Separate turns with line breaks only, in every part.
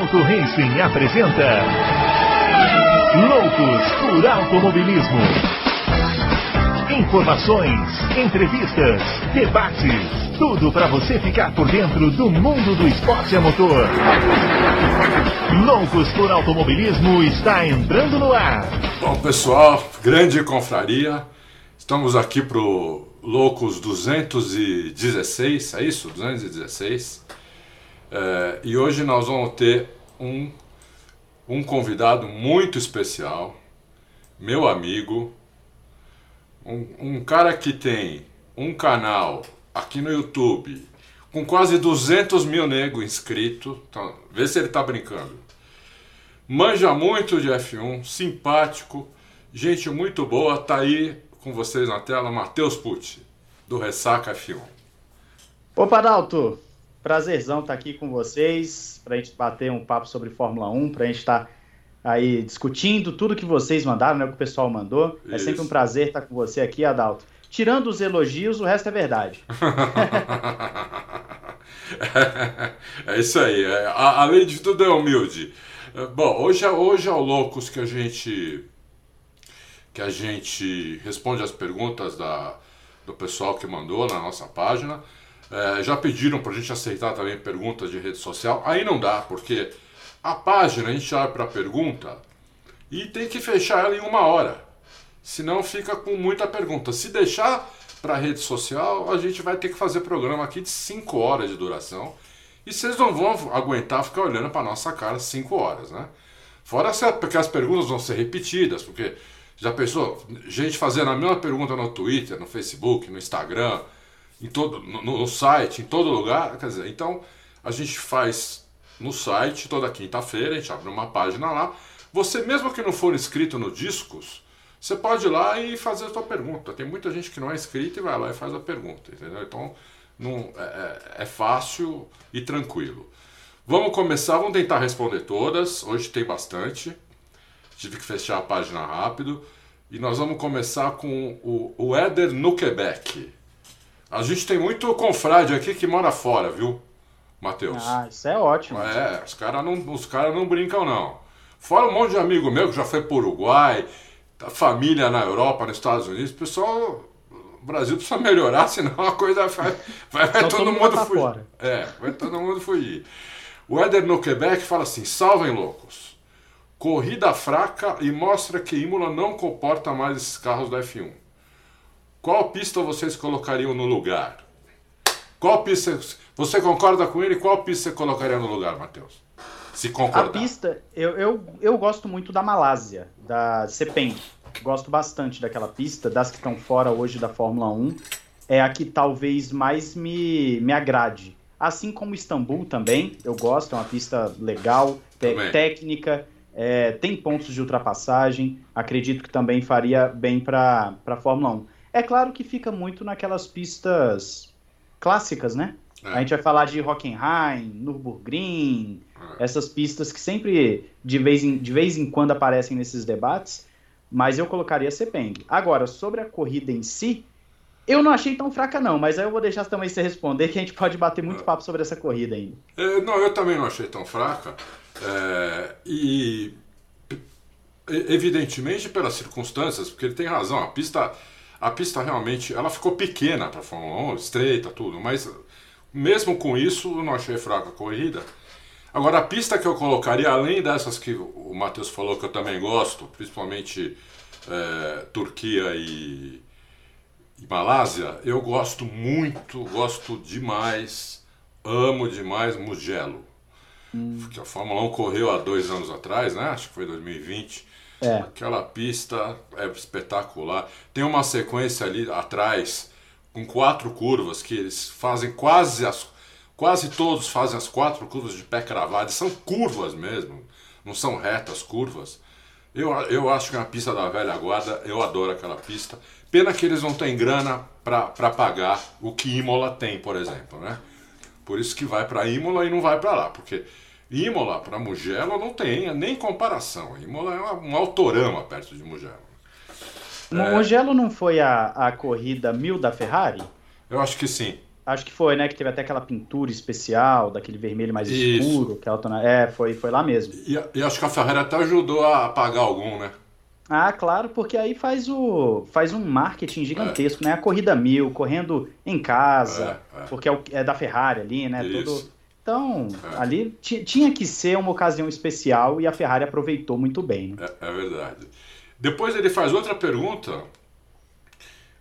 Auto Racing apresenta Loucos por Automobilismo. Informações, entrevistas, debates, tudo para você ficar por dentro do mundo do esporte a motor. Loucos por Automobilismo está entrando no ar.
Bom, pessoal, grande confraria. Estamos aqui pro Loucos 216, é isso? 216. É, e hoje nós vamos ter um, um convidado muito especial, meu amigo, um, um cara que tem um canal aqui no YouTube com quase 200 mil nego inscritos. Então, vê se ele tá brincando. Manja muito de F1, simpático, gente muito boa. Tá aí com vocês na tela, Matheus Pucci, do Ressaca F1.
Opa, Adalto! Prazerzão estar aqui com vocês, para a gente bater um papo sobre Fórmula 1, para a gente estar aí discutindo tudo que vocês mandaram, né, o que o pessoal mandou. Isso. É sempre um prazer estar com você aqui, Adalto. Tirando os elogios, o resto é verdade.
é, isso aí. É, além de tudo, é humilde. É, bom, hoje, é, hoje é o Loucos que a gente que a gente responde as perguntas da, do pessoal que mandou na nossa página. É, já pediram para a gente aceitar também perguntas de rede social. Aí não dá, porque a página a gente abre para pergunta e tem que fechar ela em uma hora. Senão fica com muita pergunta. Se deixar para rede social, a gente vai ter que fazer programa aqui de 5 horas de duração. E vocês não vão aguentar ficar olhando para nossa cara 5 horas, né? Fora porque as perguntas vão ser repetidas, porque já pensou, gente fazendo a mesma pergunta no Twitter, no Facebook, no Instagram, em todo, no, no, site, em todo lugar. Quer dizer, então a gente faz no site toda quinta-feira, a gente abre uma página lá. Você, mesmo que não for inscrito no Discos, você pode ir lá e fazer a sua pergunta. Tem muita gente que não é inscrita e vai lá e faz a pergunta, entendeu? Então não, é, é, é fácil e tranquilo. Vamos começar, vamos tentar responder todas. Hoje tem bastante. Tive que fechar a página rápido. E nós vamos começar com o, o Éder no Quebec. A gente tem muito confrade aqui que mora fora, viu, Matheus?
Ah, isso é ótimo.
É, os caras não, os cara não brincam, não. Fora um monte de amigo meu que já foi para o Uruguai, família na Europa, nos Estados Unidos. O pessoal, o Brasil precisa melhorar, senão a coisa vai, vai, vai todo, todo, mundo fugir. Fora. É, vai todo mundo fugir. O Éder no Quebec fala assim: salvem loucos. Corrida fraca e mostra que Imola não comporta mais esses carros da F1. Qual pista vocês colocariam no lugar? Qual pista. Você concorda com ele? Qual pista você colocaria no lugar, Matheus? Se concordar.
A pista, eu, eu, eu gosto muito da Malásia, da Sepeng. Gosto bastante daquela pista, das que estão fora hoje da Fórmula 1. É a que talvez mais me, me agrade. Assim como Istambul também, eu gosto, é uma pista legal, técnica, é, tem pontos de ultrapassagem. Acredito que também faria bem para a Fórmula 1. É claro que fica muito naquelas pistas clássicas, né? É. A gente vai falar de Hockenheim, Nürburgring, é. essas pistas que sempre de vez, em, de vez em quando aparecem nesses debates, mas eu colocaria Sepeng. Agora, sobre a corrida em si, eu não achei tão fraca não, mas aí eu vou deixar também você responder que a gente pode bater muito é. papo sobre essa corrida ainda.
É, não, eu também não achei tão fraca. É, e evidentemente pelas circunstâncias, porque ele tem razão, a pista a pista realmente ela ficou pequena para a Fórmula 1, estreita, tudo, mas mesmo com isso eu não achei fraca a corrida. Agora, a pista que eu colocaria, além dessas que o Matheus falou que eu também gosto, principalmente é, Turquia e, e Malásia, eu gosto muito, gosto demais, amo demais Mugello. Hum. Que a Fórmula 1 correu há dois anos atrás, né? Acho que foi 2020. É. Aquela pista é espetacular. Tem uma sequência ali atrás com quatro curvas que eles fazem quase as quase todos fazem as quatro curvas de pé cravado. São curvas mesmo, não são retas curvas. Eu, eu acho que é uma pista da velha guarda, eu adoro aquela pista. Pena que eles não têm grana para pagar o que Imola tem, por exemplo, né? Por isso que vai para Imola e não vai para lá, porque Imola para Mugello não tem nem comparação. Imola é um autorama perto de Mugello.
É... Mugello não foi a, a corrida mil da Ferrari?
Eu acho que sim.
Acho que foi, né? Que teve até aquela pintura especial, daquele vermelho mais Isso. escuro. Que a É, foi, foi lá mesmo.
E, e, acho que a Ferrari até ajudou a apagar algum, né?
Ah, claro, porque aí faz, o, faz um marketing gigantesco, é. né? A corrida mil, correndo em casa, é, é. porque é, o, é, da Ferrari ali, né? Todo... Então, é. ali tinha que ser uma ocasião especial e a Ferrari aproveitou muito bem.
Né? É, é verdade. Depois ele faz outra pergunta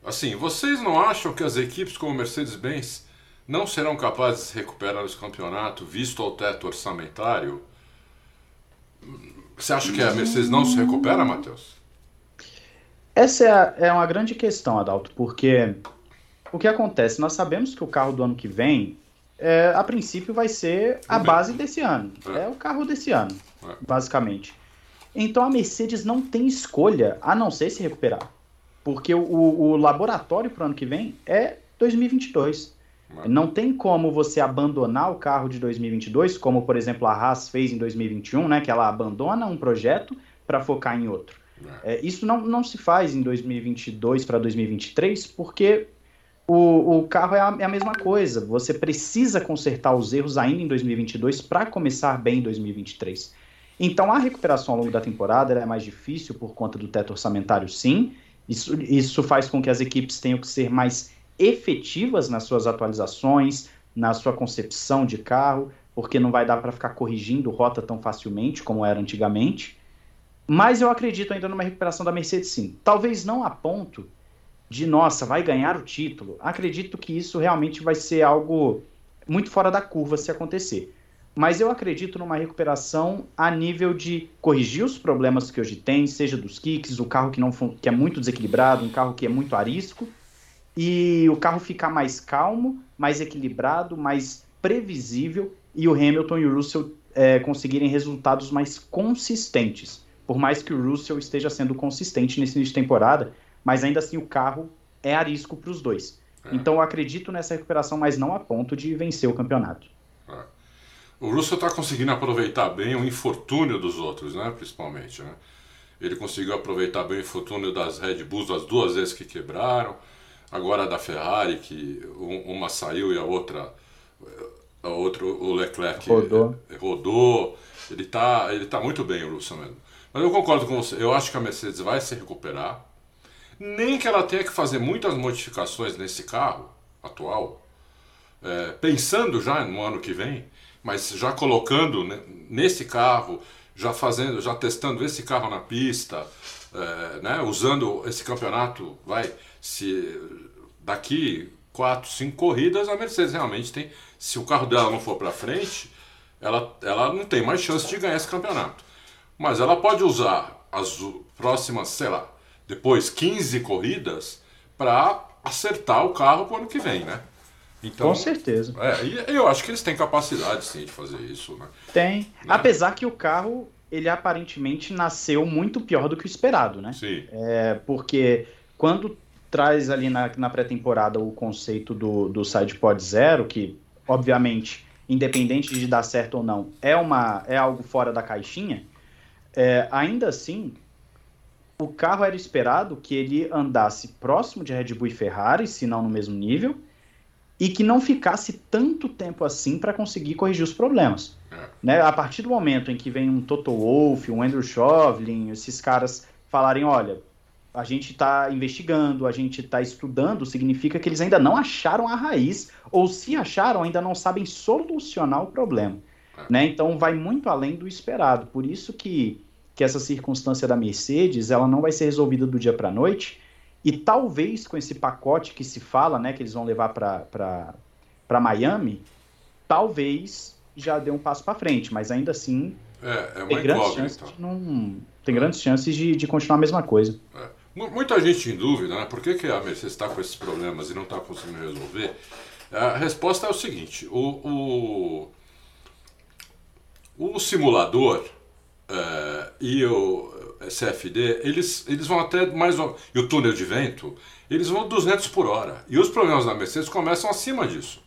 Assim, vocês não acham que as equipes como Mercedes-Benz não serão capazes de recuperar esse campeonato, visto o teto orçamentário? Você acha que a Mercedes não se recupera, Matheus?
Essa é, é uma grande questão, Adalto, porque o que acontece? Nós sabemos que o carro do ano que vem, é, a princípio, vai ser a base desse ano. É, é o carro desse ano, é. basicamente. Então a Mercedes não tem escolha a não ser se recuperar. Porque o, o laboratório para o ano que vem é 2022. Não tem como você abandonar o carro de 2022, como por exemplo a Haas fez em 2021, né? Que ela abandona um projeto para focar em outro. É, isso não, não se faz em 2022 para 2023, porque o, o carro é a, é a, mesma coisa. Você precisa consertar os erros ainda em 2022 para começar bem em 2023. Então a recuperação ao longo da temporada é mais difícil por conta do teto orçamentário, sim. Isso, isso faz com que as equipes tenham que ser mais efetivas nas suas atualizações, na sua concepção de carro, porque não vai dar para ficar corrigindo rota tão facilmente como era antigamente. Mas eu acredito ainda numa recuperação da Mercedes sim. Talvez não a ponto de, nossa, vai ganhar o título. Acredito que isso realmente vai ser algo muito fora da curva se acontecer mas eu acredito numa recuperação a nível de corrigir os problemas que hoje tem, seja dos kicks, o carro que, não, que é muito desequilibrado, um carro que é muito arisco, e o carro ficar mais calmo, mais equilibrado, mais previsível, e o Hamilton e o Russell é, conseguirem resultados mais consistentes. Por mais que o Russell esteja sendo consistente nesse início de temporada, mas ainda assim o carro é arisco para os dois. É. Então eu acredito nessa recuperação, mas não a ponto de vencer o campeonato.
O Russell está conseguindo aproveitar bem o infortúnio dos outros, né? Principalmente, né? Ele conseguiu aproveitar bem o infortúnio das Red Bulls as duas vezes que quebraram. Agora da Ferrari, que uma saiu e a outra, a outra o Leclerc
rodou.
rodou. Ele está ele tá muito bem, o Russell mesmo. Mas eu concordo com você. Eu acho que a Mercedes vai se recuperar. Nem que ela tenha que fazer muitas modificações nesse carro atual, é, pensando já no ano que vem mas já colocando né, nesse carro, já fazendo, já testando esse carro na pista, é, né, usando esse campeonato, vai, se daqui quatro, cinco corridas a Mercedes realmente tem, se o carro dela não for para frente, ela, ela não tem mais chance de ganhar esse campeonato. Mas ela pode usar as próximas, sei lá, depois 15 corridas para acertar o carro para o ano que vem, né?
Então, Com certeza.
É, e eu acho que eles têm capacidade sim de fazer isso, né?
Tem. Né? Apesar que o carro, ele aparentemente nasceu muito pior do que o esperado, né?
Sim.
É, porque quando traz ali na, na pré-temporada o conceito do, do SidePod Zero, que obviamente, independente de dar certo ou não, é, uma, é algo fora da caixinha, é, ainda assim, o carro era esperado que ele andasse próximo de Red Bull e Ferrari, se não no mesmo nível, e que não ficasse tanto tempo assim para conseguir corrigir os problemas. É. Né? A partir do momento em que vem um Toto Wolff, um Andrew Chauvelin, esses caras falarem, olha, a gente está investigando, a gente está estudando, significa que eles ainda não acharam a raiz, ou se acharam, ainda não sabem solucionar o problema. É. Né? Então vai muito além do esperado. Por isso que, que essa circunstância da Mercedes ela não vai ser resolvida do dia para a noite, e talvez com esse pacote que se fala, né, que eles vão levar para Miami, talvez já dê um passo para frente, mas ainda assim
é, é tem, grandes chances
de não, tem grandes chances de, de continuar a mesma coisa.
É. Muita gente em dúvida, né? Por que, que a Mercedes está com esses problemas e não está conseguindo resolver? A resposta é o seguinte: o, o, o simulador é, e o, CFD, eles, eles vão até mais. E o túnel de vento, eles vão 200 por hora. E os problemas da Mercedes começam acima disso.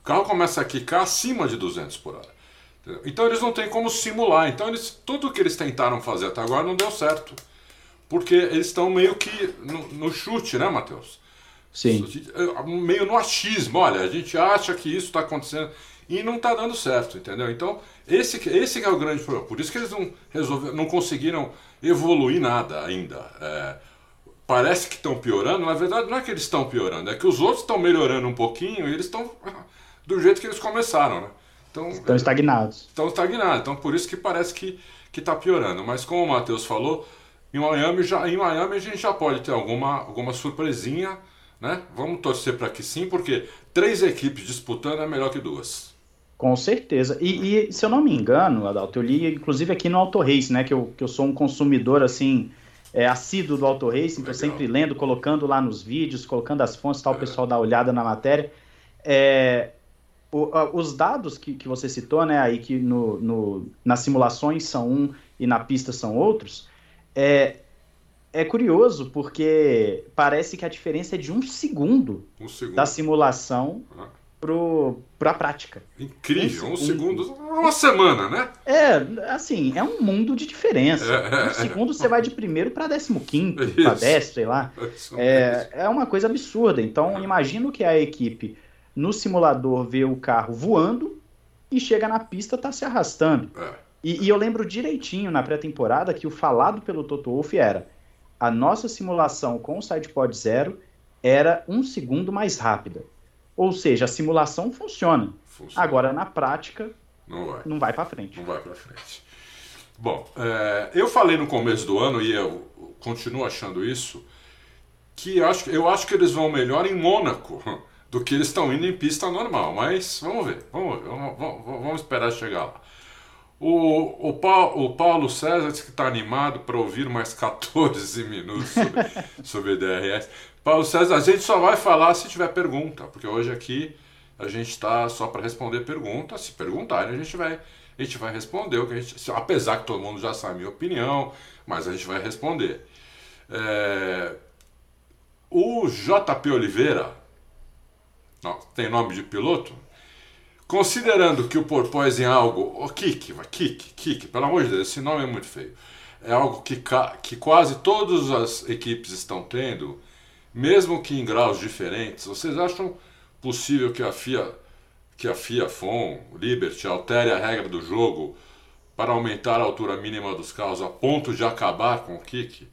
O carro começa a quicar acima de 200 por hora. Então eles não têm como simular. Então eles, tudo que eles tentaram fazer até agora não deu certo. Porque eles estão meio que no, no chute, né, Matheus?
Sim.
Meio no achismo, olha, a gente acha que isso está acontecendo e não está dando certo, entendeu? Então, esse, esse é o grande problema. Por isso que eles não, resolveram, não conseguiram evoluir nada ainda. É, parece que estão piorando, na verdade não é que eles estão piorando, é que os outros estão melhorando um pouquinho e eles estão do jeito que eles começaram, né?
Então, estão estagnados.
Estão estagnados, então por isso que parece que está piorando. Mas como o Matheus falou, em Miami, já, em Miami a gente já pode ter alguma, alguma surpresinha, né? Vamos torcer para que sim, porque três equipes disputando é melhor que duas.
Com certeza. E, e, se eu não me engano, Adalto, eu li inclusive aqui no Auto Race, né? Que eu, que eu sou um consumidor assim é, assíduo do Auto Race, então sempre lendo, colocando lá nos vídeos, colocando as fontes, tal, o pessoal dá olhada na matéria. É, o, os dados que, que você citou, né, aí que no, no, nas simulações são um e na pista são outros, é, é curioso porque parece que a diferença é de um segundo,
um segundo.
da simulação uhum para a prática.
Incrível, um, um segundo, uma semana, né?
É, assim, é um mundo de diferença. É, um segundo você vai de primeiro para décimo quinto, para décimo, sei lá. É, é uma coisa absurda. Então, imagino que a equipe no simulador vê o carro voando e chega na pista tá se arrastando. É. E, e, eu lembro direitinho na pré-temporada que o falado pelo Toto Wolff era a nossa simulação com o SidePod Zero era um segundo mais rápida. Ou seja, a simulação funciona. funciona. Agora, na prática, não vai, não vai para frente.
Não vai para frente. Bom, é, eu falei no começo do ano, e eu continuo achando isso, que eu acho, eu acho que eles vão melhor em Mônaco do que eles estão indo em pista normal. Mas vamos ver, vamos, ver, vamos, vamos, vamos esperar chegar lá. O, o, Paulo, o Paulo César disse que está animado para ouvir mais 14 minutos sobre, sobre DRS. Paulo César, a gente só vai falar se tiver pergunta, porque hoje aqui a gente está só para responder perguntas. Se perguntarem, a gente vai, a gente vai responder. O que a gente, apesar que todo mundo já sabe a minha opinião, mas a gente vai responder. É, o JP Oliveira, não, tem nome de piloto? Considerando que o porpoise é algo. O oh, Kik, Kik, Kik, pelo amor de Deus, esse nome é muito feio. É algo que, que quase todas as equipes estão tendo, mesmo que em graus diferentes. Vocês acham possível que a FIA, que a FIA FOM, Liberty, altere a regra do jogo para aumentar a altura mínima dos carros a ponto de acabar com o Kik?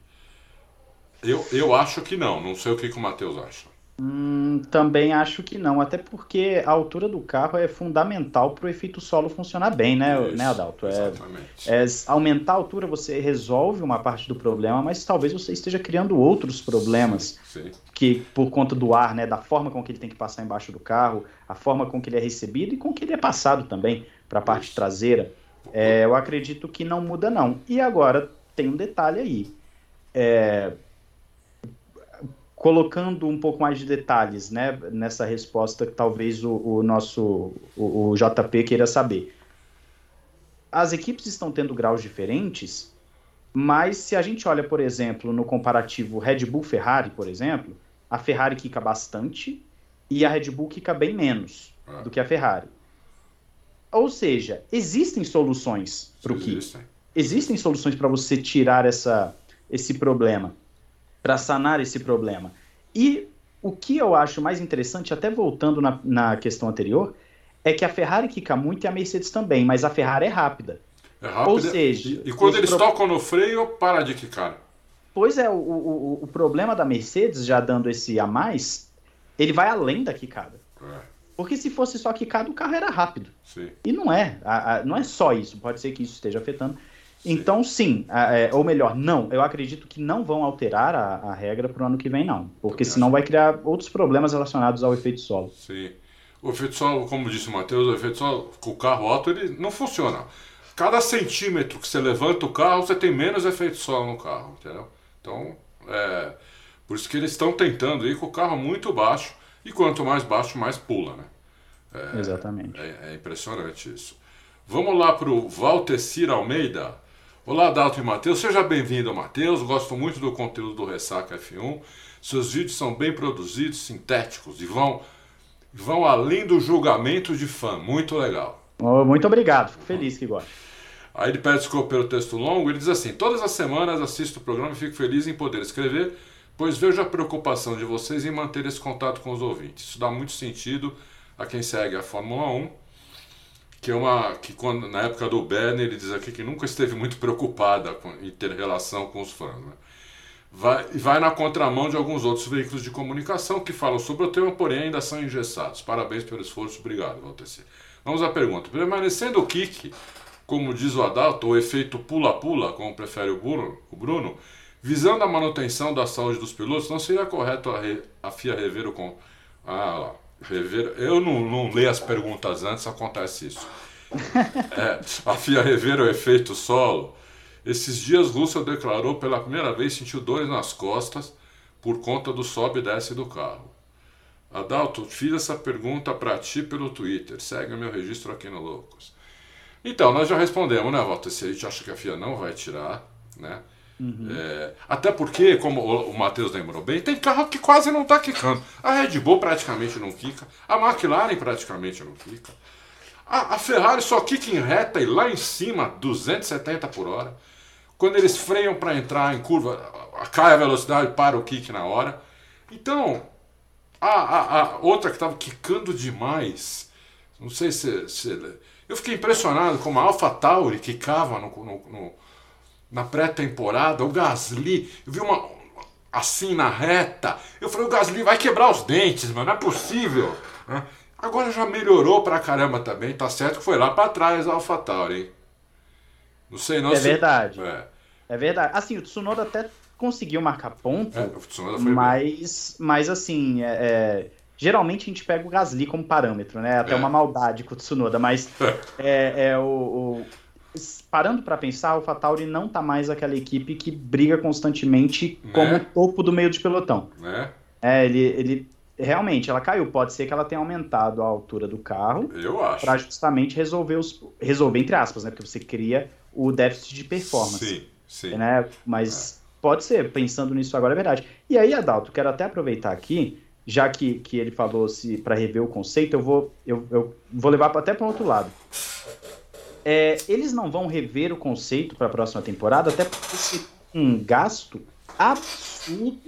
Eu, eu acho que não, não sei o que, que o Matheus acha.
Hum, também acho que não, até porque a altura do carro é fundamental para o efeito solo funcionar bem, né, Isso, né Adalto? É, é, aumentar a altura você resolve uma parte do problema, mas talvez você esteja criando outros problemas
sim, sim.
que por conta do ar, né, da forma com que ele tem que passar embaixo do carro, a forma com que ele é recebido e com que ele é passado também para a parte Isso. traseira. É, eu acredito que não muda não. E agora tem um detalhe aí. É, colocando um pouco mais de detalhes né, nessa resposta que talvez o, o nosso o, o, JP queira saber. As equipes estão tendo graus diferentes, mas se a gente olha, por exemplo, no comparativo Red Bull-Ferrari, por exemplo, a Ferrari quica bastante e a Red Bull quica bem menos ah. do que a Ferrari. Ou seja, existem soluções para o kick. Existem soluções para você tirar essa, esse problema para sanar esse problema. E o que eu acho mais interessante, até voltando na, na questão anterior, é que a Ferrari quica muito e a Mercedes também, mas a Ferrari é rápida.
É rápida. Ou seja, e, e quando eles pro... tocam no freio, para de quicar.
Pois é, o, o, o problema da Mercedes, já dando esse a mais, ele vai além da quicada. É. Porque se fosse só quicada, o carro era rápido.
Sim.
E não é. A, a, não é só isso. Pode ser que isso esteja afetando. Então, sim, é, ou melhor, não. Eu acredito que não vão alterar a, a regra para o ano que vem, não. Porque senão vai criar outros problemas relacionados ao efeito solo.
Sim. O efeito solo, como disse o Matheus, o efeito solo com o carro alto, ele não funciona. Cada centímetro que você levanta o carro, você tem menos efeito solo no carro, entendeu? Então, é, por isso que eles estão tentando ir com o carro muito baixo, e quanto mais baixo, mais pula, né?
É, Exatamente.
É, é impressionante isso. Vamos lá para o Valtecir Almeida. Olá, Dalton e Matheus. Seja bem-vindo, Matheus. Gosto muito do conteúdo do Ressaca F1. Seus vídeos são bem produzidos, sintéticos e vão, vão além do julgamento de fã. Muito legal.
Oh, muito obrigado. Fico feliz que gosta.
Aí ele pede desculpa pelo texto longo. Ele diz assim: Todas as semanas assisto o programa e fico feliz em poder escrever pois vejo a preocupação de vocês em manter esse contato com os ouvintes. Isso dá muito sentido a quem segue a Fórmula 1, que é uma que quando na época do Bernie ele diz aqui que nunca esteve muito preocupada com, em ter relação com os fãs. Né? Vai, vai na contramão de alguns outros veículos de comunicação que falam sobre o tema, porém ainda são engessados. Parabéns pelo esforço, obrigado, Walter. Vamos à pergunta. Permanecendo o kick, como diz o Adalto, o efeito pula-pula, como prefere o Bruno, o Bruno Visando a manutenção da saúde dos pilotos, não seria correto a, re, a FIA rever o. Com, ah, lá, rever, eu não, não leio as perguntas antes, acontece isso. É, a FIA rever o efeito solo. Esses dias, Russell declarou pela primeira vez sentiu dores nas costas por conta do sobe e desce do carro. Adalto, fiz essa pergunta para ti pelo Twitter. Segue o meu registro aqui no Loucos. Então, nós já respondemos, né, Walter? Se a gente acha que a FIA não vai tirar, né? Uhum. É, até porque, como o, Matheus lembrou bem, tem carro que quase não está quicando. A Red Bull praticamente não quica, a McLaren praticamente não quica. A, a Ferrari só quica em reta e lá em cima, 270 por hora. Quando eles freiam para entrar em curva, cai a velocidade, para o kick na hora. Então, a, a, a outra que estava quicando demais, não sei se, se, Eu fiquei impressionado como a Alpha Tauri quicava no, no, no na pré-temporada, o Gasly, eu vi uma assim na reta. Eu falei, o Gasly vai quebrar os dentes, mano, não é possível. Né? Agora já melhorou pra caramba também, tá certo que foi lá para trás a AlphaTauri, hein? Não sei não
É se... verdade. É. é. verdade. Assim, o Tsunoda até conseguiu marcar ponto, é, mas, mas assim, é, é, geralmente a gente pega o Gasly como parâmetro, né? Até é. uma maldade com o Tsunoda, mas é, é o, o parando para pensar, a AlphaTauri não tá mais aquela equipe que briga constantemente né? como topo do meio de pelotão.
Né?
É, ele, ele realmente ela caiu. Pode ser que ela tenha aumentado a altura do carro.
Eu acho.
Para justamente resolver os resolver entre aspas, né? Porque você cria o déficit de performance.
Sim, sim.
Né? Mas é. pode ser. Pensando nisso agora é verdade. E aí, Adalto, quero até aproveitar aqui, já que, que ele falou se para rever o conceito, eu vou eu, eu vou levar até para outro lado. É, eles não vão rever o conceito para a próxima temporada, até porque é um gasto absurdo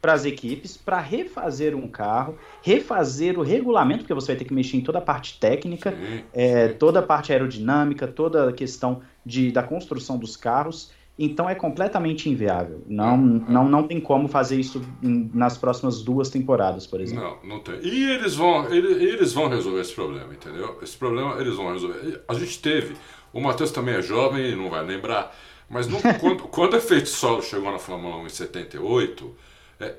para as equipes para refazer um carro, refazer o regulamento, porque você vai ter que mexer em toda a parte técnica, é, toda a parte aerodinâmica, toda a questão de, da construção dos carros. Então é completamente inviável. Não, não, não tem como fazer isso nas próximas duas temporadas, por exemplo.
Não, não tem. E eles vão, eles, eles vão resolver esse problema, entendeu? Esse problema eles vão resolver. A gente teve, o Matheus também é jovem e não vai lembrar, mas quando, quando o efeito solo chegou na Fórmula 1 em 78, é,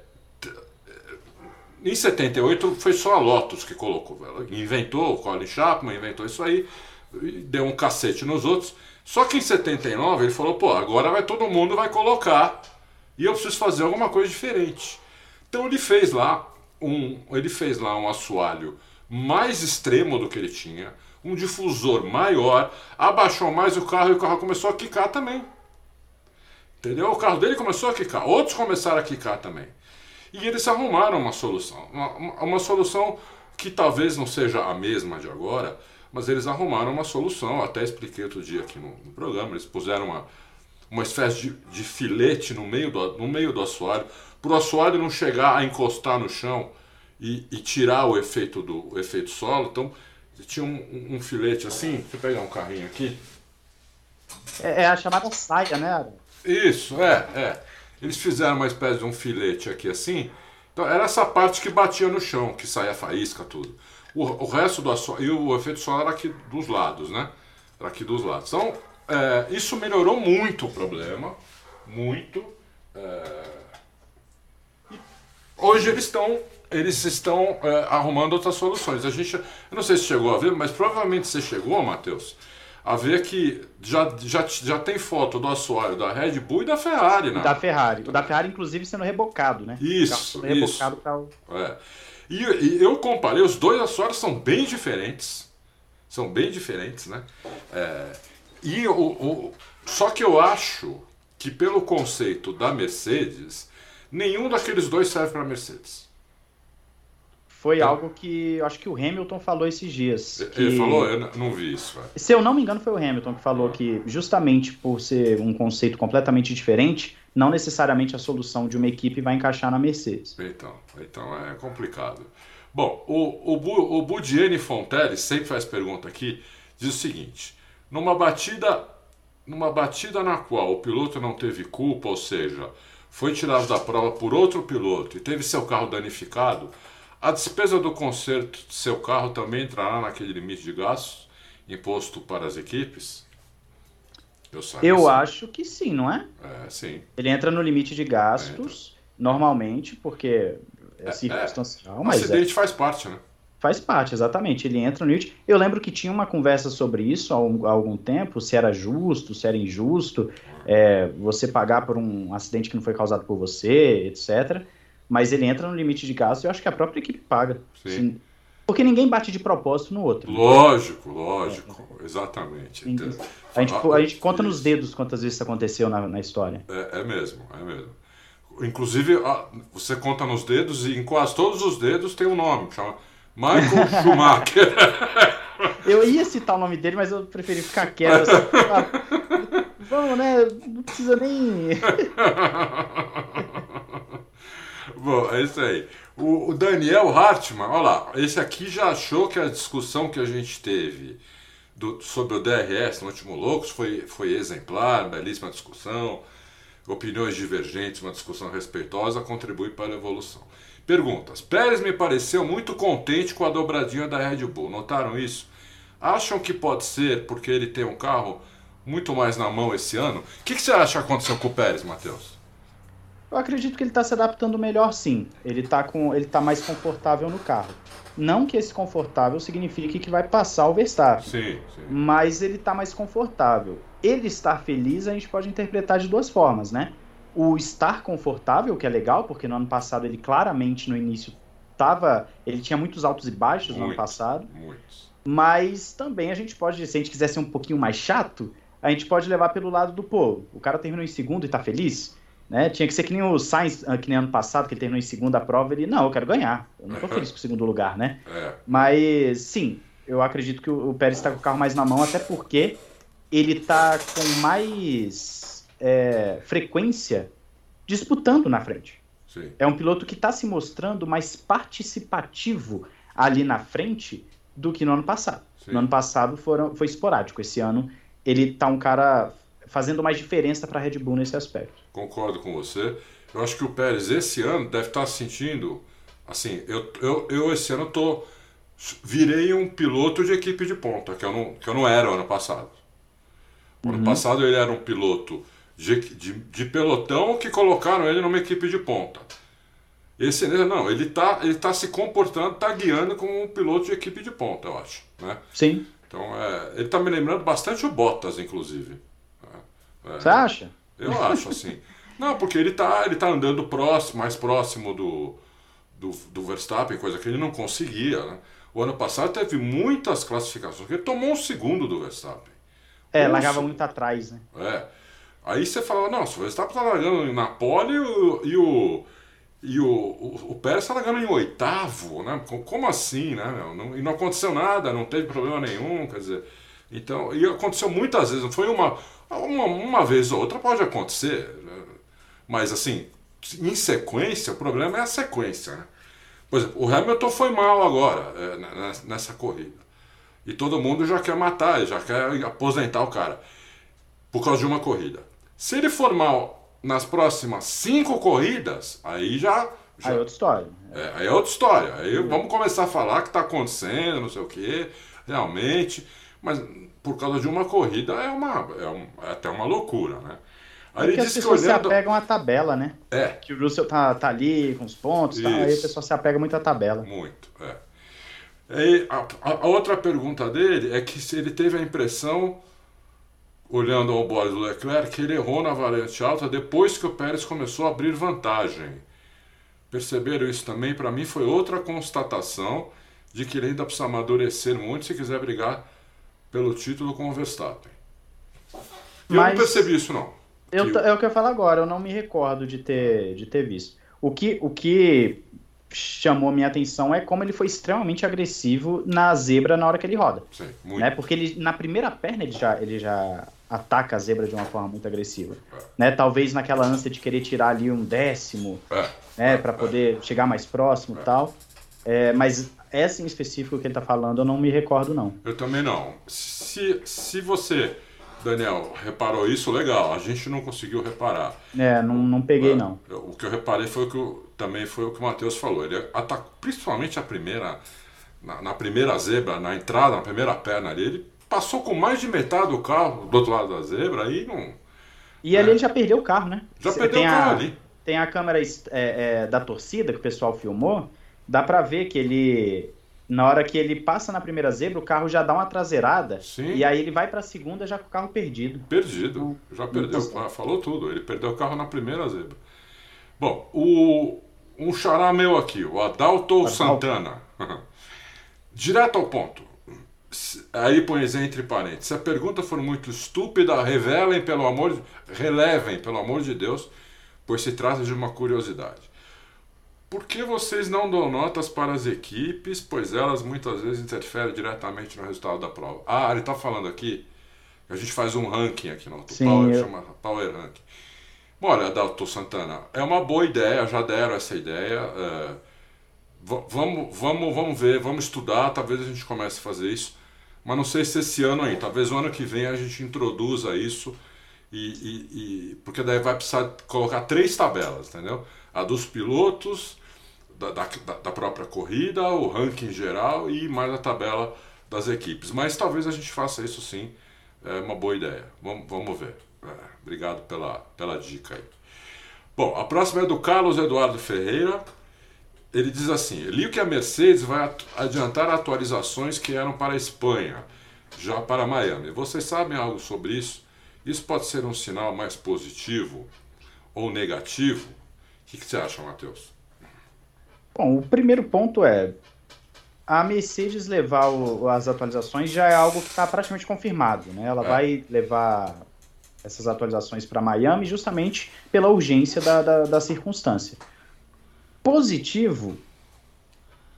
em 78 foi só a Lotus que colocou. Ela inventou, o Colin Chapman inventou isso aí, deu um cacete nos outros. Só que em 79 ele falou, pô, agora vai todo mundo vai colocar e eu preciso fazer alguma coisa diferente. Então ele fez lá um, ele fez lá um assoalho mais extremo do que ele tinha, um difusor maior, abaixou mais o carro e o carro começou a quicar também. Entendeu? O carro dele começou a quicar, outros começaram a quicar também. E eles arrumaram uma solução, uma, uma solução que talvez não seja a mesma de agora, mas eles arrumaram uma solução, até expliquei outro dia aqui no, no programa, eles puseram uma, uma espécie de, de, filete no meio do, no meio do assoalho, para o assoalho não chegar a encostar no chão e, e tirar o efeito do o efeito solo. Então, tinha um, um, filete assim, deixa eu pegar um carrinho aqui.
É, é a chamada saia, né?
Isso, é, é. Eles fizeram uma espécie de um filete aqui assim, então era essa parte que batia no chão, que saía faísca, tudo. O, o resto do assoalho, e o efeito solar era aqui dos lados, né? Era aqui dos lados. Então, é, isso melhorou muito o problema, muito. É... Hoje eles estão eles estão é, arrumando outras soluções. A gente, eu não sei se chegou a ver, mas provavelmente você chegou, Matheus, a ver que já, já, já tem foto do assoalho da Red Bull e da Ferrari, né?
Da Ferrari. O da Ferrari, inclusive, sendo rebocado, né?
Isso,
rebocado
isso. Pra... É. E, e, eu comparei, os dois acessórios são bem diferentes. São bem diferentes, né? É, e o, o, só que eu acho que pelo conceito da Mercedes, nenhum daqueles dois serve para Mercedes.
foi então, algo que eu acho que o Hamilton falou esses dias.
Ele que, falou? Eu não vi isso. Véio.
Se eu não me engano, foi o Hamilton que falou que, justamente por ser um conceito completamente diferente, não necessariamente a solução de uma equipe vai encaixar na Mercedes.
Então, então é complicado. Bom, o, o, o Budiene Fontelli sempre faz pergunta aqui, diz o seguinte: numa batida, numa batida na qual o piloto não teve culpa, ou seja, foi tirado da prova por outro piloto e teve seu carro danificado, a despesa do conserto de seu carro também entrará naquele limite de gastos imposto para as equipes?
Eu, Eu acho que sim, não é?
É, sim.
Ele entra no limite de gastos, normalmente, porque é, é circunstancial. É. Mas
acidente é. faz parte, né?
Faz parte, exatamente. Ele entra no limite. Eu lembro que tinha uma conversa sobre isso há, há algum tempo, se era justo, se era injusto, é, você pagar por um acidente que não foi causado por você, etc mas ele entra no limite de gasto e eu acho que a própria equipe paga. Sim. Porque ninguém bate de propósito no outro.
Lógico, lógico, é. exatamente.
Então, a gente, a gente conta nos dedos quantas vezes isso aconteceu na, na história.
É, é, mesmo, é mesmo. Inclusive, você conta nos dedos e em quase todos os dedos tem um nome, chama Michael Schumacher.
eu ia citar o nome dele, mas eu preferi ficar quieto. Assim, vamos, né? Não precisa nem.
Bom, é isso aí. O, o, Daniel Hartmann, olha lá, esse aqui já achou que a discussão que a gente teve do, sobre o DRS no último Loucos foi, foi exemplar, belíssima discussão, opiniões divergentes, uma discussão respeitosa, contribui para a evolução. Perguntas. Pérez me pareceu muito contente com a dobradinha da Red Bull. Notaram isso? Acham que pode ser porque ele tem um carro muito mais na mão esse ano? O que, que você acha que aconteceu com o Pérez, Matheus?
Eu acredito que ele está se adaptando melhor sim. Ele está com, ele tá mais confortável no carro. Não que esse confortável signifique que vai passar o Verstappen.
Sim, sim.
Mas ele está mais confortável. Ele estar feliz a gente pode interpretar de duas formas, né? O estar confortável, que é legal, porque no ano passado ele claramente no início tava, ele tinha muitos altos e baixos Muito, no ano passado.
Muitos.
Mas também a gente pode, se a gente quiser ser um pouquinho mais chato, a gente pode levar pelo lado do pô, o cara terminou em segundo e tá feliz. Né? Tinha que ser que nem o Sainz, ah, que nem ano passado, que ele terminou em segunda prova, ele, não, eu quero ganhar. Eu não tô feliz com o segundo lugar, né?
É.
Mas, sim, eu acredito que o, Pérez está com o carro mais na mão, até porque ele tá com mais é, frequência disputando na frente.
Sim.
É um piloto que está se mostrando mais participativo ali na frente do que no ano passado. Sim. No ano passado foram, foi esporádico. Esse ano ele tá um cara fazendo mais diferença para a Red Bull nesse aspecto.
Concordo com você. Eu acho que o Pérez esse ano deve estar tá sentindo, assim, eu, eu, eu esse ano tô virei um piloto de equipe de ponta, que eu não, que eu não era ano passado. O uhum. ano passado ele era um piloto de, de, de, pelotão que colocaram ele numa equipe de ponta. Esse não, ele está ele tá se comportando, está guiando como um piloto de equipe de ponta, eu acho. Né?
Sim.
Então, é, ele está me lembrando bastante o Bottas, inclusive.
É. Você acha?
Eu acho, assim. Não, porque ele tá, ele tá andando próximo, mais próximo do, do, do Verstappen, coisa que ele não conseguia, né? O ano passado teve muitas classificações, ele tomou um segundo do Verstappen.
É, um largava muito atrás, né?
É. Aí você fala, não, se o Verstappen tá largando na pole e o, e o, o, o, Pérez tá largando em oitavo, né? Como assim, né? Não, e não aconteceu nada, não teve problema nenhum, quer dizer... Então, e aconteceu muitas vezes, não foi uma uma, uma vez ou outra pode acontecer, né? mas assim, em sequência, o problema é a sequência. Né? Por exemplo, o Hamilton foi mal agora é, nessa corrida. E todo mundo já quer matar, já quer aposentar o cara por causa de uma corrida. Se ele for mal nas próximas cinco corridas, aí já. já
aí é outra história.
É, aí é outra história. Aí vamos começar a falar que está acontecendo, não sei o que, realmente. Mas por causa de uma corrida é, uma, é, um, é até uma loucura, né?
Aí Porque as pessoas olhando... se apegam à tabela, né?
É.
Que o Russell tá, tá ali com os pontos, tá, aí a pessoa se apega muito à tabela.
Muito, é. E a, a, outra pergunta dele é que se ele teve a impressão, olhando ao bode do Leclerc, que ele errou na variante alta depois que o Pérez começou a abrir vantagem. Perceberam isso também? Para mim foi outra constatação de que ele ainda precisa amadurecer muito se quiser brigar pelo título com o Verstappen. Eu Mas não percebi isso, não.
Eu. É o que eu falo agora, eu não me recordo de ter, de ter visto. O que, o que chamou minha atenção é como ele foi extremamente agressivo na zebra na hora que ele roda.
Sim, muito.
Né? Porque ele, na primeira perna ele já, ele já ataca a zebra de uma forma muito agressiva. Né? Talvez naquela ânsia de querer tirar ali um décimo,
É,
né? Para poder chegar mais próximo e tal. É, mas essa em específico que ele tá falando eu não me recordo, não.
eu também não. Se, se você, Daniel, reparou isso, legal. A gente não conseguiu reparar.
É, não, não peguei,
É,
não.
eu- O que eu reparei foi o que o- também foi o que o Matheus falou. Ele atacou, principalmente a primeira, na, na primeira zebra, na entrada, na primeira perna ali, ele passou com mais de metade do carro do outro lado da zebra e não.
E ali ele já perdeu o carro, né?
Já perdeu o carro
a,
ali.
Tem a câmera é, é, da torcida que o pessoal filmou. Dá pra ver que ele. Na hora que ele passa na primeira zebra, o carro já dá uma traseirada.
Sim.
E aí ele vai pra segunda já com o carro perdido.
Perdido. Já perdeu. Falou tudo. Ele perdeu o carro na primeira zebra. Bom, o, um xará meu aqui, o Adalto
Adalto.
Santana. Direto ao ponto. Aí põe entre parênteses. Se a pergunta for muito estúpida, revelem pelo amor de... relevem, pelo amor de Deus, pois se trata de uma curiosidade. Por que vocês não dão notas para as equipes, pois elas muitas vezes interferem diretamente no resultado da prova? Ah, ele está falando aqui a gente faz um ranking aqui no
Sim,
Power,
eu-
chama Power Ranking. Bom, olha, Adalto Santana, é uma boa ideia, já deram essa ideia. é, va- vamos, vamos, vamos ver, vamos estudar, talvez a gente comece a fazer isso. Mas não sei se esse ano ainda, talvez o ano que vem a gente introduza isso. E, e- e- porque daí vai precisar colocar três tabelas, entendeu? A dos pilotos, da, da, da- própria corrida, o ranking geral e mais a tabela das equipes. Mas talvez a gente faça isso sim, é uma boa ideia. Vamos, vamos ver. É, obrigado pela, pela dica aí. Bom, a próxima é do Carlos Eduardo Ferreira. Ele diz assim: li que a Mercedes vai adiantar atualizações que eram para a Espanha, já para Miami. Vocês sabem algo sobre isso? Isso pode ser um sinal mais positivo ou negativo? O que, que você acha, Matheus?
Bom, o primeiro ponto é. A Mercedes levar o- as atualizações já é algo que está praticamente confirmado, né? Ela
É.
vai levar essas atualizações para Miami justamente pela urgência da, da, da circunstância. Positivo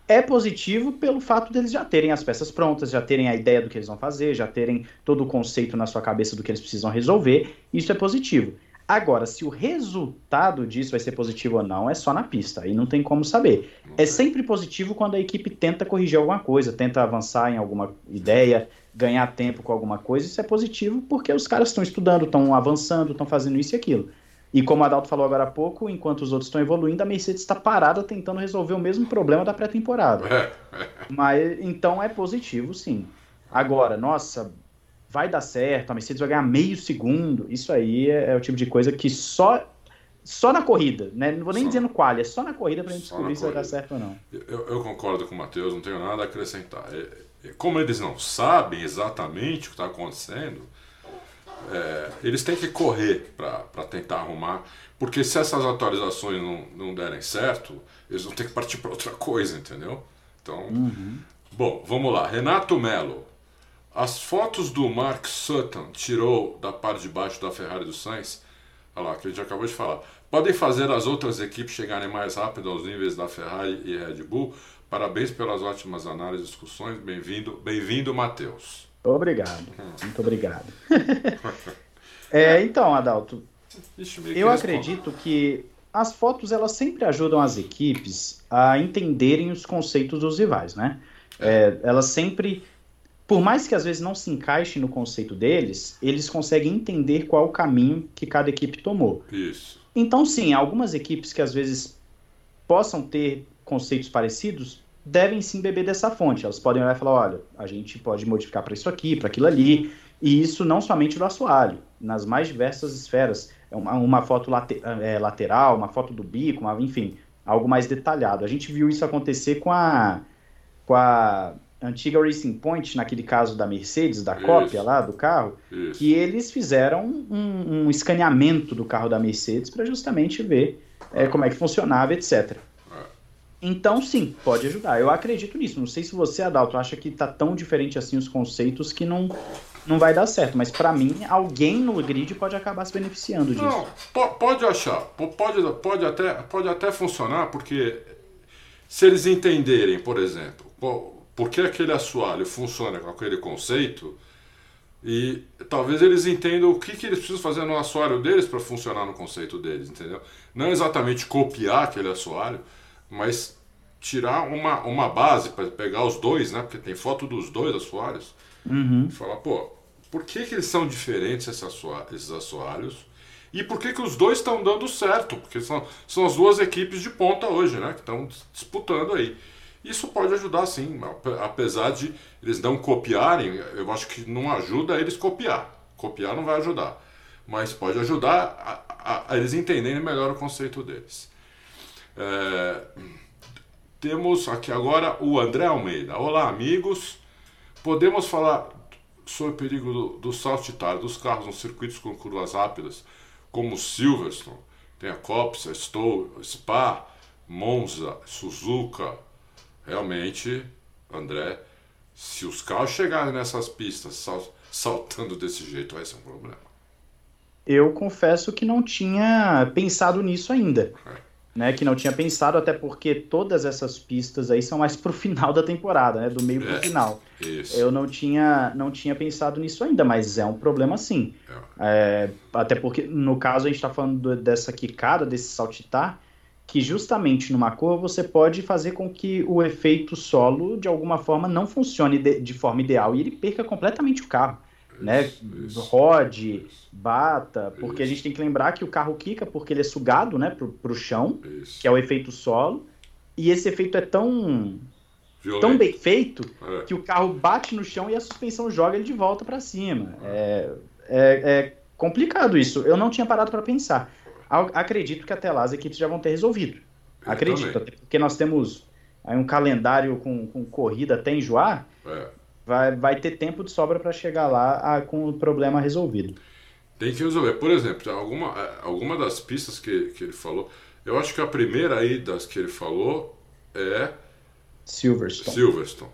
é positivo pelo fato deles já terem as peças prontas, já terem a ideia do que eles vão fazer, já terem todo o conceito na sua cabeça do que eles precisam resolver. Isso é positivo. Agora, se o resultado disso vai ser positivo ou não, é só na pista, aí não tem como saber. É sempre positivo quando a equipe tenta corrigir alguma coisa, tenta avançar em alguma ideia, ganhar tempo com alguma coisa. Isso é positivo porque os caras estão estudando, estão avançando, estão fazendo isso e aquilo. E como o Adalto falou agora há pouco, enquanto os outros estão evoluindo, a Mercedes está parada tentando resolver o mesmo problema da pré-temporada.
É,
Mas então é positivo, sim. Agora, nossa, vai dar certo, a Mercedes vai ganhar meio segundo. Isso aí é, é o tipo de coisa que só só na corrida, né? Não vou nem
Só.
dizer no quali, é só na corrida pra gente
Só na
descobrir se vai dar certo ou não.
eu, eu concordo com o Matheus, não tenho nada a acrescentar. É, é, como eles não sabem exatamente o que está acontecendo, é, eles têm que correr para tentar arrumar, porque se essas atualizações não, não derem certo, eles vão ter que partir para outra coisa, entendeu? Então, bom, vamos lá. Renato Melo. As fotos do Mark Sutton tirou da parte de baixo da Ferrari do Sainz, olha lá, que a gente acabou de falar, podem fazer as outras equipes chegarem mais rápido aos níveis da Ferrari e Red Bull. Parabéns pelas ótimas análises e discussões. Bem-vindo, bem-vindo, Matheus.
Obrigado, muito obrigado. É, então, Adalto,
Ixi,
eu acredito que as fotos elas sempre ajudam as equipes a entenderem os conceitos dos rivais, né? É, elas sempre, por mais que às vezes não se encaixem no conceito deles, eles conseguem entender qual o caminho que cada equipe tomou.
Isso.
Então, sim, algumas equipes que às vezes possam ter conceitos parecidos devem sim beber dessa fonte. Elas podem olhar e falar: olha, a gente pode modificar para isso aqui, para aquilo ali. E isso não somente do assoalho, nas mais diversas esferas. É Uma, uma foto late- é, lateral, uma foto do bico, uma- enfim, algo mais detalhado. A gente viu isso acontecer com a, com a antiga Racing Point, naquele caso da Mercedes, da
Isso.
cópia lá do carro
Isso.
que eles fizeram um, um escaneamento do carro da Mercedes para justamente ver é, como é que funcionava, etc. Então, sim, pode ajudar. Eu acredito nisso. Não sei se você, Adalto, acha que tá tão diferente assim os conceitos que não, não vai dar certo. Mas para mim, alguém no grid pode acabar se beneficiando disso.
Não, po- pode achar, po- pode, pode, até, pode até funcionar, porque se eles entenderem, por exemplo, por que aquele assoalho funciona com aquele conceito, e talvez eles entendam o que, que eles precisam fazer no assoalho deles para funcionar no conceito deles, entendeu? Não exatamente copiar aquele assoalho, mas tirar uma, uma base para pegar os dois, né? Porque tem foto dos dois assoalhos.
Uhum.
E falar, pô, por que, que eles são diferentes esses assoalhos? Esses assoalhos e por que, que os dois estão dando certo? Porque são, são as duas equipes de ponta hoje, né? Que estão disputando aí. Isso pode ajudar sim, apesar de eles não copiarem, eu acho que não ajuda eles copiar. Copiar não vai ajudar. Mas pode ajudar a, a, a eles entenderem melhor o conceito deles. É, temos aqui agora o André Almeida. Olá, amigos. Podemos falar sobre o perigo do, do saltitar dos carros nos circuitos com curvas rápidas como Silverstone, tem a Copsa, Stowe, Spa, Monza, Suzuka. Realmente, André, se os carros chegarem nessas pistas sal, saltando desse jeito, vai ser um problema.
Eu confesso que não tinha pensado nisso ainda. É né, que não tinha pensado, até porque todas essas pistas aí são mais pro final da temporada, né, do meio pro é, final. Isso. Eu não tinha, não tinha pensado nisso ainda, mas é um problema sim. É. É, até porque, no caso, a gente está falando dessa quicada, desse saltitar, que justamente numa curva você pode fazer com que o efeito solo, de alguma forma, não funcione de, de forma ideal e ele perca completamente o carro né? Isso, rode, bata, porque isso. a gente tem que lembrar que o carro quica porque ele é sugado, né, pro, pro chão, isso. que é o efeito solo, e esse efeito é tão Violento. tão bem feito é. que o carro bate no chão e a suspensão joga ele de volta para cima. É, é, é, complicado isso. Eu não tinha parado para pensar. Acredito que até lá as equipes já vão ter resolvido. Eu Acredito, também. porque nós temos aí um calendário com, com corrida até enjoar. É vai, vai ter tempo de sobra para chegar lá a, com o problema resolvido.
Tem que resolver. Por exemplo, alguma, é, alguma das pistas que, que ele falou, eu acho que a primeira aí das que ele falou é
Silverstone.
Silverstone.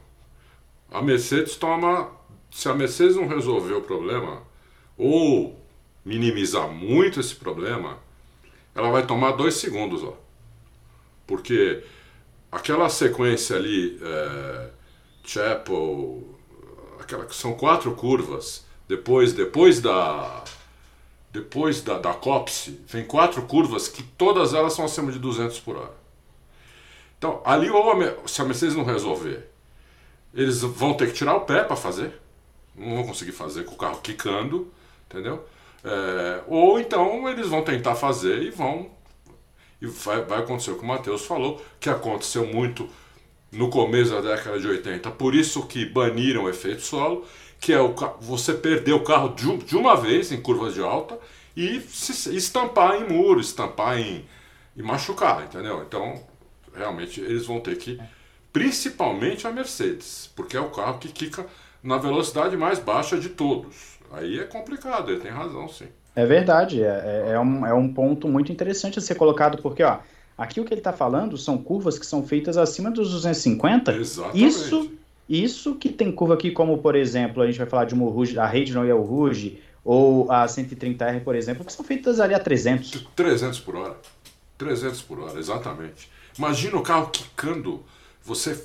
A Mercedes toma. Se a Mercedes não resolver o problema, ou minimizar muito esse problema, ela vai tomar dois segundos, ó. Porque aquela sequência ali, é, Chapel, aquela que são quatro curvas. Depois, depois da depois da, da copse, vem quatro curvas que todas elas são acima de 200 por hora. Então, ali ou a, se a Mercedes não resolver, eles vão ter que tirar o pé para fazer. Não vão conseguir fazer com o carro quicando, entendeu? É, ou então eles vão tentar fazer e vão. E vai, vai acontecer o que o Matheus falou, que aconteceu muito no começo da década de 80. Por isso que baniram o efeito solo, que é o, você perder o carro de, de uma vez em curvas de alta e se, estampar em muro, estampar em e machucar, entendeu? Então, realmente eles vão ter que, principalmente a Mercedes, porque é o carro que quica na velocidade mais baixa de todos. Aí é complicado, ele tem razão, sim.
É verdade, é, é, é um, é um ponto muito interessante a ser colocado, porque ó, Aqui o que ele está falando são curvas que são feitas acima dos 250.
Exatamente.
Isso, isso que tem curva aqui, como por exemplo, a gente vai falar de uma Rouge, a Regional e a Rouge, ou a 130R, por exemplo, que são feitas ali a 300.
300 por hora. 300 por hora, exatamente. Imagina o carro quicando, você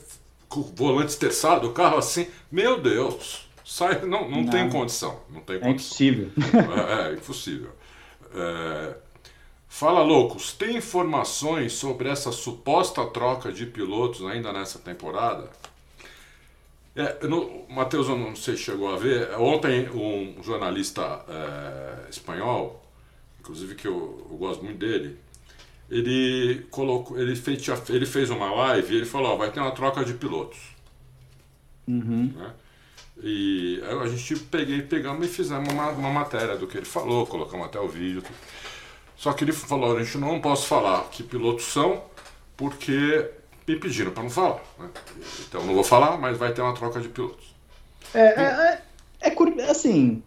com o volante estressado, o carro assim, meu Deus, sai, não, não, não. tem condição. Não tem
é impossível.
É, é impossível. É, Fala loucos, tem informações sobre essa suposta troca de pilotos ainda nessa temporada? É, no, Matheus, eu não sei se chegou a ver. Ontem um jornalista é, espanhol, inclusive que eu, eu, gosto muito dele, ele colocou, ele fez, ele fez uma live e ele falou, ó, vai ter uma troca de pilotos.
Uhum.
Né? E a gente peguei, pegamos e fizemos uma, uma matéria do que ele falou, colocamos até o vídeo. Tudo. Só que ele falou: a gente não posso falar que pilotos são, porque me pediram para não falar. Né? Então não vou falar, mas vai ter uma troca de pilotos.
É, é, é, é assim.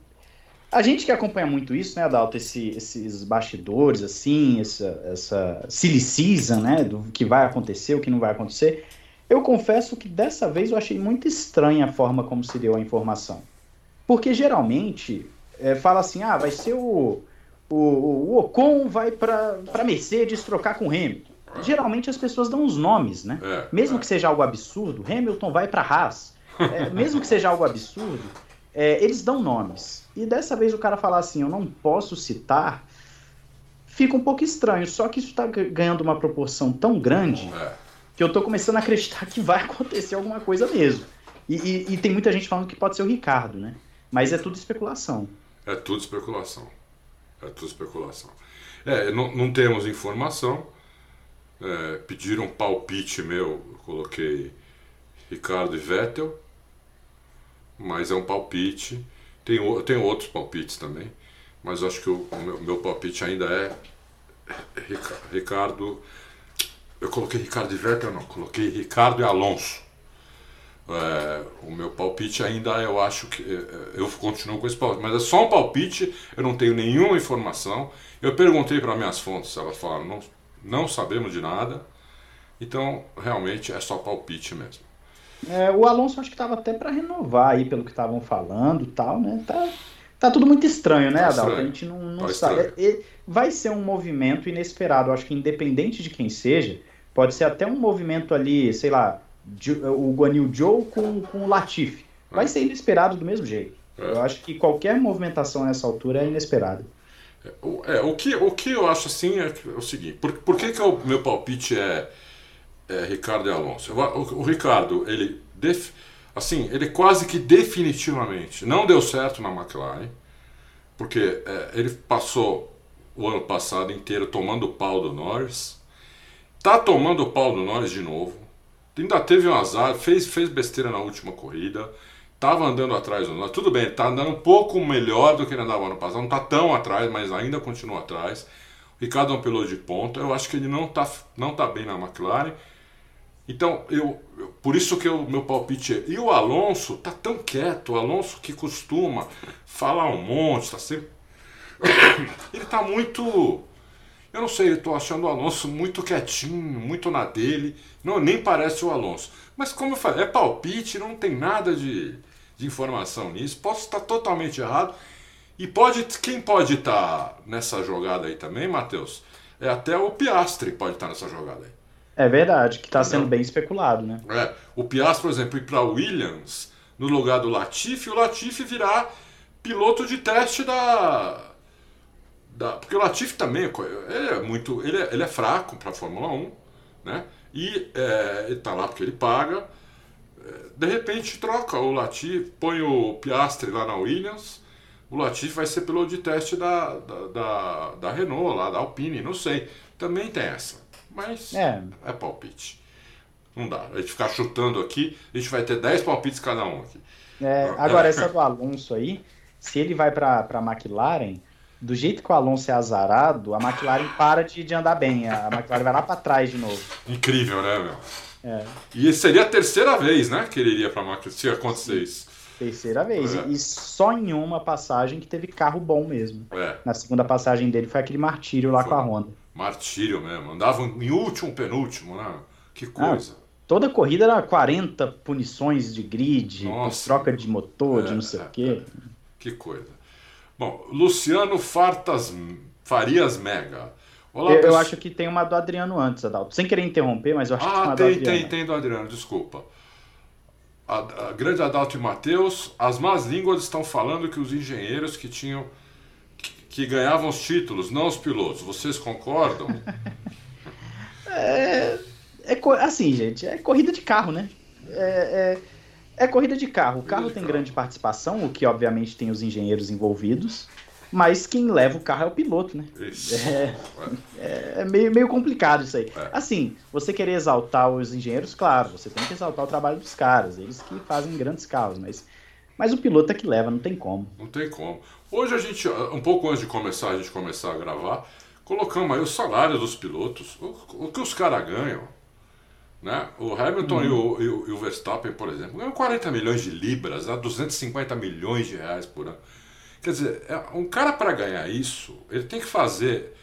A gente que acompanha muito isso, né, Adalto, esse, esses bastidores, assim, essa, essa silly season, né, do que vai acontecer, o que não vai acontecer, eu confesso que dessa vez eu achei muito estranha a forma como se deu a informação. Porque geralmente é, fala assim, ah, vai ser o, o, o Ocon vai para Mercedes trocar com o Hamilton. geralmente as pessoas dão os nomes, né?
É,
mesmo
é.
que seja algo absurdo, Hamilton vai para Haas. É, mesmo que seja algo absurdo, eles dão nomes. E dessa vez o cara falar assim, eu não posso citar, fica um pouco estranho. Só que isso está ganhando uma proporção tão grande. Que eu tô começando a acreditar que vai acontecer alguma coisa mesmo. E, e- e tem muita gente falando que pode ser o Ricardo, né? Mas é tudo especulação.
É tudo especulação. É tudo especulação. É, não, não temos informação. É, pediram um palpite meu, eu coloquei Ricardo e Vettel, mas é um palpite. Tem, tem outros palpites também, mas acho que o, o meu, meu palpite ainda é Rica- Ricardo. Eu coloquei Ricardo e Vettel, não, coloquei Ricardo e Alonso. É, o meu palpite ainda eu acho que é, eu continuo com esse palpite, mas é só um palpite, eu não tenho nenhuma informação. Eu perguntei para minhas fontes, elas falaram não, não sabemos de nada. Então, realmente é só palpite mesmo.
É, o Alonso acho que tava até para renovar aí, pelo que estavam falando tal, né? Tá, tá tudo muito estranho, né,
Tá
Adalto? A gente não, não
Tá
sabe. É, é, vai ser um movimento inesperado. Acho que independente de quem seja, pode ser até um movimento ali, sei lá, o Guanil Joe com, com o Latifi. Vai ser inesperado do mesmo jeito.
É.
Eu acho que qualquer movimentação nessa altura é inesperada.
O, é, o, que, o que eu acho assim é, é o seguinte: por, por que, que o meu palpite é, é Ricardo e Alonso? O, o Ricardo, ele, def- assim, ele quase que definitivamente não deu certo na McLaren, porque é, ele passou o ano passado inteiro tomando o pau do Norris, tá tomando o pau do Norris de novo, ainda teve um azar, fez, fez besteira na última corrida. Tava andando atrás do Norris. Tudo bem, tá andando um pouco melhor do que ele andava ano passado. Não tá tão atrás, mas ainda continua atrás. O Ricardo é um piloto de ponta. Eu acho que ele não tá, não tá bem na McLaren. Então, eu, eu- por isso que o meu palpite é. E o Alonso tá tão quieto. O Alonso que costuma falar um monte, tá sempre. ele tá muito. Eu não sei, eu tô achando o Alonso muito quietinho, muito na dele. Não, nem parece o Alonso. Mas como eu falei, é palpite, não tem nada de, de informação nisso. Posso estar totalmente errado. E pode, quem pode estar nessa jogada aí também, Matheus? É até o Piastri pode estar nessa jogada aí.
É verdade, que tá sendo bem especulado, né?
É, o Piastri, por exemplo, ir para Williams no lugar do Latifi, o Latifi virar piloto de teste da, da porque o Latifi também ele é muito ele é, ele é fraco para a Fórmula 1, né? E é, ele tá lá porque ele paga. É, De repente troca o Latifi, põe o Piastri lá na Williams. O Latifi vai ser piloto de teste da, da, da, da Renault, lá da Alpine, não sei. Também tem essa. Mas
É.
é palpite. Não dá. A gente ficar chutando aqui, a gente vai ter 10 palpites cada um aqui.
É, agora, essa do Alonso aí, se ele vai pra, pra McLaren, do jeito que o Alonso é azarado, a McLaren para de, de andar bem. A McLaren vai lá pra trás de novo.
Incrível, né, meu?
É,
E seria a terceira vez, né, que ele iria pra máquina, se acontecer isso.
terceira vez.
É.
E, só em uma passagem que teve carro bom mesmo.
É,
Na segunda passagem dele foi aquele martírio lá
Foi.
com a Honda.
martírio mesmo. Andavam em último, penúltimo, né? Que coisa.
Toda corrida era 40 punições de grid, troca de motor, de
É,
não sei
é,
o quê.
Que coisa. Bom, Luciano Fartas Farias Mega. Olá,
Eu, eu acho que tem uma do Adriano antes, Adalto. Sem querer interromper, mas eu acho que tem
Ah,
uma do
tem,
Adriano.
tem, tem do Adriano, desculpa. A, a grande Adalto e Matheus, as más línguas estão falando que os engenheiros que tinham que, que ganhavam os títulos, não os pilotos. Vocês concordam?
É co- assim, gente, é corrida de carro, né? É, é- é corrida de carro. O carro tem grande participação, o que obviamente tem os engenheiros envolvidos, mas quem leva o carro é o piloto, né?
Isso.
É, é meio, meio complicado isso aí.
É.
Assim, você querer exaltar os engenheiros, claro, você tem que exaltar o trabalho dos caras, eles que fazem grandes carros, mas, mas o piloto é que leva, não tem como.
Não tem como. Hoje a gente, um pouco antes de começar, a gente começar a gravar, colocamos aí o salário dos pilotos, o, o que os caras ganham. Né? O Hamilton e, o, e o- e o Verstappen, por exemplo, ganham 40 milhões de libras, né? 250 milhões de reais por ano. Quer dizer, é- um cara para ganhar isso, ele tem que fazer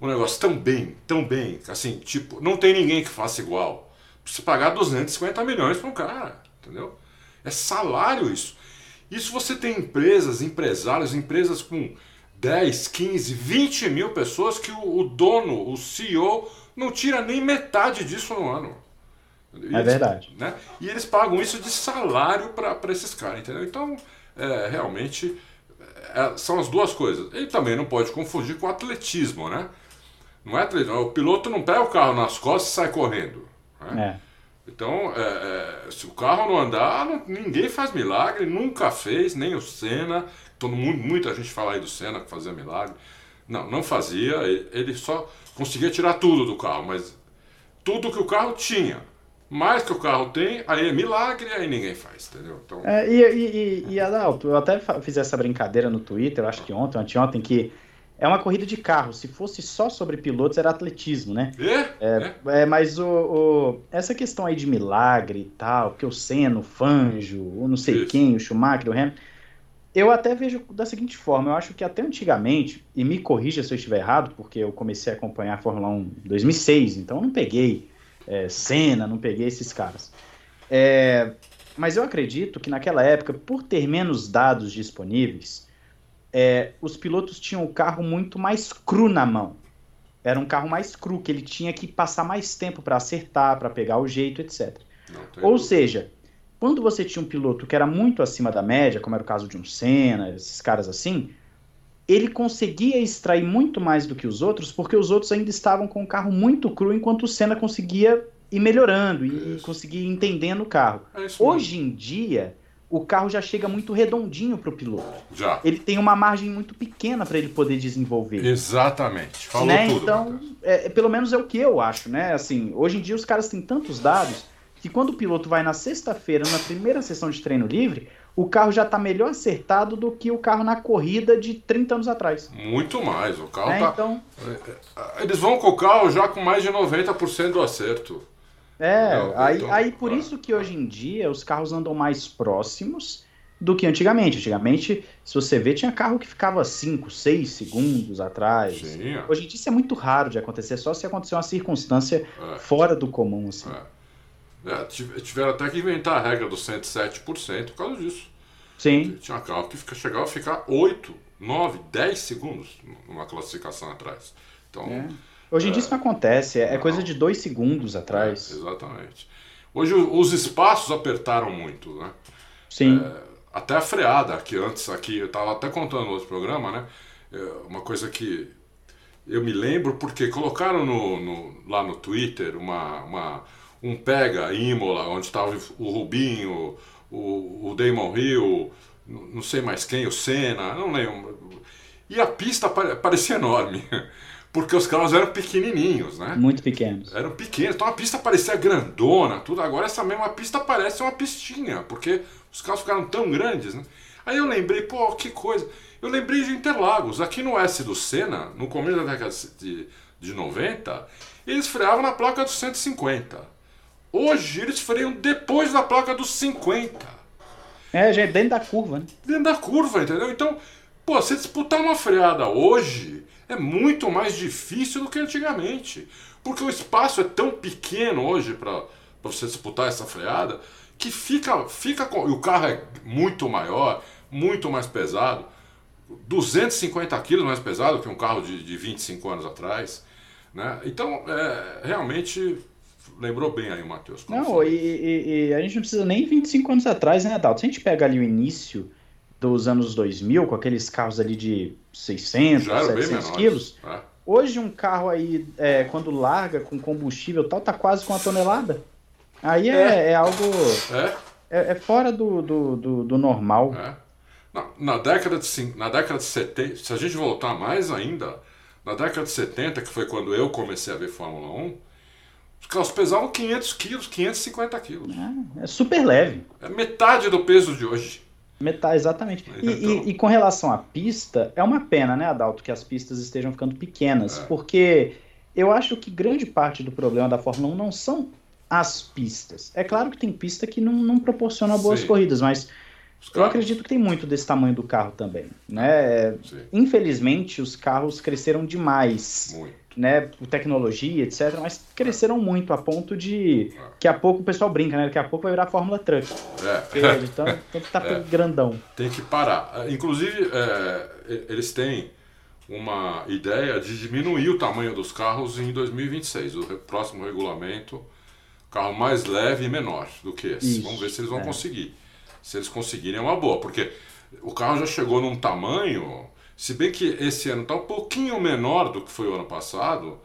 um negócio tão bem, tão bem, assim, tipo, não tem ninguém que faça igual. Precisa pagar 250 milhões para um cara, entendeu? É salário isso. Isso você tem empresas, empresários, empresas com 10, 15, 20 mil pessoas que o, o dono, o CEO, não tira nem metade disso no ano.
É verdade.
Né? E eles pagam isso de salário para esses caras, entendeu? Então, é, realmente, é, são as duas coisas. E também não pode confundir com atletismo, né? Não é atletismo. O piloto não pega o carro nas costas e sai correndo. Né? É. Então, é, é, se o carro não andar, não, ninguém faz milagre, nunca fez, nem o Senna. Todo mundo, muita gente fala aí do Senna que fazia milagre. Não, não fazia, ele só conseguia tirar tudo do carro, mas tudo que o carro tinha. Mais que o carro tem, aí é milagre, aí ninguém faz, entendeu? Então...
É, e, e, e, Adalto, eu até fiz essa brincadeira no Twitter, eu acho que ontem, anteontem, que é uma corrida de carro. Se fosse só sobre pilotos, era atletismo, né?
É?
é, é. é mas o, o, essa questão aí de milagre e tal, que o Senna, o Fanjo, o não sei Isso. quem, o Schumacher, o Hamilton, eu até vejo da seguinte forma, eu acho que até antigamente, e me corrija se eu estiver errado, porque eu comecei a acompanhar a Fórmula 1 em 2006, então eu não peguei é, Senna, não peguei esses caras. É, mas eu acredito que naquela época, por ter menos dados disponíveis, é, os pilotos tinham o carro muito mais cru na mão. Era um carro mais cru, que ele tinha que passar mais tempo para acertar, para pegar o jeito, etc. Ou seja, quando você tinha um piloto que era muito acima da média, como era o caso de um Senna, esses caras assim, ele conseguia extrair muito mais do que os outros, porque os outros ainda estavam com o carro muito cru, enquanto o Senna conseguia ir melhorando e, conseguia ir entendendo o carro. É Hoje em dia, o carro já chega muito redondinho para o piloto.
Já.
Ele tem uma margem muito pequena para ele poder desenvolver.
Exatamente. Falou
né?
tudo.
Então, é, pelo menos é o que eu acho, né? Assim, hoje em dia os caras têm tantos dados que quando o piloto vai na sexta-feira, na primeira sessão de treino livre, o carro já está melhor acertado do que o carro na corrida de 30 anos atrás.
Muito mais. O carro
é,
tá...
então...
É, eles vão com o carro já com mais de 90% do acerto.
É, Não, aí, então, aí por isso que hoje em dia os carros andam mais próximos do que antigamente. Antigamente, se você vê, tinha carro que ficava 5, 6 segundos atrás.
Sim, é.
Hoje em dia isso é muito raro de acontecer, só se acontecer uma circunstância é. fora do comum. Assim.
É. É, tiveram até que inventar a regra dos 107% por causa disso.
Sim.
Tinha carro que fica, chegava a ficar 8, 9, 10 segundos numa classificação atrás. Então,
é. Hoje em dia isso não acontece, é, é coisa de 2 segundos atrás.
É, exatamente. Hoje os espaços apertaram muito, né?
Sim.
É, até a freada, que antes aqui, eu estava até contando no outro programa, né? uma coisa que eu me lembro porque colocaram no, no lá no Twitter uma, uma um pega Imola, onde estava o Rubinho, o, o Damon Hill, não sei mais quem, o Senna, não lembro. E a pista parecia enorme, porque os carros eram pequenininhos, né?
Muito pequenos.
Eram pequenos, então a pista parecia grandona, tudo. Agora essa mesma pista parece uma pistinha, porque os carros ficaram tão grandes, né? Aí eu lembrei, pô, que coisa. Eu lembrei de Interlagos. Aqui no S do Senna, no começo da década de, de 90, eles freavam na placa dos 150. Hoje eles freiam depois da placa dos 50.
É, já é dentro da curva, né?
Dentro da curva, entendeu? Então, pô, você disputar uma freada hoje é muito mais difícil do que antigamente. Porque o espaço é tão pequeno hoje para você disputar essa freada que fica, fica com. E o carro é muito maior, muito mais pesado. 250 quilos mais pesado que um carro de, de 25 anos atrás. Né? Então, é, realmente lembrou bem aí o Matheus.
Não, e, e, e, a gente não precisa nem 25 anos atrás, né, Adalto? Se a gente pega ali o início dos anos 2000, com aqueles carros ali de 600, 700 quilos, é. hoje um carro aí, é, quando larga com combustível tal, tá quase com uma tonelada. Aí é, é, é algo...
É?
É, é fora do, do, do, do normal.
Na, na, década de, na década de 70, se a gente voltar mais ainda, na década de 70, que foi quando eu comecei a ver Fórmula 1, os carros pesavam 500 quilos, 550 quilos.
É, é super leve.
É metade do peso de hoje.
Metade, exatamente. E, então... e, e, com relação à pista, é uma pena, né, Adalto, que as pistas estejam ficando pequenas, é. porque eu acho que grande parte do problema da Fórmula 1 não são as pistas. É claro que tem pista que não, não proporciona boas Sim. corridas, mas eu acredito que tem muito desse tamanho do carro também. Né? Infelizmente, os carros cresceram demais.
Muito
né, tecnologia, etc., mas cresceram muito a ponto de que a pouco o pessoal brinca, né? Daqui a pouco vai virar Fórmula Truck.
É.
Então tem que estar tá
é.
grandão.
Tem que parar. Inclusive, é, eles têm uma ideia de diminuir o tamanho dos carros em 2026. O próximo regulamento, carro mais leve e menor do que esse.
Isso,
Vamos ver se eles vão
é.
conseguir. Se eles conseguirem é uma boa, porque o carro já chegou num tamanho, se bem que esse ano está um pouquinho menor do que foi o ano passado,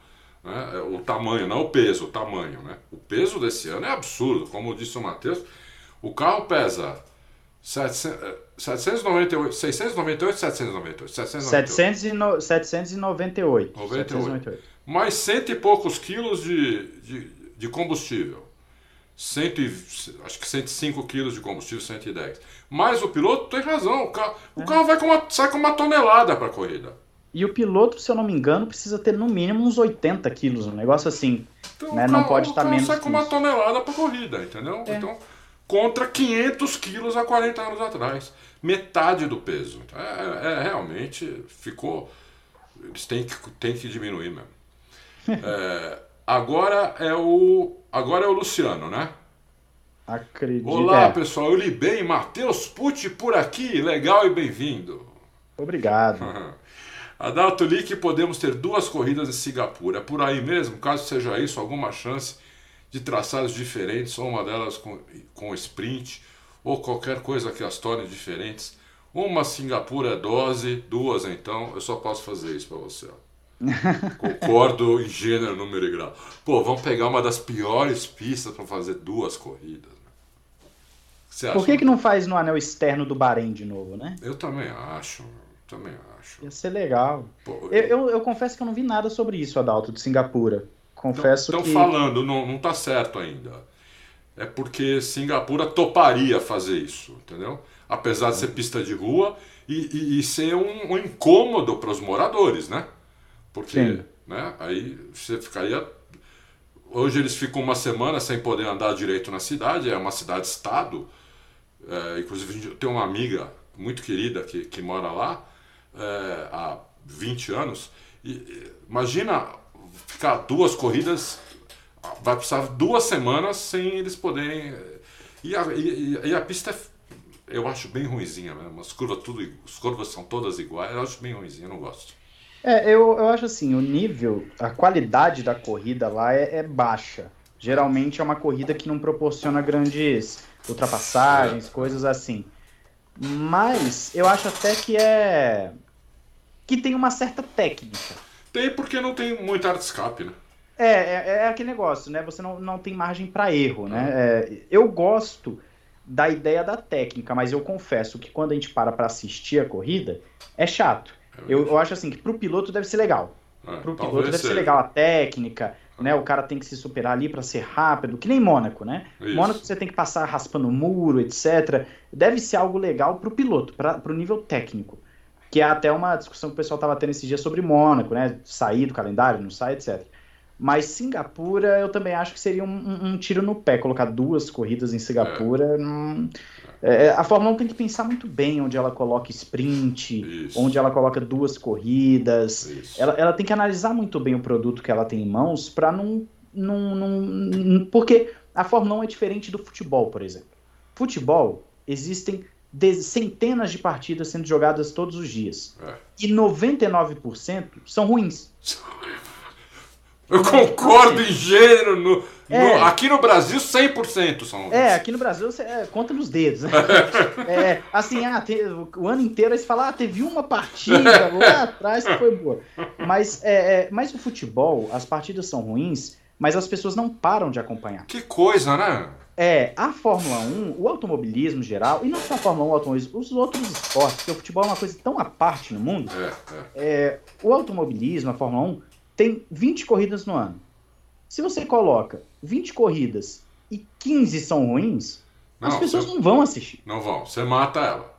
né? o tamanho, não o peso, o tamanho. Né? O peso desse ano é absurdo, como disse o Matheus, o carro pesa 700, eh, 798, 698, 798, 798.
700 e no- 798.
98.
798.
mais cento e poucos quilos de, de, de combustível. Cento e, acho que 105 quilos de combustível, 110. Mas o piloto tem razão, o carro,
É.
o carro vai com uma, sai com uma tonelada para a corrida.
E o piloto, se eu não me engano, precisa ter no mínimo uns 80 quilos, um negócio assim.
Então,
Né,
o
não
carro-
pode
o
estar
carro
menos
sai com uma
isso.
tonelada para corrida, entendeu?
É.
Então, contra 500 quilos há 40 anos atrás. Metade do peso. Então, é, é, realmente ficou. Eles têm que, têm que diminuir mesmo. É, agora é o. Agora é o Luciano, né?
Acredito.
Olá,
É,
pessoal. Eu li bem. Matheus Pucci por aqui. Legal e bem-vindo.
obrigado.
Adalto li que podemos ter duas corridas em Singapura. É por aí mesmo? Caso seja isso, alguma chance de traçados diferentes, ou uma delas com, com sprint, ou qualquer coisa que as torne diferentes. Uma Singapura é dose, duas então, eu só posso fazer isso para você. ó. Concordo em gênero, número e grau. Pô, vamos pegar uma das piores pistas para fazer duas corridas. né?
Por que, que não faz no anel externo do Bahrein de novo, né?
Eu também acho, também acho.
Ia ser legal.
Pô,
Eu, eu, eu confesso que eu não vi nada sobre isso, Adalto, de Singapura. Confesso
Estão
que.
falando, não, não tá certo ainda. É porque Singapura toparia fazer isso, entendeu? Apesar de ser pista de rua e, e- e ser um, um incômodo para os moradores, né? Porque
Sim.
né, aí você ficaria. Hoje eles ficam uma semana sem poder andar direito na cidade, é uma cidade-estado. É, inclusive, tem uma amiga muito querida que, que mora lá é, há 20 anos. E, imagina ficar duas corridas, vai precisar duas semanas sem eles poderem. E a, e- e a pista é- eu acho bem ruinzinha mesmo. As curvas, tudo, as curvas são todas iguais, eu acho bem ruinzinha, eu não gosto.
É, eu, eu acho assim, o nível, a qualidade da corrida lá é, é baixa. Geralmente é uma corrida que não proporciona grandes ultrapassagens, coisas assim. Mas eu acho até que é. que tem uma certa técnica.
Tem porque não tem muito arte de escape, né?
É, é, é aquele negócio, né? Você não, não tem margem para erro, né? É, eu gosto da ideia da técnica, mas eu confesso que quando a gente para para assistir a corrida, é chato. Eu, eu acho assim que pro piloto deve ser legal.
É,
Pro piloto deve ser legal a técnica, né? O cara tem que se superar ali para ser rápido, que nem Mônaco, né?
Isso.
Mônaco você tem que passar raspando o muro, etc. Deve ser algo legal pro piloto, para pro nível técnico. Que é até uma discussão que o pessoal estava tendo esses dias sobre Mônaco, né? Sair do calendário, não sai, etc. Mas Singapura, eu também acho que seria um, um- um tiro no pé colocar duas corridas em Singapura. hum, é, a Fórmula 1 tem que pensar muito bem onde ela coloca sprint,
Isso.
onde ela coloca duas corridas. Ela, ela tem que analisar muito bem o produto que ela tem em mãos para não, não, não. Porque a Fórmula 1 é diferente do futebol, por exemplo. Futebol, existem centenas de partidas sendo jogadas todos os dias.
É.
E 99% são ruins.
Eu concordo em gênero. No, no-
É.
aqui no Brasil, 100% são.
É, aqui no Brasil você é, conta nos dedos. né? É, assim, ah, te- o ano inteiro aí você fala, ah, teve uma partida lá atrás que foi boa. Mas, é, é, mas o futebol, as partidas são ruins, mas as pessoas não param de acompanhar.
Que coisa, né?
É, a Fórmula 1, o automobilismo geral, e não só a Fórmula 1, o automobilismo, os outros esportes, porque o futebol é uma coisa tão à parte no mundo,
É, é.
é, o automobilismo, a Fórmula 1, tem 20 corridas no ano. Se você coloca 20 corridas e 15 são ruins, as
Não,
pessoas
você-
não vão assistir.
Não vão. Você mata ela.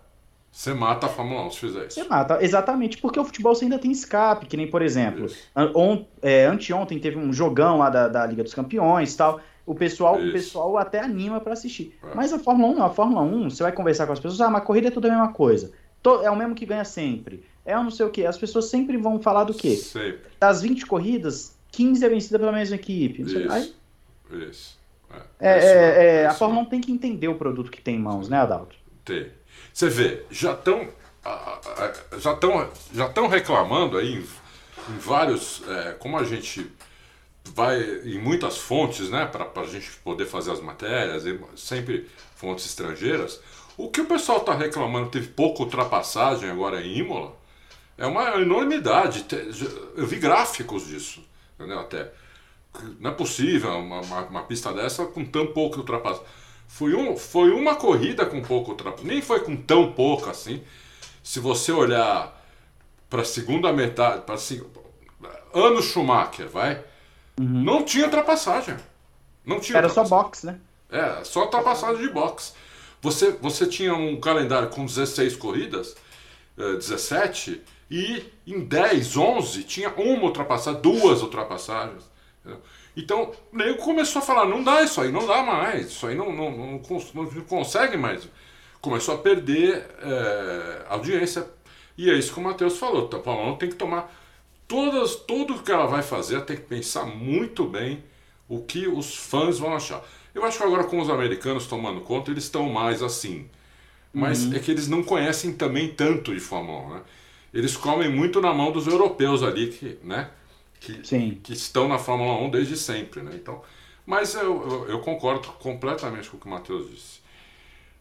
Você mata a Fórmula 1 se fizer isso.
Você mata, exatamente, porque o futebol você ainda tem escape, que nem, por exemplo, on- é, anteontem teve um jogão lá da, da Liga dos Campeões e tal. O pessoal, o pessoal até anima pra assistir.
É.
Mas a Fórmula 1 não. A Fórmula 1, você vai conversar com as pessoas, ah, mas a corrida é tudo a mesma coisa. É o mesmo que ganha sempre. É o não sei o quê. As pessoas sempre vão falar do quê?
Sempre.
Das 20 corridas, 15 é vencida pela mesma equipe.
Isso.
Aí,
Isso.
é,
isso
é,
mesmo,
é, a Fórmula
mesmo.
1 tem que entender o produto que tem em mãos, né, Adalto?
Tem. Você vê, já estão. já estão já estão reclamando aí em, em vários, é, como a gente vai em muitas fontes, né, para a gente poder fazer as matérias, sempre fontes estrangeiras. O que o pessoal está reclamando teve pouca ultrapassagem agora em Imola é uma enormidade. Eu vi gráficos disso, entendeu? Até não é possível uma, uma, uma pista dessa com tão pouco ultrapassagem. Foi, um, foi uma corrida com pouco ultrapassagem, nem foi com tão pouco assim. Se você olhar para a segunda metade, para ano Schumacher, vai, Uhum. Não tinha ultrapassagem. Não tinha
Era só box, né?
É, só ultrapassagem de box. Você, você tinha um calendário com 16 corridas, 17, eh, e em 10, 11 tinha uma ultrapassagem, duas ultrapassagens. Então, o nego começou a falar: não dá isso aí, não dá mais, isso aí não, não, não, não consegue mais. Começou a perder é, audiência. E é isso que o Matheus falou: tá, não tem que tomar todas, tudo que ela vai fazer, tem que pensar muito bem o que os fãs vão achar. Eu acho que agora com os americanos tomando conta, eles estão mais assim. Mas uhum. é que eles não conhecem também tanto de Fórmula 1, né? Eles comem muito na mão dos europeus ali, que, né? Que, Sim. que estão na Fórmula 1 desde sempre, né? Então, mas eu, eu, eu concordo completamente com o que o Matheus disse.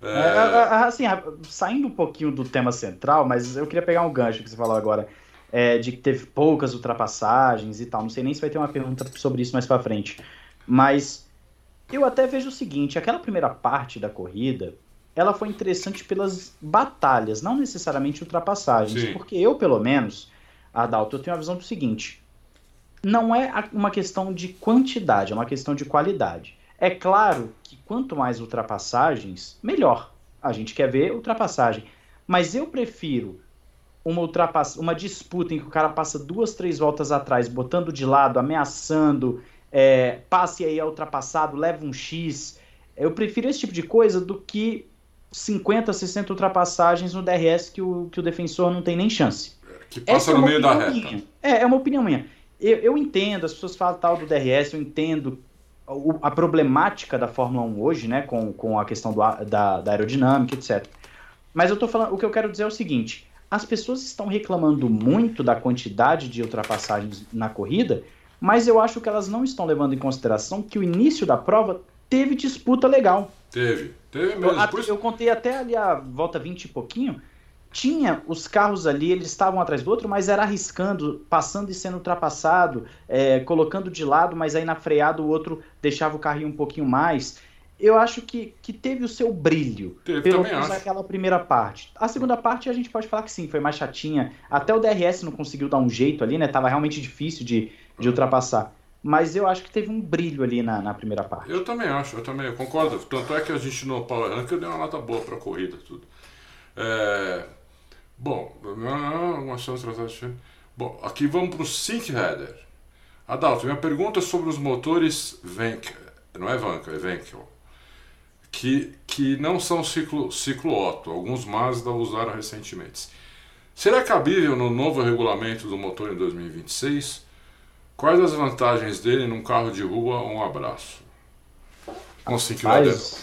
É... É, é, é assim, saindo um pouquinho do tema central, mas eu queria pegar um gancho que você falou agora é, de que teve poucas ultrapassagens e tal. Não sei nem se vai ter uma pergunta sobre isso mais para frente. Mas eu até vejo o seguinte: aquela primeira parte da corrida ela foi interessante pelas batalhas, não necessariamente ultrapassagens. Sim. Porque eu, pelo menos, Adalto, eu tenho a visão do seguinte: não é uma questão de quantidade, é uma questão de qualidade. É claro que quanto mais ultrapassagens, melhor. A gente quer ver ultrapassagem. Mas eu prefiro uma ultrapass... uma disputa em que o cara passa duas, três voltas atrás, botando de lado, ameaçando, é, passe aí é ultrapassado, leva um X. Eu prefiro esse tipo de coisa do que 50, 60 ultrapassagens no DRS que o, que o defensor não tem nem chance.
Que passa é no meio da reta.
Minha. É, é uma opinião minha. Eu, eu entendo, as pessoas falam tal do DRS, eu entendo a problemática da Fórmula 1 hoje, né, com, com a questão do, da, da aerodinâmica, etc. Mas eu tô falando, o que eu quero dizer é o seguinte: as pessoas estão reclamando muito da quantidade de ultrapassagens na corrida, mas eu acho que elas não estão levando em consideração que o início da prova teve disputa legal.
Teve, teve mesmo.
Eu, eu contei até ali a volta 20 e pouquinho. Tinha os carros ali, eles estavam atrás do outro, mas era arriscando, passando e sendo ultrapassado, é, colocando de lado, mas aí na freada o outro deixava o carrinho um pouquinho mais eu acho que, que teve o seu brilho.
Teve, pelo menos
naquela primeira parte. A segunda parte a gente pode falar que sim, foi mais chatinha. Até o DRS não conseguiu dar um jeito ali, né? Tava realmente difícil de, de uhum. ultrapassar. Mas eu acho que teve um brilho ali na, na primeira parte.
Eu também acho, eu também eu concordo. Tanto é que a gente no Power Rank deu uma nota boa pra corrida, tudo. É... Bom, uma chance Bom, aqui vamos pro Sync Header. Adalto, minha pergunta é sobre os motores Venkel. Não é Vankel, é Venkel que, que não são ciclo, ciclo Otto. Alguns Mazda usaram recentemente. Será cabível no novo regulamento do motor em 2026? Quais as vantagens dele num carro de rua? Um abraço.
Que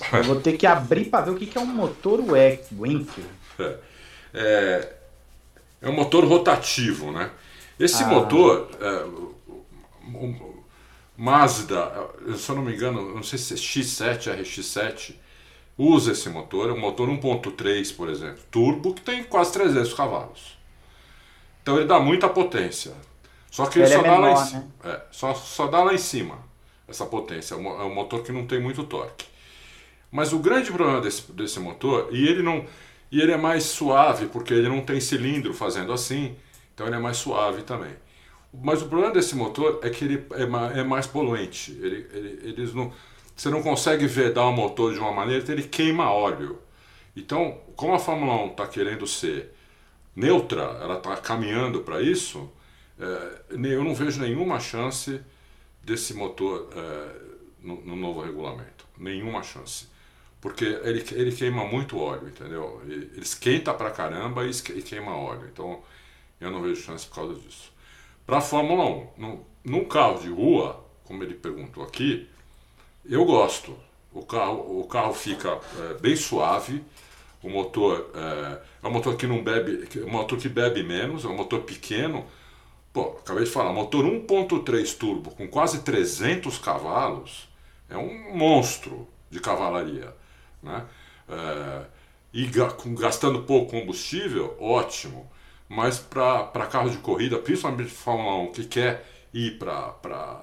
Rapaz, eu vou ter que abrir para ver o que é um motor Wenkel.
É, é, é um motor rotativo, né? Esse ah. motor, é, Mazda, se eu não me engano, não sei se é X7, RX7, usa esse motor, é um motor 1.3, por exemplo, turbo, que tem quase 300 cavalos. Então ele dá muita potência. Só que ele, só, é dá menor, lá em, né? é, só, só dá lá em cima essa potência. É um, é um motor que não tem muito torque. Mas o grande problema desse, desse motor, e ele não. E ele é mais suave, porque ele não tem cilindro fazendo assim, então ele é mais suave também. Mas o problema desse motor é que ele é, é mais poluente. Ele, ele, eles não, você não consegue vedar o motor de uma maneira que ele queima óleo. Então, como a Fórmula 1 está querendo ser neutra, ela está caminhando para isso, eu não vejo nenhuma chance desse motor é, no, no, novo regulamento. Nenhuma chance. Porque ele, ele queima muito óleo, entendeu? Ele esquenta pra caramba e queima óleo. Então, eu não vejo chance por causa disso. Para a Fórmula 1, no, num carro de rua, como ele perguntou aqui, eu gosto. O carro, o carro fica é, bem suave, o motor é, é um motor que não bebe, é um motor que bebe menos, é um motor pequeno. Pô, acabei de falar, motor 1.3 turbo com quase 300 cavalos é um monstro de cavalaria, né? É, e gastando pouco combustível, ótimo. Mas para carro de corrida, principalmente Fórmula 1, que quer ir para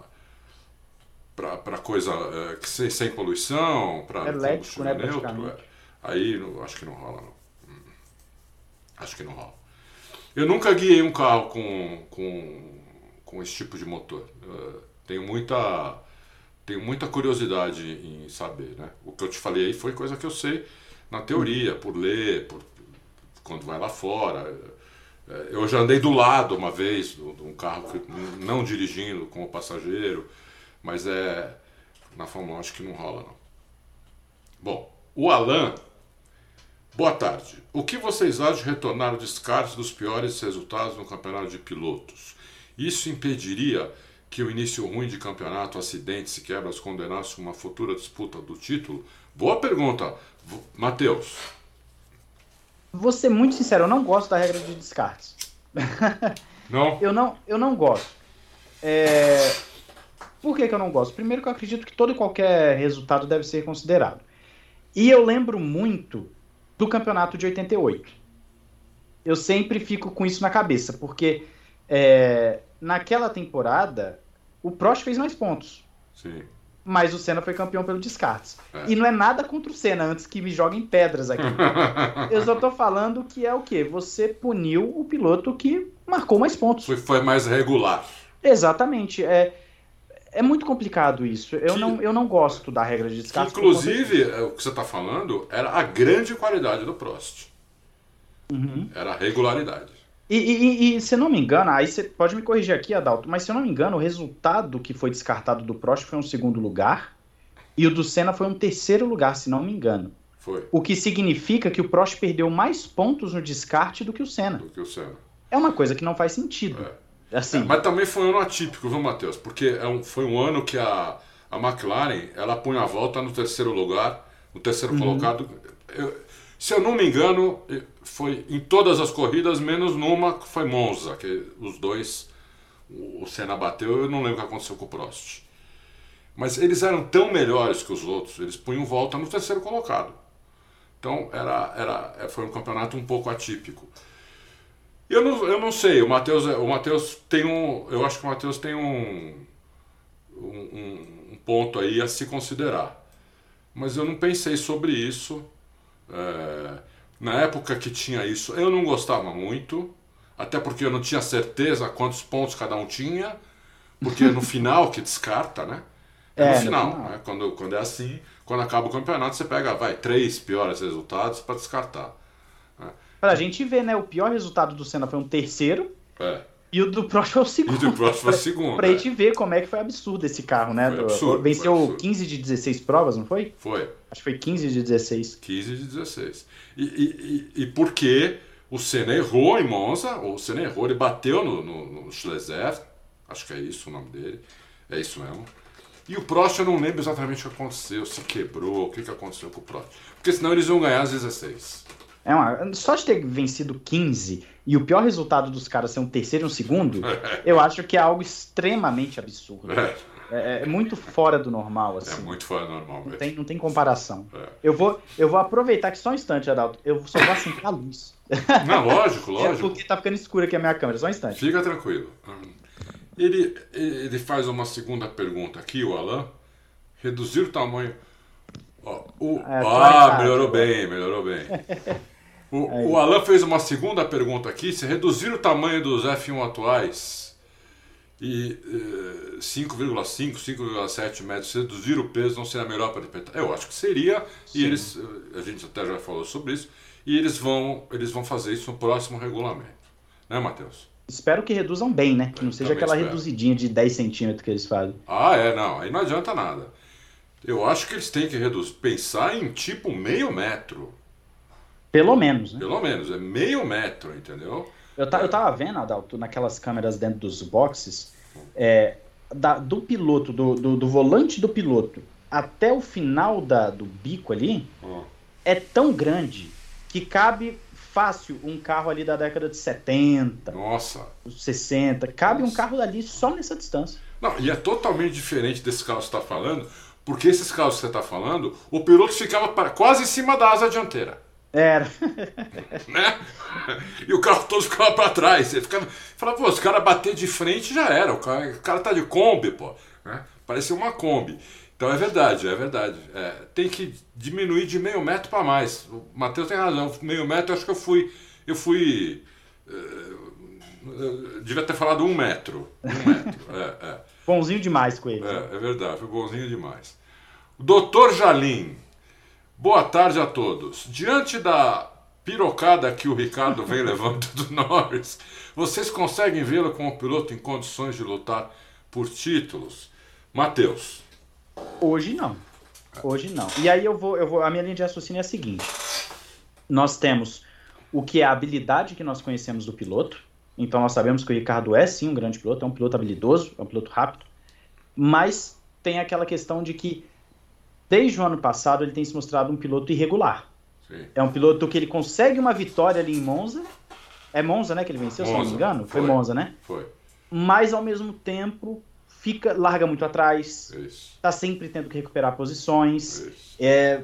para coisa é, que sem, sem poluição, para
combustível né, neutro, é.
aí acho que não rola não. Hum. Acho que não rola. Eu nunca guiei um carro com, com, com esse tipo de motor. Uh, tenho muita tenho muita curiosidade em saber, né? O que eu te falei aí foi coisa que eu sei na teoria, por ler, por, quando vai lá fora. É, eu já andei do lado uma vez de um carro que, não dirigindo como passageiro, mas é na Fórmula 1 acho que não rola não. Bom, o Alan, boa tarde. O que vocês acham de retornar o descarte dos piores resultados no campeonato de pilotos? Isso impediria que o início ruim de campeonato, acidentes e quebras condenasse uma futura disputa do título? Boa pergunta, Matheus.
Vou ser muito sincero, eu não gosto da regra de descartes.
Não?
eu não, eu não gosto. É... Por que, que eu não gosto? Primeiro que eu acredito que todo e qualquer resultado deve ser considerado. E eu lembro muito do campeonato de 88. Eu sempre fico com isso na cabeça, porque é, naquela temporada o Prost fez mais pontos.
Sim.
Mas o Senna foi campeão pelo descartes. É. E não é nada contra o Senna, antes que me joguem pedras aqui. eu só tô falando que é o quê? Você puniu o piloto que marcou mais pontos.
Foi, foi mais regular.
Exatamente. É, é muito complicado isso. Eu, que, não, eu não gosto da regra de descarte.
Inclusive, é, o que você está falando era a grande qualidade do Prost.
Uhum.
Era a regularidade.
E, e, e, se eu não me engano, aí você pode me corrigir aqui, Adalto, mas se eu não me engano, o resultado que foi descartado do Prost foi um segundo lugar e o do Senna foi um terceiro lugar, se não me engano.
Foi.
O que significa que o Prost perdeu mais pontos no descarte do que o Senna.
Do que o Senna.
É uma coisa que não faz sentido.
É. Assim. É, mas também foi um ano atípico, viu, Matheus? Porque é um, foi um ano que a, a McLaren ela punha a volta no terceiro lugar, no terceiro uhum. colocado. Eu, se eu não me engano, foi em todas as corridas, menos numa que foi Monza, que os dois, o Senna bateu, eu não lembro o que aconteceu com o Prost. Mas eles eram tão melhores que os outros, eles punham volta no terceiro colocado. Então era, era, é, foi um campeonato um pouco atípico. Eu não, eu não sei, o Matheus o Mateus tem um. Eu acho que o Matheus tem um, um, um ponto aí a se considerar. Mas eu não pensei sobre isso. É, na época que tinha isso, eu não gostava muito, até porque eu não tinha certeza quantos pontos cada um tinha, porque no final que descarta, né? É, é no final, no final. Né? Quando, quando é assim, quando acaba o campeonato, você pega, vai, três piores resultados para descartar.
Pra gente ver, né? O pior resultado do Senna foi um terceiro.
É.
E o do Prost foi o segundo.
E o do Prost foi o segundo.
pra, é. gente ver como é que foi absurdo esse carro, né? Foi absurdo, Venceu foi absurdo. 15 de 16 provas, não foi?
Foi.
Acho que foi 15 de 16.
15 de 16. E, e, e, e porque o Senna errou em Monza, o Senna errou, ele bateu no, no, no Schleser, acho que é isso o nome dele, é isso mesmo. E o Prost eu não lembro exatamente o que aconteceu, se quebrou, o que, que aconteceu com o Prost. Porque senão eles iam ganhar as 16.
É uma, só de ter vencido 15 e o pior resultado dos caras ser um terceiro e um segundo, eu acho que é algo extremamente absurdo. É. É, é, muito fora do normal, assim.
É muito fora do normal.
Não tem, não tem comparação. É. Eu, vou, eu vou aproveitar que só um instante, Adalto. Eu só vou acender a luz.
Não, lógico, é lógico.
É porque tá ficando escura aqui a minha câmera, só um instante.
Fica tranquilo. Ele, ele faz uma segunda pergunta aqui, o Alan. Reduzir o tamanho. Ó, o... Ah, melhorou bem, melhorou bem. O, o Alan fez uma segunda pergunta aqui: se reduzir o tamanho dos F1 atuais e 5,5, eh, 5,7 metros, se reduzir o peso, não seria melhor para interpretar? Eu acho que seria, Sim. e eles, eh, a gente até já falou sobre isso, e eles vão, eles vão fazer isso no próximo regulamento. Né, Matheus?
Espero que reduzam bem, né? Que não seja aquela espero. reduzidinha de 10 centímetros que eles fazem.
Ah, é, não. Aí não adianta nada. Eu acho que eles têm que reduzir, pensar em tipo meio metro.
Pelo menos, né?
Pelo menos, é meio metro, entendeu?
Eu, tá, eu tava vendo, Adalto, naquelas câmeras dentro dos boxes, é, da, do piloto, do, do, do, volante do piloto até o final da, do bico ali, oh. é tão grande que cabe fácil um carro ali da década de 70,
Nossa.
60. Cabe
Nossa.
um carro dali só nessa distância.
Não, e é totalmente diferente desse carro que você está falando, porque esses carros que você está falando, o piloto ficava pra- quase em cima da asa dianteira.
Era.
né? E o carro todo ficava pra trás. Você ficava, falava, pô, se o cara bater de frente já era. O cara, o cara tá de Kombi, pô. Né? Parecia uma Kombi. Então é verdade, é verdade. É, tem que diminuir de meio metro para mais. O Matheus tem razão. Meio metro, eu acho que eu fui. Eu fui. eh, eu devia ter falado um metro. Um metro. É, é.
Bonzinho demais com ele.
É, é verdade, foi bonzinho demais. Doutor Jalim, boa tarde a todos. Diante da pirocada que o Ricardo vem levando do Norris, vocês conseguem vê-lo como piloto em condições de lutar por títulos? Matheus,
Hoje não. Hoje não. E aí eu vou, eu vou. A minha linha de raciocínio é a seguinte: nós temos o que é a habilidade que nós conhecemos do piloto. Então nós sabemos que o Ricardo é sim um grande piloto, é um piloto habilidoso, é um piloto rápido. Mas tem aquela questão de que desde o ano passado ele tem se mostrado um piloto irregular.
sim.
É um piloto que ele consegue uma vitória ali em Monza. É Monza, né, que ele venceu, se não me
Monza,
engano? Foi
foi.
Monza, né?
Foi.
Mas ao mesmo tempo fica larga muito atrás,
Isso.
tá sempre tendo que recuperar posições.
Isso.
É,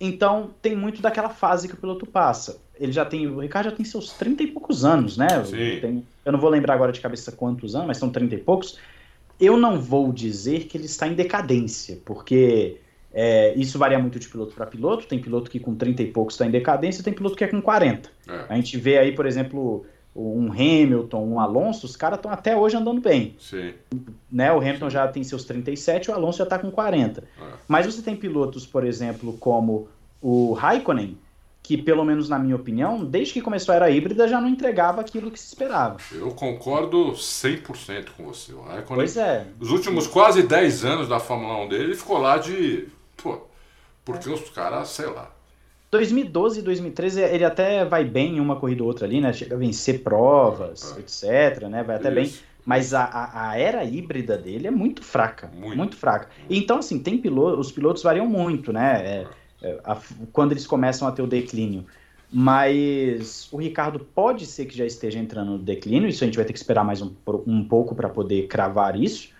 então tem muito daquela fase que o piloto passa. Ele já tem, o Ricardo já tem seus 30 e poucos anos, né?
Sim.
Tem- eu não vou lembrar agora de cabeça quantos anos, mas são 30 e poucos. Eu não vou dizer que ele está em decadência, porque é, isso varia muito de piloto para piloto. Tem piloto que com 30 e poucos está em decadência, tem piloto que é com 40.
É,
A gente vê aí, por exemplo, um Hamilton, um Alonso, os caras estão até hoje andando bem
sim.
né? O Hamilton já tem seus 37, o Alonso já está com 40.
É.
Mas você tem pilotos, por exemplo, como o Raikkonen, que pelo menos na minha opinião, desde que começou a era híbrida já não entregava aquilo que se esperava.
Eu concordo 100% com você. O Raikkonen,
Pois é.
Os últimos quase 10 anos da Fórmula 1 dele, ele ficou lá de. Pô, porque os caras, sei lá.
2012 e 2013 ele até vai bem em uma corrida ou outra ali, né? Chega a vencer provas,
É.
etc, né? Vai até bem.
Isso.
Mas a, a, a era híbrida dele é muito fraca.
Muito.
Muito, fraca. Então, assim, tem piloto, os pilotos variam muito, né? É, é, a- quando eles começam a ter o declínio. Mas o Ricardo pode ser que já esteja entrando no declínio, isso a gente vai ter que esperar mais um, um pouco para poder cravar isso.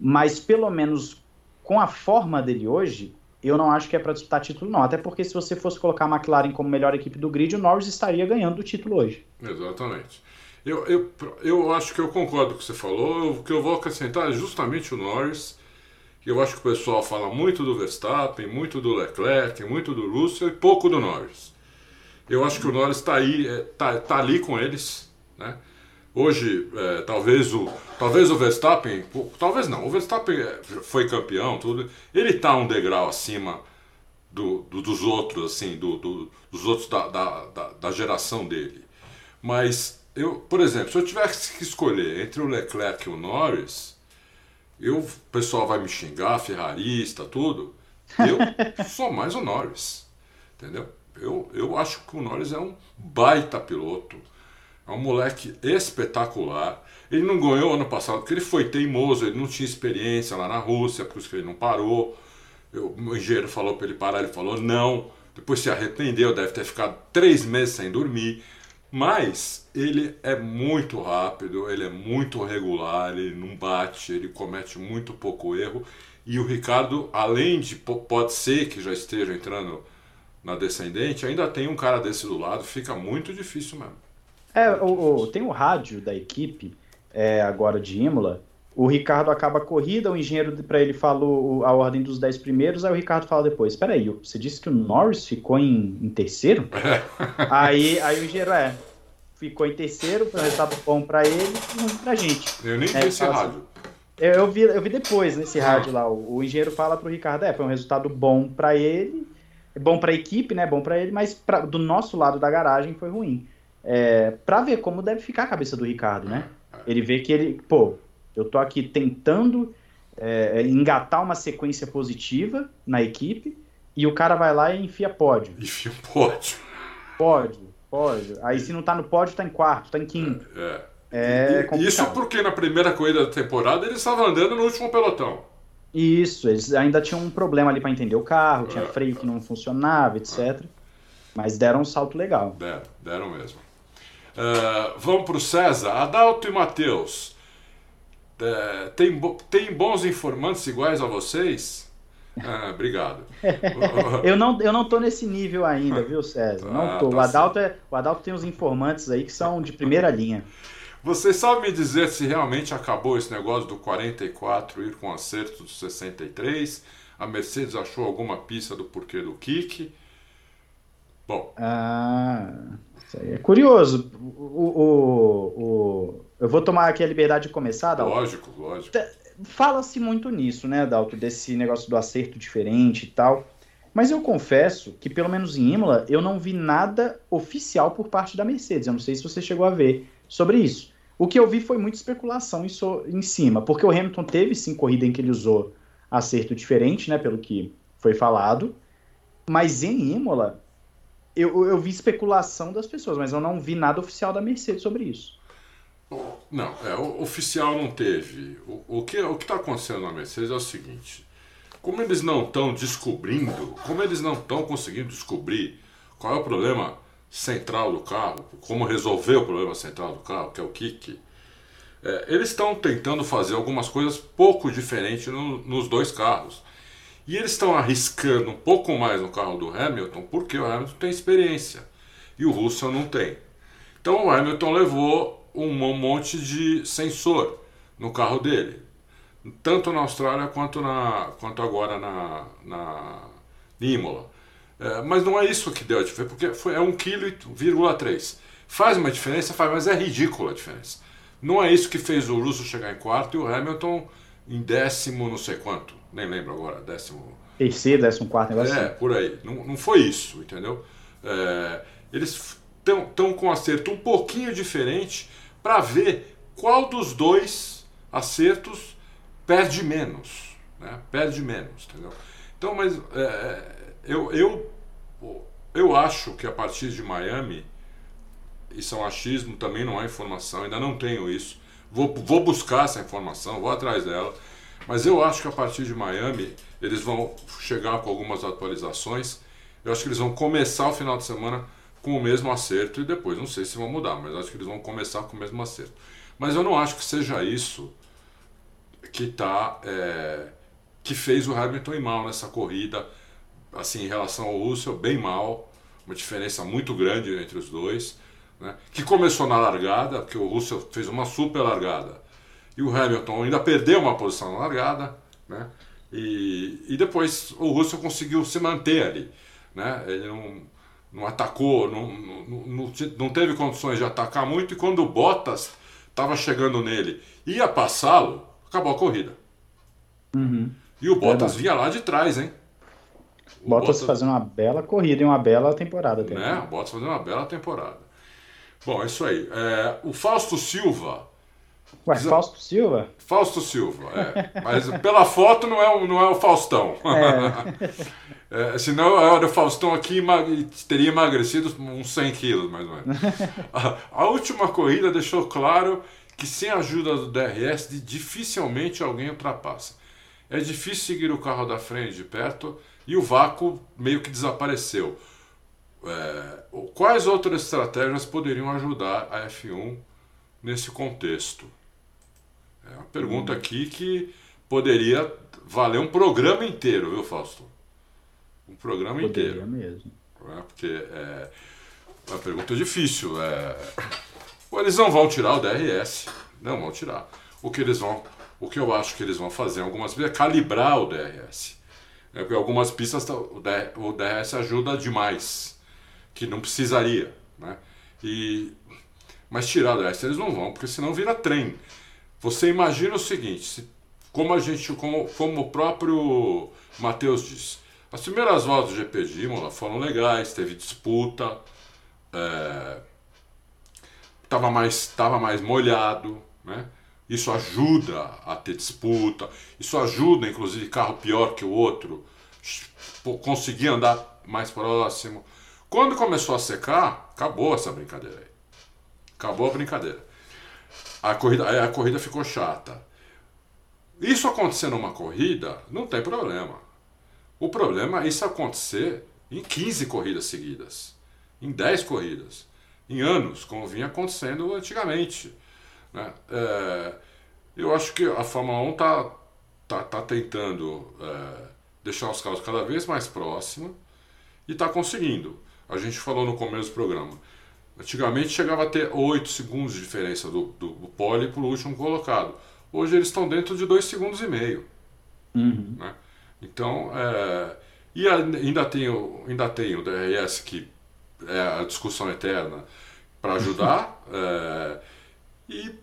Mas pelo menos com a forma dele hoje, eu não acho que é para disputar título, não. Até porque se você fosse colocar a McLaren como melhor equipe do grid, o Norris estaria ganhando o título hoje.
Exatamente. Eu, eu, eu acho que eu concordo com o que você falou. O que eu vou acrescentar é justamente o Norris. Eu acho que o pessoal fala muito do Verstappen, muito do Leclerc, muito do Russell e pouco do Norris. Eu acho que o Norris está é, tá, tá ali com eles, né? Hoje, é, talvez o talvez o Verstappen, talvez não, o Verstappen é, foi campeão, tudo. Ele está um degrau acima do, do- dos outros, assim, do, do- dos outros da, da, da, da geração dele. Mas eu, por exemplo, se eu tivesse que escolher entre o Leclerc e o Norris, eu, o pessoal vai me xingar, ferrarista, tudo. Eu sou mais o Norris, entendeu? Eu, eu acho que o Norris é um baita piloto. É um moleque espetacular. Ele não ganhou ano passado porque ele foi teimoso, ele não tinha experiência lá na Rússia, por isso que ele não parou. Eu- o engenheiro falou para ele parar, ele falou não. Depois se arrependeu, deve ter ficado três meses sem dormir. Mas ele é muito rápido, ele é muito regular, ele não bate, ele comete muito pouco erro. E o Ricardo, além de po- pode ser que já esteja entrando na descendente, ainda tem um cara desse do lado, fica muito difícil mesmo.
É, o, o- tem o rádio da equipe, é, agora de Imola. O Ricardo acaba a corrida, o engenheiro para ele falou a ordem dos 10 primeiros, aí o Ricardo fala depois: Espera aí, você disse que o Norris ficou em, em terceiro? aí, aí o engenheiro é. Ficou em terceiro, foi um resultado bom para ele e ruim pra gente.
Eu nem
É,
vi esse
fala assim,
rádio.
Eu, eu vi, eu vi depois nesse rádio lá. O, o engenheiro fala pro Ricardo: É, foi um resultado bom para ele, bom pra equipe, né? Bom para ele, mas pra- do nosso lado da garagem foi ruim. É, pra ver como deve ficar a cabeça do Ricardo, né? Ele vê que ele, pô, eu tô aqui tentando é, engatar uma sequência positiva na equipe e o cara vai lá e enfia pódio.
Enfia pódio.
Pódio, pódio. Aí se não tá no pódio, tá em quarto, tá em quinto.
É.
É
E-
complicado.
Isso porque na primeira corrida da temporada ele estava andando no último pelotão.
Isso, eles ainda tinham um problema ali pra entender o carro, tinha
É.
freio que não funcionava, etc. Mas deram um salto legal.
Deram, deram mesmo. Uh, vamos para o César. Adalto e Matheus. Uh, tem, tem bons informantes iguais a vocês? Ah, obrigado.
eu, não, eu não tô nesse nível ainda, viu, César? Não ah, tô. Tá o, Adalto é, o Adalto tem uns informantes aí que são de primeira linha.
Você sabe me dizer se realmente acabou esse negócio do 44 ir com acerto do 63? A Mercedes achou alguma pista do porquê do kick?
Bom. Ah, isso aí é curioso. O, o, o, eu vou tomar aqui a liberdade de começar,
Dalton. Lógico, lógico.
Fala-se muito nisso, né, Dalton, desse negócio do acerto diferente e tal. Mas eu confesso que, pelo menos em Imola, eu não vi nada oficial por parte da Mercedes. Eu não sei se você chegou a ver sobre isso. O que eu vi foi muita especulação em, em cima, porque o Hamilton teve sim corrida em que ele usou acerto diferente, né, pelo que foi falado. Mas em Imola, eu, eu vi especulação das pessoas, mas eu não vi nada oficial da Mercedes sobre isso.
Não, é, o oficial não teve. O, o que o está acontecendo na Mercedes é o seguinte: como eles não estão descobrindo, como eles não estão conseguindo descobrir qual é o problema central do carro, como resolver o problema central do carro, que é o kick, é, eles estão tentando fazer algumas coisas pouco diferentes no, nos dois carros. E eles estão arriscando um pouco mais no carro do Hamilton porque o Hamilton tem experiência e o Russell não tem. Então o Hamilton levou um monte de sensor no carro dele, tanto na Austrália quanto, na, quanto agora na, na Imola. É, mas não é isso que deu a diferença, porque foi, é 1,3 kg. Faz uma diferença, faz, mas é ridícula a diferença. Não é isso que fez o Russo chegar em quarto e o Hamilton em décimo não sei quanto nem lembro agora, décimo.
Terceiro, décimo quarto negócio.
É, assim. por aí. Não, não foi isso, entendeu? É, eles estão com um acerto um pouquinho diferente para ver qual dos dois acertos perde menos. Né? Perde menos, entendeu? Então, mas é, eu, eu, eu acho que a partir de Miami, isso é um achismo, também não há informação, ainda não tenho isso. Vou, vou buscar essa informação, vou atrás dela. Mas eu acho que a partir de Miami eles vão chegar com algumas atualizações. Eu acho que eles vão começar o final de semana com o mesmo acerto e depois não sei se vão mudar, mas acho que eles vão começar com o mesmo acerto. Mas eu não acho que seja isso que tá é, que fez o Hamilton ir mal nessa corrida, assim em relação ao Russell, bem mal, uma diferença muito grande entre os dois, né? Que começou na largada, porque o Russell fez uma super largada e o Hamilton ainda perdeu uma posição na largada, né? E, e depois o Russell conseguiu se manter ali, né? Ele não, não atacou, não, não, não, não teve condições de atacar muito e quando o Bottas estava chegando nele ia passá-lo, acabou a corrida.
Uhum.
E o Bottas vinha lá de trás, hein?
O Bottas, Bottas fazendo uma bela corrida e uma bela temporada.
Né? O Bottas fazendo uma bela temporada. Bom, é isso aí. É, o Fausto Silva
Ué, Fausto Silva?
Fausto Silva, é. Mas pela foto não é o, não é o Faustão. É. é, senão era o Faustão aqui teria emagrecido uns 100 quilos, mais ou menos. A, a, última corrida deixou claro que sem a ajuda do DRS dificilmente alguém ultrapassa. É difícil seguir o carro da frente de perto e o vácuo meio que desapareceu. É, quais outras estratégias poderiam ajudar a F1 nesse contexto? É uma pergunta aqui que poderia valer um programa inteiro, viu, Fausto? Um programa
poderia
inteiro.
mesmo.
É, porque é uma pergunta difícil. É... Eles não vão tirar o DRS. Não vão tirar. O que eles vão. O que eu acho que eles vão fazer algumas vezes é calibrar o DRS. É porque algumas pistas o DRS ajuda demais. Que não precisaria. Né? E... Mas tirar o DRS eles não vão, porque senão vira trem. Você imagina o seguinte, se, como a gente, como, como o próprio Matheus disse, as primeiras voltas do GP de Imola foram legais, teve disputa, é, mais, tava mais molhado, né? Isso ajuda a ter disputa, isso ajuda, inclusive, carro pior que o outro, conseguir andar mais próximo. Quando começou a secar, acabou essa brincadeira aí. Acabou a brincadeira a corrida, a corrida ficou chata. Isso acontecer numa corrida, não tem problema. O problema é isso acontecer em 15 corridas seguidas. em 10 corridas, em anos, como vinha acontecendo antigamente. Né? É, eu acho que a Fórmula 1 está tá, tá tentando é, deixar os carros cada vez mais próximos e está conseguindo. A gente falou no começo do programa. Antigamente chegava a ter 8 segundos de diferença do, do, do pole para o último colocado. Hoje eles estão dentro de 2 segundos e meio.
Uhum.
Né? Então, é, e ainda tem, o, ainda tem o DRS, que é a discussão eterna, para ajudar. é, e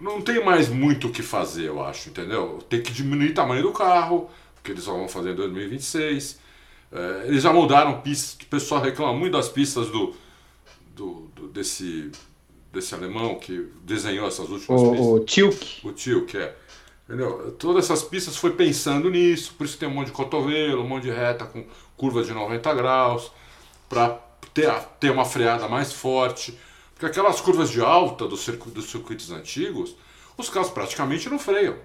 não tem mais muito o que fazer, eu acho, entendeu? Tem que diminuir o tamanho do carro, que eles vão fazer em 2026. É, eles já mudaram pistas, o pessoal reclama muito das pistas do, do, do desse, desse alemão que desenhou essas últimas
o,
pistas.
O Tilk.
O Tilk, é. Entendeu? Todas essas pistas foi pensando nisso, por isso tem um monte de cotovelo, um monte de reta com curva de 90 graus, para ter, ter uma freada mais forte. Porque aquelas curvas de alta do circuito, dos circuitos antigos, os carros praticamente não freiam.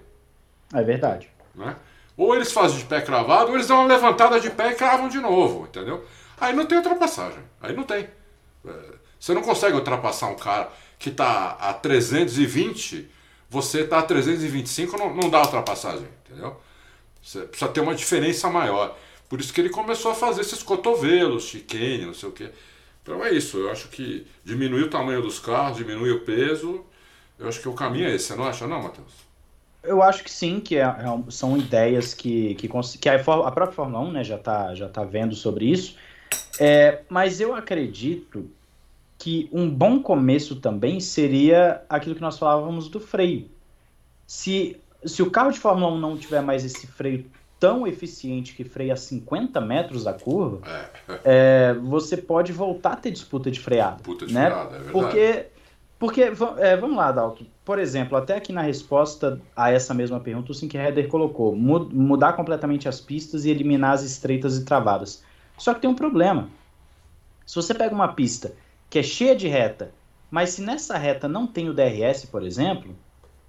É verdade.
Né? Ou eles fazem de pé cravado, ou eles dão uma levantada de pé e cravam de novo, entendeu? Aí não tem ultrapassagem. Aí não tem. É, você não consegue ultrapassar um cara que está a 320, você está a 325, não, não dá ultrapassagem, entendeu? Você precisa ter uma diferença maior. Por isso que ele começou a fazer esses cotovelos, chicane, não sei o quê. Então é isso, eu acho que diminuir o tamanho dos carros, diminuir o peso, eu acho que o caminho é esse, você não acha não, Matheus?
Eu acho que sim, que é, é, são ideias que, que, que a, a, própria Fórmula 1 né, já está já tá vendo sobre isso. É, mas eu acredito que um bom começo também seria aquilo que nós falávamos do freio. Se, se o carro de Fórmula 1 não tiver mais esse freio tão eficiente que freia a 50 metros da curva, é. É, você pode voltar a ter disputa de freada. Disputa de né? freada, é verdade. Porque, porque é, vamos lá, Dalton. Por exemplo, até aqui na resposta a essa mesma pergunta, o Sink Header colocou mudar completamente as pistas e eliminar as estreitas e travadas. Só que tem um problema. Se você pega uma pista que é cheia de reta, mas se nessa reta não tem o DRS, por exemplo,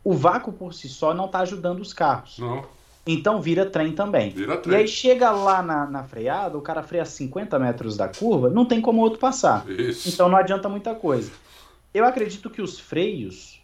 o vácuo por si só não está ajudando os carros.
Não.
Então vira trem também.
Vira trem.
E aí chega lá na, na freada, o cara freia 50 metros da curva, não tem como outro passar.
Isso.
Então não adianta muita coisa. Eu acredito que os freios,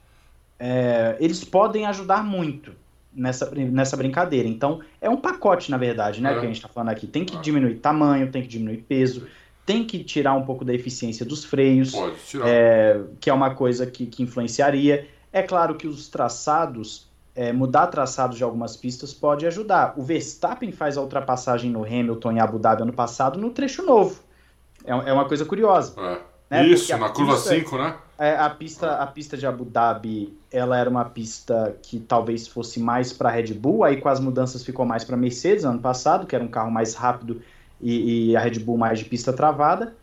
é, eles podem ajudar muito nessa, nessa brincadeira. Então é um pacote, na verdade, né, é. que a gente está falando aqui. Tem que é. diminuir tamanho, tem que diminuir peso, tem que tirar um pouco da eficiência dos freios,
Pode tirar.
É, que é uma coisa que, que influenciaria. É claro que os traçados é, mudar traçados de algumas pistas pode ajudar. O Verstappen faz a ultrapassagem no Hamilton em Abu Dhabi ano passado no trecho novo. É, é uma coisa curiosa.
É. Né? Isso, na curva 5, né?
É, a, pista, a pista de Abu Dhabi ela era uma pista que talvez fosse mais para Red Bull, aí com as mudanças ficou mais para Mercedes ano passado, que era um carro mais rápido e, e a Red Bull mais de pista travada.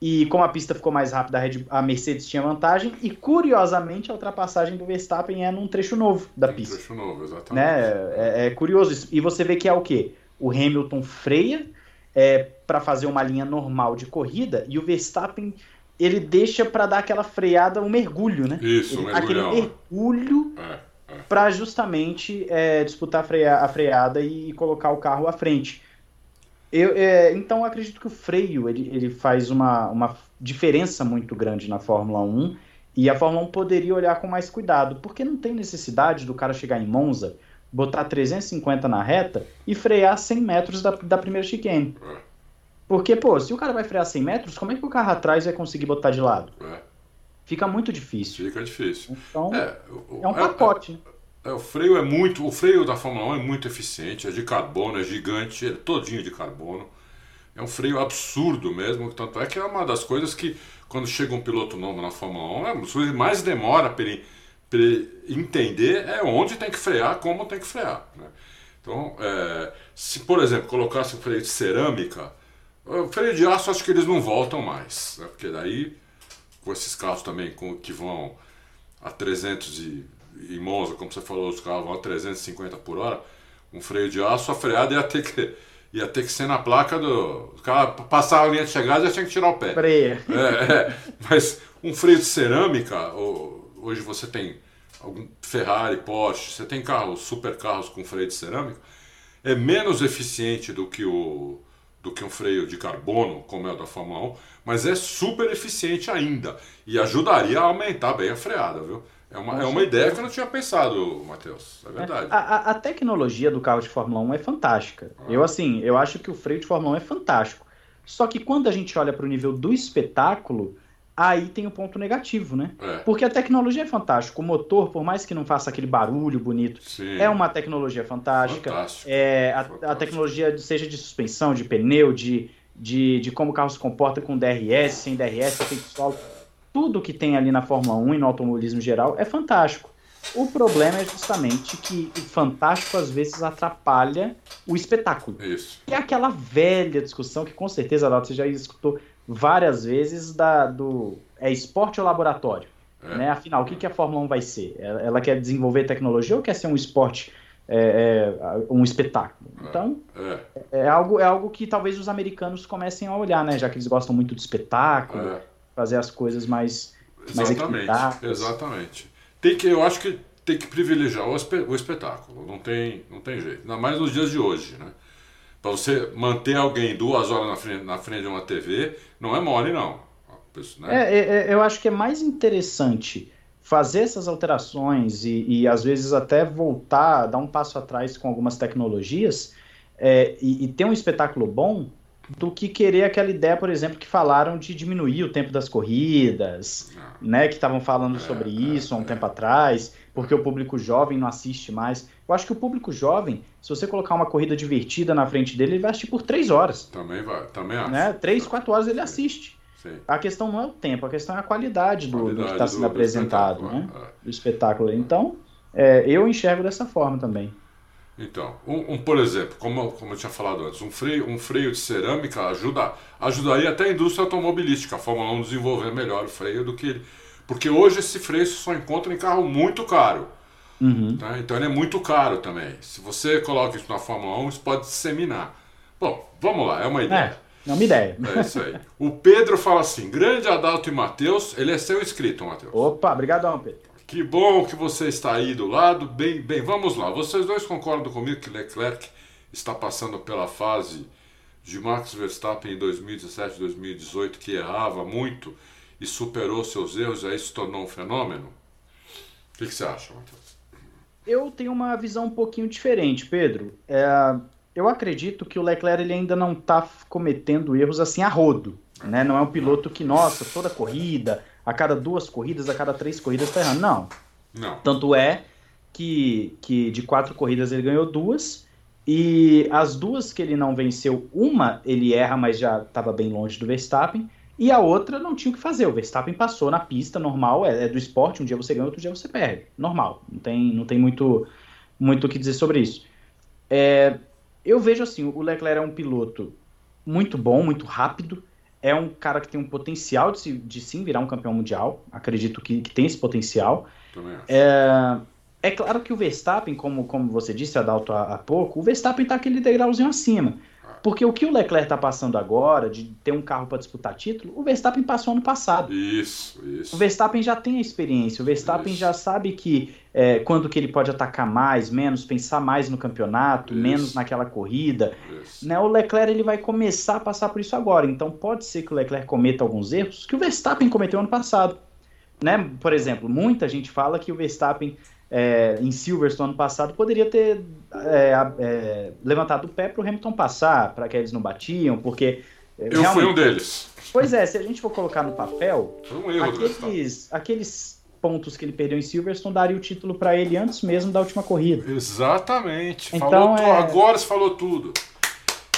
E como a pista ficou mais rápida, a, Mercedes tinha vantagem. E curiosamente, a ultrapassagem do Verstappen é num trecho novo da pista.
Um trecho novo, exatamente.
Né? É, é, curioso isso. E você vê que é o quê? O Hamilton freia é, para fazer uma linha normal de corrida e o Verstappen ele deixa para dar aquela freada, um mergulho, né?
Isso,
ele, Aquele mergulho é, é. para justamente é, disputar a, freia, a freada e colocar o carro à frente. Eu, é, então, eu acredito que o freio ele, ele faz uma, uma diferença muito grande na Fórmula 1 e a Fórmula 1 poderia olhar com mais cuidado, porque não tem necessidade do cara chegar em Monza, botar 350 na reta e frear 100 metros da, da primeira chicane. É. Porque, pô, se o cara vai frear 100 metros, como é que o carro atrás vai conseguir botar de lado?
É.
Fica muito difícil.
Fica difícil.
Então, é, é um pacote.
É, o freio é muito, o freio da Fórmula 1 é muito eficiente, é de carbono, é gigante, é todinho de carbono. É um freio absurdo mesmo, tanto é que é uma das coisas que quando chega um piloto novo na Fórmula 1, é uma das coisas que mais demora para ele, ele, entender é onde tem que frear, como tem que frear. Né? Então, é, se por exemplo colocasse um freio de cerâmica, o freio de aço acho que eles não voltam mais, né? porque daí com esses carros também com, que vão a 300 e em Monza, como você falou, os carros vão a 350 por hora, um freio de aço, a freada ia ter que, ia ter que ser na placa do. O cara passar a linha de chegada já tinha que tirar o pé.
Freia.
É, é, mas um freio de cerâmica, hoje você tem algum Ferrari, Porsche, você tem carros, super carros com freio de cerâmica, é menos eficiente do que o, do que um freio de carbono, como é o da Fórmula 1, mas é super eficiente ainda e ajudaria a aumentar bem a freada, viu? É uma, é uma ideia que eu não tinha pensado, Matheus. É verdade.
A, a, a, tecnologia do carro de Fórmula 1 é fantástica. Ah. Eu, assim, eu acho que o freio de Fórmula 1 é fantástico. Só que quando a gente olha para o nível do espetáculo, aí tem o um ponto negativo, né? É. Porque a tecnologia é fantástica. O motor, por mais que não faça aquele barulho bonito, Sim. é uma tecnologia fantástica. Fantástico. É, a, Fantástico. a tecnologia, seja de suspensão, de pneu, de, de, de como o carro se comporta com DRS, sem DRS, efeito solo tudo que tem ali na Fórmula 1 e no automobilismo geral é fantástico. O problema é justamente que o fantástico às vezes atrapalha o espetáculo.
Isso.
E é aquela velha discussão que com certeza, Adalto, você já escutou várias vezes da, do é esporte ou laboratório. É. Né? Afinal, o que, que a Fórmula 1 vai ser? Ela quer desenvolver tecnologia ou quer ser um esporte, é, é, um espetáculo? É. Então, é. é. algo, é algo que talvez os americanos comecem a olhar, né? Já que eles gostam muito de espetáculo fazer as coisas mais,
exatamente, mais Exatamente. Tem que, eu acho que tem que privilegiar o, o espetáculo, não tem, não tem jeito. Ainda mais nos dias de hoje, né? Para você manter alguém duas horas na frente, na frente de uma TV, não é mole, não.
Né? É, é, é, eu acho que é mais interessante fazer essas alterações e, e, às vezes até voltar, dar um passo atrás com algumas tecnologias é, e, e, ter um espetáculo bom do que querer aquela ideia, por exemplo, que falaram de diminuir o tempo das corridas, ah. né? Que estavam falando sobre é, isso há um é. tempo atrás, porque o público jovem não assiste mais. Eu acho que o público jovem, se você colocar uma corrida divertida na frente dele, ele vai assistir por três horas.
Também vai, também acho.
Né? Três, quatro horas ele assiste. Sim. A questão não é o tempo, a questão é a qualidade do, qualidade do que está sendo do, apresentado, do espetáculo, né? É. Do espetáculo. Então, é, eu enxergo dessa forma também.
Então, um, um, por exemplo, como, como eu tinha falado antes, um freio, um freio de cerâmica ajuda, ajudaria até a indústria automobilística, a Fórmula 1 desenvolver melhor o freio do que ele. Porque hoje esse freio só encontra em carro muito caro.
Uhum.
Tá? Então ele é muito caro também. Se você coloca isso na Fórmula 1, isso pode disseminar. Bom, vamos lá, é uma ideia.
É, é uma ideia.
É isso aí. O Pedro fala assim: grande Adalto e Matheus, ele é seu inscrito, Matheus.
Opa, obrigadão, Pedro.
Que bom que você está aí do lado. Bem, bem, vamos lá. Vocês dois concordam comigo que Leclerc está passando pela fase de Max Verstappen em 2017, 2018, que errava muito e superou seus erros e aí se tornou um fenômeno? O que, que você acha, Matheus?
Eu tenho uma visão um pouquinho diferente, Pedro. É, eu acredito que o Leclerc ele ainda não está cometendo erros assim a rodo. Né? Não é um piloto que, nossa, toda corrida, a cada duas corridas, a cada três corridas tá errando. Não.
Não.
Tanto é que, que de quatro corridas ele ganhou duas. E as duas que ele não venceu, uma ele erra, mas já estava bem longe do Verstappen. E a outra não tinha o que fazer. O Verstappen passou na pista, normal, é, é do esporte. Um dia você ganha, outro dia você perde. Normal. Não tem, não tem muito muito o que dizer sobre isso. É, eu vejo assim, o Leclerc é um piloto muito bom, muito rápido é um cara que tem um potencial de, de sim virar um campeão mundial. Acredito que, que tem esse potencial. É, é, claro que o Verstappen, como, como você disse, Adalto, há, há pouco, o Verstappen está aquele degrauzinho acima. Porque o que o Leclerc está passando agora, de ter um carro para disputar título, o Verstappen passou ano passado.
Isso, isso.
O Verstappen já tem a experiência, o Verstappen isso. já sabe que é, quando que ele pode atacar mais, menos, pensar mais no campeonato, isso. menos naquela corrida. Né? O Leclerc ele vai começar a passar por isso agora. Então pode ser que o Leclerc cometa alguns erros que o Verstappen cometeu ano passado. Né? Por exemplo, muita gente fala que o Verstappen é, em Silverstone ano passado poderia ter é, é, levantado o pé para o Hamilton passar, para que eles não batiam, porque.
É, Eu fui um deles.
Pois é, se a gente for colocar no papel, um aqueles, aqueles pontos que ele perdeu em Silverstone daria o título para ele antes mesmo da última corrida.
Exatamente. Então, falou é... Agora você falou tudo.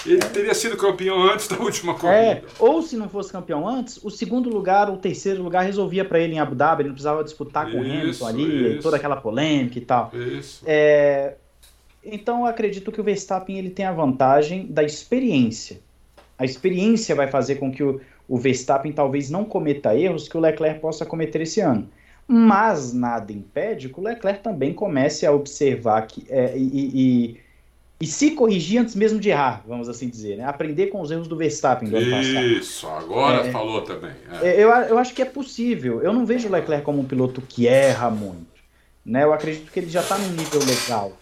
Ele teria sido campeão antes da última corrida. É,
ou se não fosse campeão antes, o segundo lugar ou o terceiro lugar resolvia para ele em Abu Dhabi, ele não precisava disputar com o Hamilton ali, isso. toda aquela polêmica e tal.
Isso.
É, então eu acredito que o Verstappen ele tem a vantagem da experiência. A experiência vai fazer com que o, o Verstappen talvez não cometa erros que o Leclerc possa cometer esse ano. Mas nada impede que o Leclerc também comece a observar que, é, e, e e se corrigir antes mesmo de errar, vamos assim dizer, né? Aprender com os erros do Verstappen do ano
passado. Isso, agora é, falou também.
É. é. Eu, eu acho que é possível. Eu não vejo o Leclerc como um piloto que erra muito. Né? Eu acredito que ele já está num nível legal.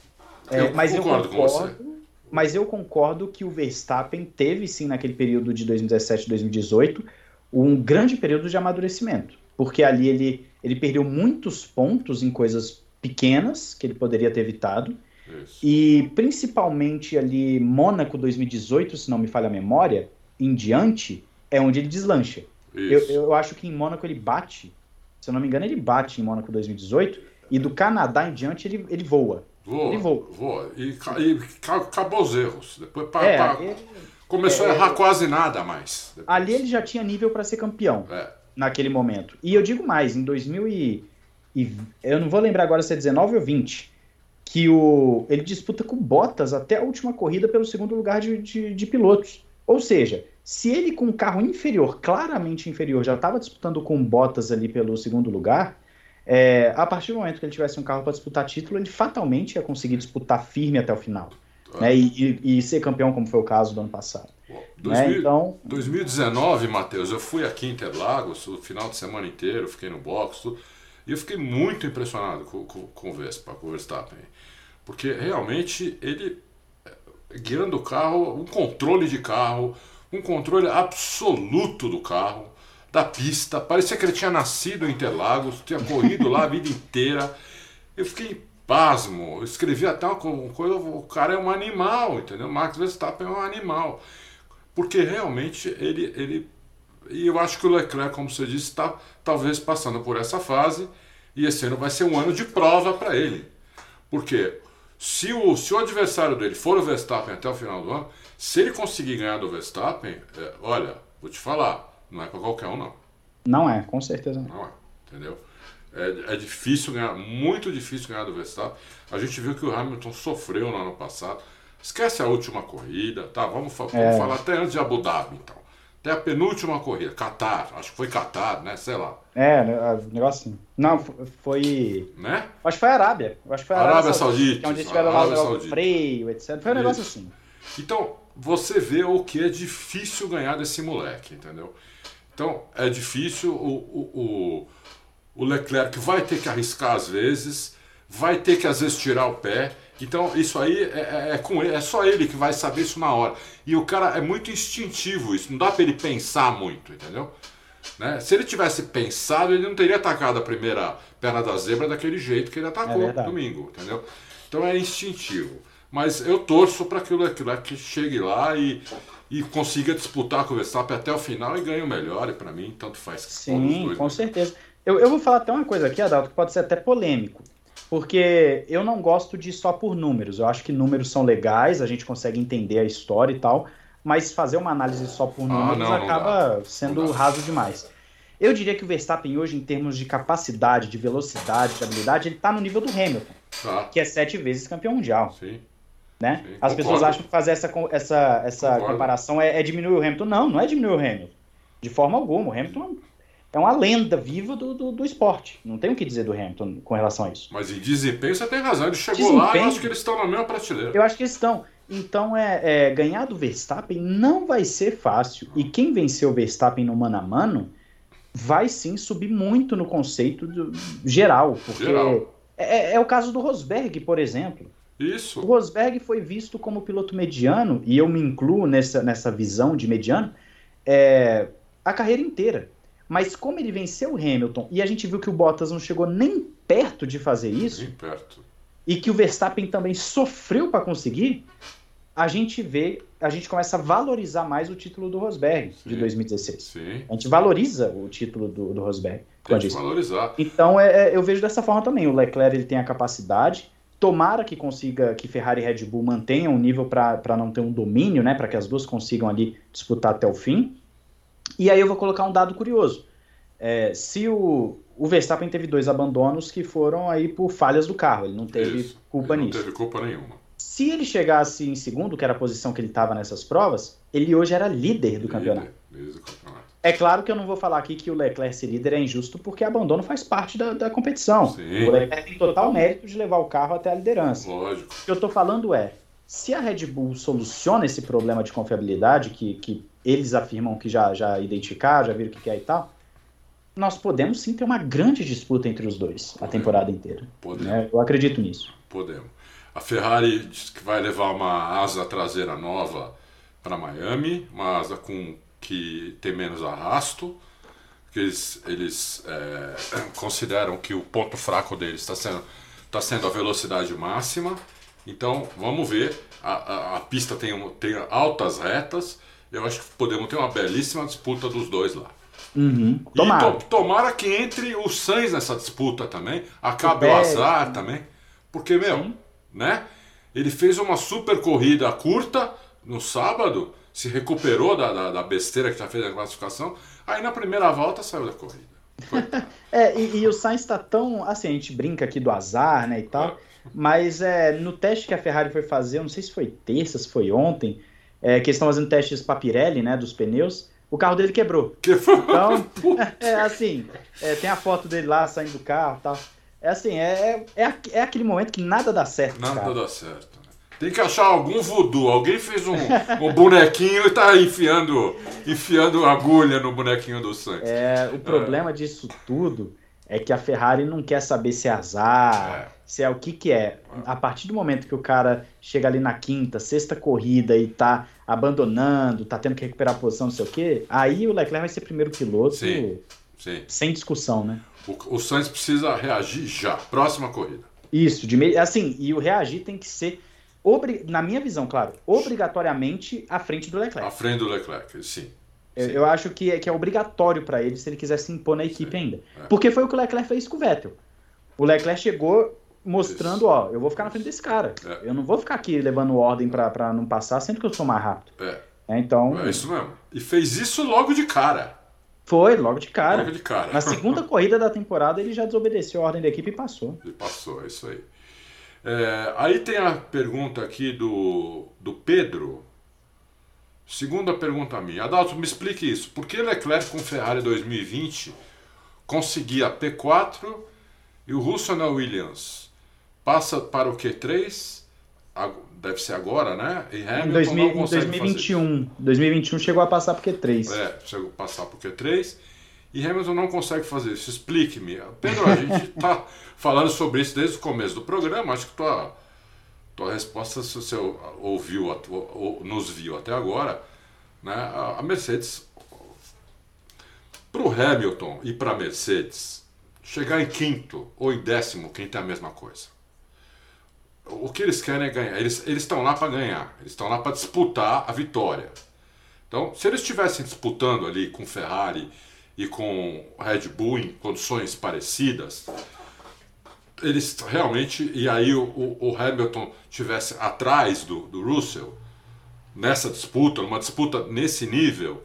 É, eu mas concordo eu concordo. Com você.
mas eu concordo que o Verstappen teve sim naquele período de 2017 2018 um grande período de amadurecimento, porque ali ele, ele perdeu muitos pontos em coisas pequenas que ele poderia ter evitado. Isso. E principalmente ali Mônaco 2018, se não me falha a memória, em diante, é onde ele deslancha. Eu, eu acho que em Mônaco ele bate, se eu não me engano, ele bate em Mônaco 2018, e do Canadá em diante ele, ele voa.
Voa, ele voa. voa. E, e acabou os erros. Depois pra, é, pra, ele, começou é, a errar quase nada mais.
Depois. Ali ele já tinha nível para ser campeão. É. Naquele momento. E eu digo mais, em 2000 e, e, eu não vou lembrar agora se é 19 ou 20, que o, ele disputa com Bottas até a última corrida pelo segundo lugar de, de, de pilotos. Ou seja, se ele com um carro inferior, claramente inferior, já estava disputando com Bottas ali pelo segundo lugar, é, a partir do momento que ele tivesse um carro para disputar título, ele fatalmente ia conseguir disputar firme até o final. Ah. Né, e, e, e, ser campeão, como foi o caso do ano passado.
2000, né, então... 2019, Matheus, eu fui aqui em Interlagos o final de semana inteiro, fiquei no box, tudo, e eu fiquei muito impressionado com, com, com o Vespa, com o Verstappen. Porque realmente ele, guiando o carro, um controle de carro, um controle absoluto do carro, da pista. Parecia que ele tinha nascido em Interlagos, tinha corrido lá a vida inteira. Eu fiquei pasmo. Eu escrevi até uma coisa: o cara é um animal, entendeu? Max Verstappen é um animal. Porque realmente ele. ele e eu acho que o Leclerc, como você disse, está talvez passando por essa fase. E esse ano vai ser um ano de prova para ele. Porque se o, se o adversário dele for o Verstappen até o final do ano, se ele conseguir ganhar do Verstappen, é, olha, vou te falar, não é para qualquer um, não.
Não é, com certeza não.
Não é, entendeu? É, é difícil ganhar, muito difícil ganhar do Verstappen. A gente viu que o Hamilton sofreu no ano passado. Esquece a última corrida, tá? Vamos, vamos é. falar até antes de Abu Dhabi, então. Até a penúltima corrida, Qatar, acho que foi Qatar, né? Sei lá.
É, né, negócio assim. Não, foi. Né? Acho que foi a Arábia. Acho que foi a Arábia, Arábia Saudita. Saudita. É onde eles tiveram lá o freio, etc. Foi um negócio Isso. assim.
Então, você vê o que é difícil ganhar desse moleque, entendeu? Então, é difícil. O, o, o, o Leclerc vai ter que arriscar às vezes, vai ter que às vezes tirar o pé. Então, isso aí é, é, é, com ele, é só ele que vai saber isso na hora. E o cara é muito instintivo isso, não dá para ele pensar muito, entendeu? Né? Se ele tivesse pensado, ele não teria atacado a primeira perna da zebra daquele jeito que ele atacou é domingo, entendeu? Então é instintivo. Mas eu torço para que o Leclerc chegue lá e, e consiga disputar com o Verstappen até o final e ganhe o melhor. E para mim, tanto faz.
Sim, com né? certeza. Eu, eu vou falar até uma coisa aqui, Adalto, que pode ser até polêmico. Porque eu não gosto de só por números. Eu acho que números são legais, a gente consegue entender a história e tal. Mas fazer uma análise só por ah, números ah, não, acaba não sendo raso demais. Eu diria que o Verstappen hoje, em termos de capacidade, de velocidade, de habilidade, ele está no nível do Hamilton, tá. que é sete vezes campeão mundial. Sim. Né? Sim, As pessoas acham que fazer essa, essa, essa comparação é, é, diminuir o Hamilton. Não, não é diminuir o Hamilton. De forma alguma. O Hamilton é uma lenda viva do, do, do, esporte. Não tem o que dizer do Hamilton com relação a isso.
Mas em desempenho você tem razão. Ele chegou desempenho, lá e eu acho que eles estão na mesma prateleira.
Eu acho que eles estão. Então, é, é, ganhar do Verstappen não vai ser fácil. E quem venceu o Verstappen no mano a mano vai sim subir muito no conceito do, geral. Porque geral. É, é, o caso do Rosberg, por exemplo.
Isso.
O Rosberg foi visto como piloto mediano, e eu me incluo nessa, nessa visão de mediano, é, a carreira inteira. Mas como ele venceu o Hamilton, e a gente viu que o Bottas não chegou nem perto de fazer isso,
nem perto.
e que o Verstappen também sofreu para conseguir, a gente vê, a gente começa a valorizar mais o título do Rosberg sim, de 2016. Sim. A gente valoriza o título do, do Rosberg.
Tem que valorizar.
Então é, é, eu vejo dessa forma também. O Leclerc ele tem a capacidade, Tomara que consiga que Ferrari e Red Bull mantenham um nível para não ter um domínio, né? Para que as duas consigam ali disputar até o fim. E aí eu vou colocar um dado curioso. É, se o, o Verstappen teve dois abandonos que foram aí por falhas do carro, ele não teve Isso, culpa
ele
não nisso.
Não teve culpa nenhuma.
Se ele chegasse em segundo, que era a posição que ele estava nessas provas, ele hoje era líder do líder, campeonato. Líder do campeonato. É claro que eu não vou falar aqui que o Leclerc ser líder é injusto, porque abandono faz parte da, da competição. Sim. O Leclerc tem total mérito de levar o carro até a liderança.
Lógico.
O que eu estou falando é, se a Red Bull soluciona esse problema de confiabilidade, que, que eles afirmam que já, já identificaram, já viram o que é e tal, nós podemos sim ter uma grande disputa entre os dois podemos. a temporada inteira. Podemos. Né? Eu acredito nisso.
Podemos. A Ferrari diz que vai levar uma asa traseira nova para Miami, uma asa com que tem menos arrasto, que eles, eles é, consideram que o ponto fraco deles está sendo, tá sendo a velocidade máxima. Então vamos ver, a, a, a pista tem, tem altas retas, eu acho que podemos ter uma belíssima disputa dos dois lá.
Uhum. Tomara.
E to, tomara que entre o Sainz nessa disputa também, acabe o, o azar também. Porque, meu, Sim. né? Ele fez uma super corrida curta no sábado, se recuperou da, da, da besteira que já fez na classificação, aí na primeira volta saiu da corrida.
é, e, e, o Sainz está tão. Assim, a gente brinca aqui do azar, né, e tal. É. Mas é, no teste que a Ferrari foi fazer, eu não sei se foi terça, se foi ontem, é, que eles estão fazendo testes para Pirelli, né, dos pneus, o carro dele quebrou. Então, é assim, é, tem a foto dele lá saindo do carro e tal. É assim, é, é, é, é aquele momento que nada dá certo.
Nada
cara.
dá certo. Né? Tem que achar algum voodoo. Alguém fez um, um bonequinho e tá enfiando, enfiando agulha no bonequinho do Sainz.
É, o problema é. disso tudo é que a Ferrari não quer saber se é azar, é. Se é o que que é. A partir do momento que o cara chega ali na quinta, sexta corrida e tá abandonando, tá tendo que recuperar a posição, não sei o quê, aí o Leclerc vai ser primeiro piloto
sim, sim.
sem discussão, né?
O, o Sainz precisa reagir já, próxima corrida.
Isso, de meio, assim, e o reagir tem que ser, na minha visão, claro, obrigatoriamente à frente do Leclerc.
À frente do Leclerc, sim.
Eu, eu, acho que é, que é obrigatório para ele se ele quiser se impor na equipe Sim. ainda. É. Porque foi o que o Leclerc fez com o Vettel. O Leclerc chegou mostrando, Isso. ó, eu vou ficar na frente desse cara. É. Eu não vou ficar aqui levando ordem para não passar, sendo que eu sou mais rápido.
É.
é. então.
É isso mesmo. E fez isso logo de cara.
Foi, logo de cara.
Logo de cara.
Na segunda corrida da temporada, ele já desobedeceu a ordem da equipe e passou.
Ele passou, é isso aí. É, aí tem a pergunta aqui do, do Pedro. Segunda pergunta minha. Adalto, me explique isso. Por que Leclerc com Ferrari 2020 conseguia P4 e o Russell na Williams passa para o Q3? Deve ser agora, né?
E Hamilton em 2000, não consegue 2021. 2021 chegou a passar para o Q3.
É, chegou a passar para o Q3. E Hamilton não consegue fazer isso. Explique-me. Pedro, a gente está falando sobre isso desde o começo do programa. Acho que tua tua resposta, se você ouviu, ou nos viu até agora, né, a Mercedes, para o Hamilton e para a Mercedes, chegar em quinto ou em décimo, quinto é a mesma coisa. O que eles querem é ganhar. Eles estão lá para ganhar. Eles estão lá para disputar a vitória. Então, se eles estivessem disputando ali com Ferrari e com Red Bull em condições parecidas, eles realmente, e aí o, o, Hamilton tivesse atrás do, do Russell, nessa disputa, numa disputa nesse nível,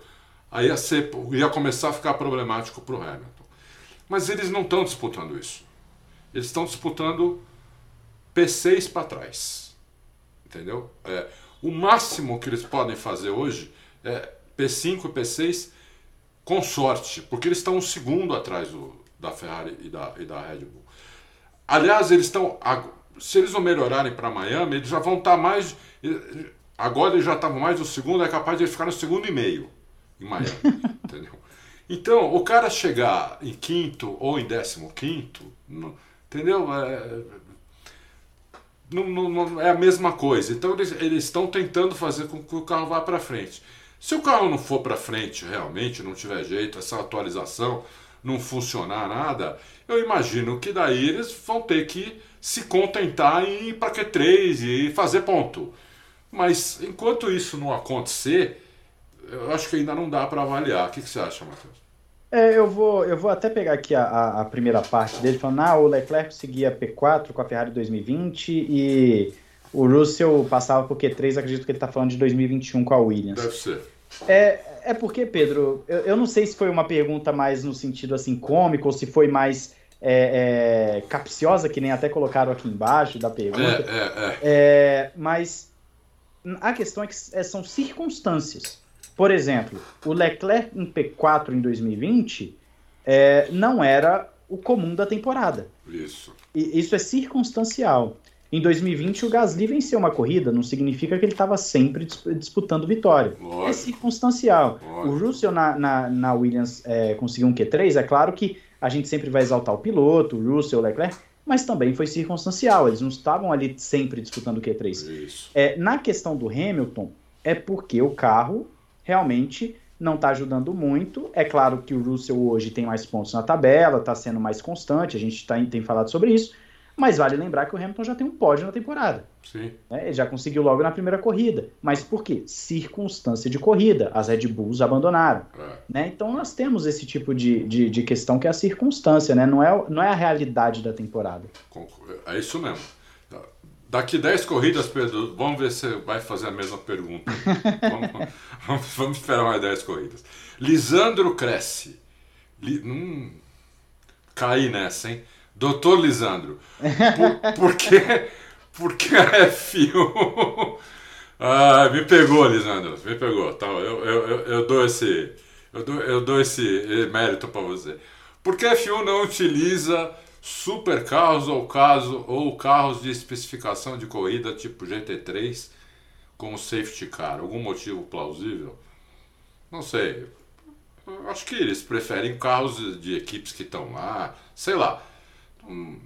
aí ia, ser, ia começar a ficar problemático para o Hamilton. Mas eles não estão disputando isso. Eles estão disputando P6 para trás. Entendeu? É, o máximo que eles podem fazer hoje é P5 e P6 com sorte, porque eles estão um segundo atrás do, da Ferrari e da, e da Red Bull. Aliás, eles estão. Se eles não melhorarem para Miami, eles já vão estar tá mais. Agora eles já estavam mais no segundo, é capaz de eles ficar no segundo e meio em Miami. entendeu? Então, o cara chegar em quinto ou em décimo quinto, entendeu? É, não, não, é a mesma coisa. Então, eles, eles estão tentando fazer com que o carro vá para frente. Se o carro não for para frente realmente, não tiver jeito, essa atualização não funcionar nada, eu imagino que daí eles vão ter que se contentar em ir para Q3 e fazer ponto. Mas enquanto isso não acontecer, eu acho que ainda não dá para avaliar. O que, que, você acha, Matheus?
É, eu vou, eu vou até pegar aqui a, a, a primeira parte dele, falando, ah, o Leclerc seguia P4 com a Ferrari 2020 e o Russell passava por Q3, acredito que ele está falando de 2021 com a Williams.
Deve ser.
É, é porque, Pedro, eu, eu não sei se foi uma pergunta mais no sentido assim cômico ou se foi mais é, é, capciosa, que nem até colocaram aqui embaixo da pergunta.
É, é,
é. é mas a questão é que são circunstâncias. Por exemplo, o Leclerc em P4 em 2020 não era o comum da temporada.
Isso.
E isso é circunstancial. Em 2020, o Gasly venceu uma corrida, não significa que ele estava sempre disputando vitória.
Lógico. É
circunstancial. Lógico. O Russell na, na, na Williams é, conseguiu um Q3, é claro que a gente sempre vai exaltar o piloto, o Russell, o Leclerc, mas também foi circunstancial. Eles não estavam ali sempre disputando o Q3.
Isso.
É, na questão do Hamilton, é porque o carro realmente não está ajudando muito. É claro que o Russell hoje tem mais pontos na tabela, está sendo mais constante, a gente tá, tem falado sobre isso. Mas vale lembrar que o Hamilton já tem um pódio na temporada.
Sim.
Né? Ele já conseguiu logo na primeira corrida. Mas por quê? Circunstância de corrida. As Red Bulls abandonaram.
É.
Né? Então nós temos esse tipo de, de, de, questão que é a circunstância, né? não, é, não é a realidade da temporada.
É isso mesmo. Daqui 10 corridas, Pedro, vamos ver se vai fazer a mesma pergunta. vamos, vamos, vamos, esperar mais 10 corridas. Lisandro cresce. Li, hum, caí nessa, hein? Doutor Lisandro, por, por que, por que a F1... ah, me pegou, Lisandro, me pegou. Tá, eu, eu, eu, eu dou esse, eu, dou, eu dou esse mérito para você. Por que a F1 não utiliza super carros ou, caso, ou carros de especificação de corrida tipo GT3 com safety car? Algum motivo plausível? Não sei. Acho que eles preferem carros de equipes que estão lá, sei lá. Hum,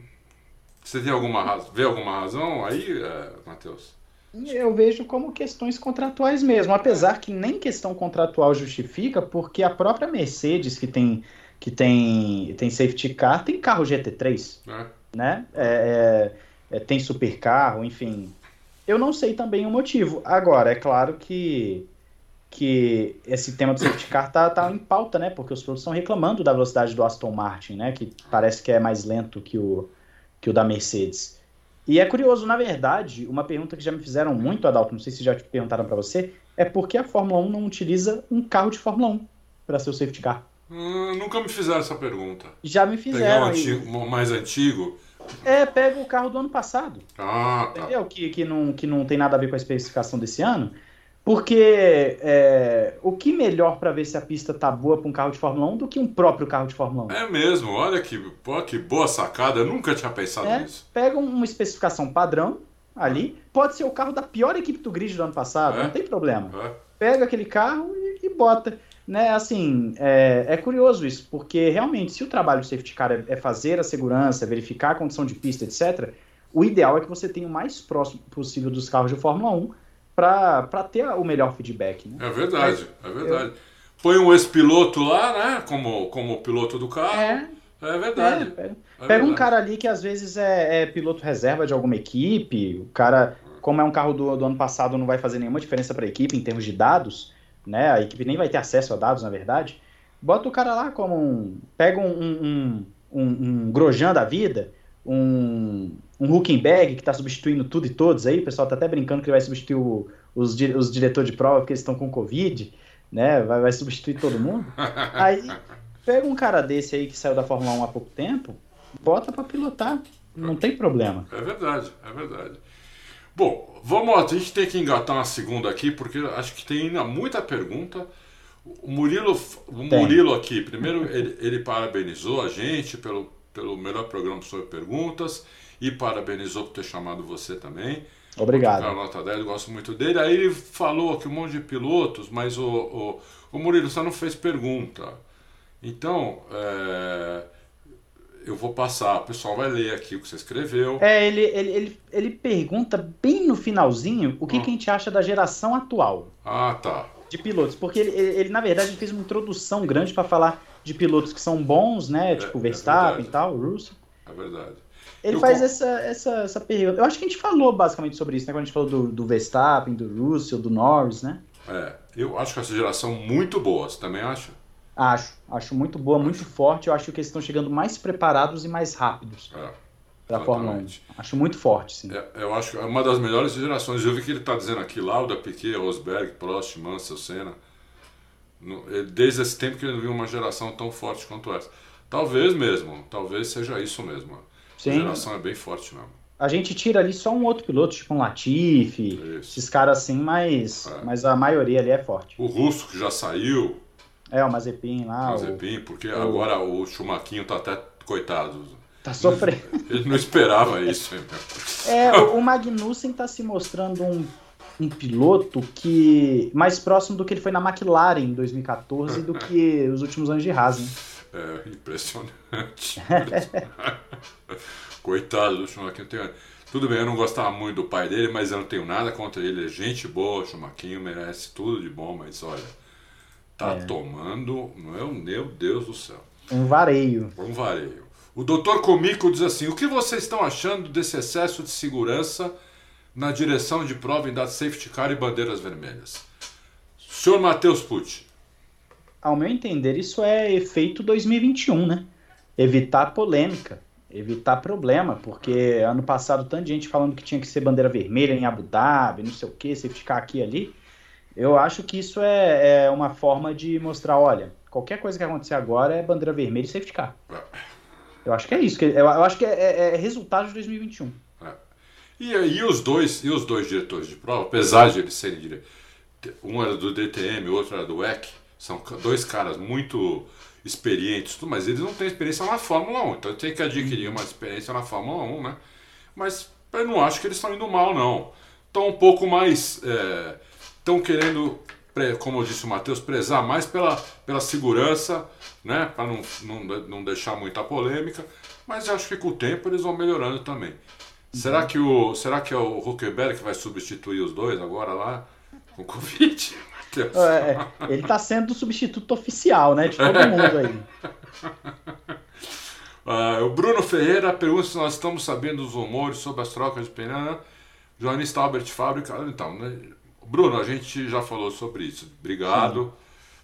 você tem alguma razão, vê alguma razão aí, é, Matheus?
Eu vejo como questões contratuais mesmo, apesar que nem questão contratual justifica, porque a própria Mercedes, que tem, que tem, tem safety car, tem carro GT3, é. né? É, é, é, tem supercarro, enfim. Eu não sei também o motivo. Agora, é claro que que esse tema do safety car tá, tá em pauta, né? Porque os pilotos estão reclamando da velocidade do Aston Martin, né? Que parece que é mais lento que o, que o da Mercedes. E é curioso, na verdade, uma pergunta que já me fizeram muito, Adalto, não sei se já te perguntaram para você, é por que a Fórmula 1 não utiliza um carro de Fórmula 1 para ser o safety car?
Hum, nunca me fizeram essa pergunta.
Já me fizeram.
Pegar um, antigo, um mais antigo.
É, pega o carro do ano passado.
Ah,
tá. Entendeu? Que, que, não, que não tem nada a ver com a especificação desse ano. Porque é, o que melhor para ver se a pista tá boa para um carro de Fórmula 1 do que um próprio carro de Fórmula 1?
É mesmo, olha que, pô, que boa sacada, eu nunca tinha pensado é, nisso.
Pega uma especificação padrão ali, pode ser o carro da pior equipe do grid do ano passado, é, não tem problema. É. Pega aquele carro e, e bota. Né, assim, é, é, curioso isso, porque realmente, se o trabalho do safety car é, é fazer a segurança, verificar a condição de pista, etc., o ideal é que você tenha o mais próximo possível dos carros de Fórmula 1 para ter o melhor feedback. Né?
É verdade, é verdade. Eu... Põe um ex-piloto lá, né? Como, como piloto do carro. É, é verdade. É,
pega, é pega um cara ali que às vezes é, é, piloto reserva de alguma equipe. O cara, como é um carro do, do ano passado, não vai fazer nenhuma diferença para a equipe em termos de dados, né? A equipe nem vai ter acesso a dados, na verdade. Bota o cara lá como um. Pega um, um, um, um Grosjean da vida, um, um Huckenberg que está substituindo tudo e todos aí. O pessoal está até brincando que ele vai substituir o, os, os diretores de prova porque eles estão com Covid, né? Vai, vai substituir todo mundo. Aí pega um cara desse aí que saiu da Fórmula 1 há pouco tempo, bota para pilotar. Não tem problema.
É verdade, é verdade. Bom, vamos, a gente tem que engatar uma segunda aqui, porque acho que tem ainda muita pergunta. O Murilo, o Murilo aqui, primeiro ele, ele parabenizou a gente pelo, pelo melhor programa sobre perguntas e parabenizou por ter chamado você também.
Obrigado.
A nota 10, eu gosto muito dele. Aí ele falou que um monte de pilotos, mas o, o, o Murilo só não fez pergunta. Então, é, eu vou passar, o pessoal vai ler aqui o que você escreveu.
É, ele, ele, ele, ele pergunta bem no finalzinho o que, ah. que a gente acha da geração atual.
Ah, tá.
De pilotos, porque ele, ele, ele na verdade, fez uma introdução grande para falar de pilotos que são bons, né? É, tipo é, Verstappen é e tal, Russell.
É verdade.
Ele eu faz com... essa, essa, essa pergunta. Eu acho que a gente falou basicamente sobre isso, né? Quando a gente falou do, do Verstappen, do Russell, do Norris, né?
É, eu acho que essa geração muito boa, você também acha?
Acho, acho muito boa, acho. muito forte. Eu acho que eles estão chegando mais preparados e mais rápidos. É. Para a Fórmula 1. Acho muito forte, sim.
É, eu acho que é uma das melhores gerações. Eu vi que ele está dizendo aqui, Lauda, Piquet, Rosberg, Prost, Mansell, Senna. Desde esse tempo que ele não viu uma geração tão forte quanto essa. Talvez mesmo, talvez seja isso mesmo. Sim. A geração é bem forte mesmo.
A gente tira ali só um outro piloto, tipo um Latifi, esses caras assim, mas, é. mas a maioria ali é forte.
O Russo que já saiu.
É, o Mazepin lá.
O Mazepin, porque o... agora o Chumaquinho tá até coitado.
Tá sofrendo.
Ele não esperava isso.
é, o Magnussen tá se mostrando um um piloto que mais próximo do que ele foi na McLaren em 2014 do que os últimos anos de Haas. Né?
É impressionante. Coitado do Schumacher. Tenho... Tudo bem, eu não gostava muito do pai dele, mas eu não tenho nada contra ele. É gente boa, o Schumacher merece tudo de bom, mas olha, tá é. tomando, meu, meu Deus do céu.
Um vareio.
Um vareio. O doutor Comico diz assim: o que vocês estão achando desse excesso de segurança na direção de prova em dar safety car e bandeiras vermelhas? Senhor Matheus Pucci.
Ao meu entender, isso é efeito 2021, né? Evitar polêmica, evitar problema, porque ano passado tanta gente falando que tinha que ser bandeira vermelha em Abu Dhabi, não sei o que, safety car aqui e ali. Eu acho que isso é, é uma forma de mostrar, olha, qualquer coisa que acontecer agora é bandeira vermelha e safety car. Eu acho que é isso. Eu acho que é, é, é resultado de 2021. É.
E, e, os dois, e os dois diretores de prova, apesar de eles serem dire... um era do DTM, o outro era do WEC, são dois caras muito experientes, mas eles não têm experiência na Fórmula 1. Então tem que adquirir uma experiência na Fórmula 1, né? Mas eu não acho que eles estão indo mal, não. Estão um pouco mais. Estão é, querendo como disse o Matheus, prezar mais pela, pela segurança, né? Para não, não, não deixar muita polêmica. Mas acho que com o tempo eles vão melhorando também. Uhum. Será que, o, será que é o Huckenberg que vai substituir os dois agora lá com o Covid?
É, ele está sendo o substituto oficial, né? De todo mundo aí.
Uh, o Bruno Ferreira pergunta se nós estamos sabendo dos rumores sobre as trocas de pneu. Jornalista Albert Fábrica. Então, né? Bruno, a gente já falou sobre isso. Obrigado.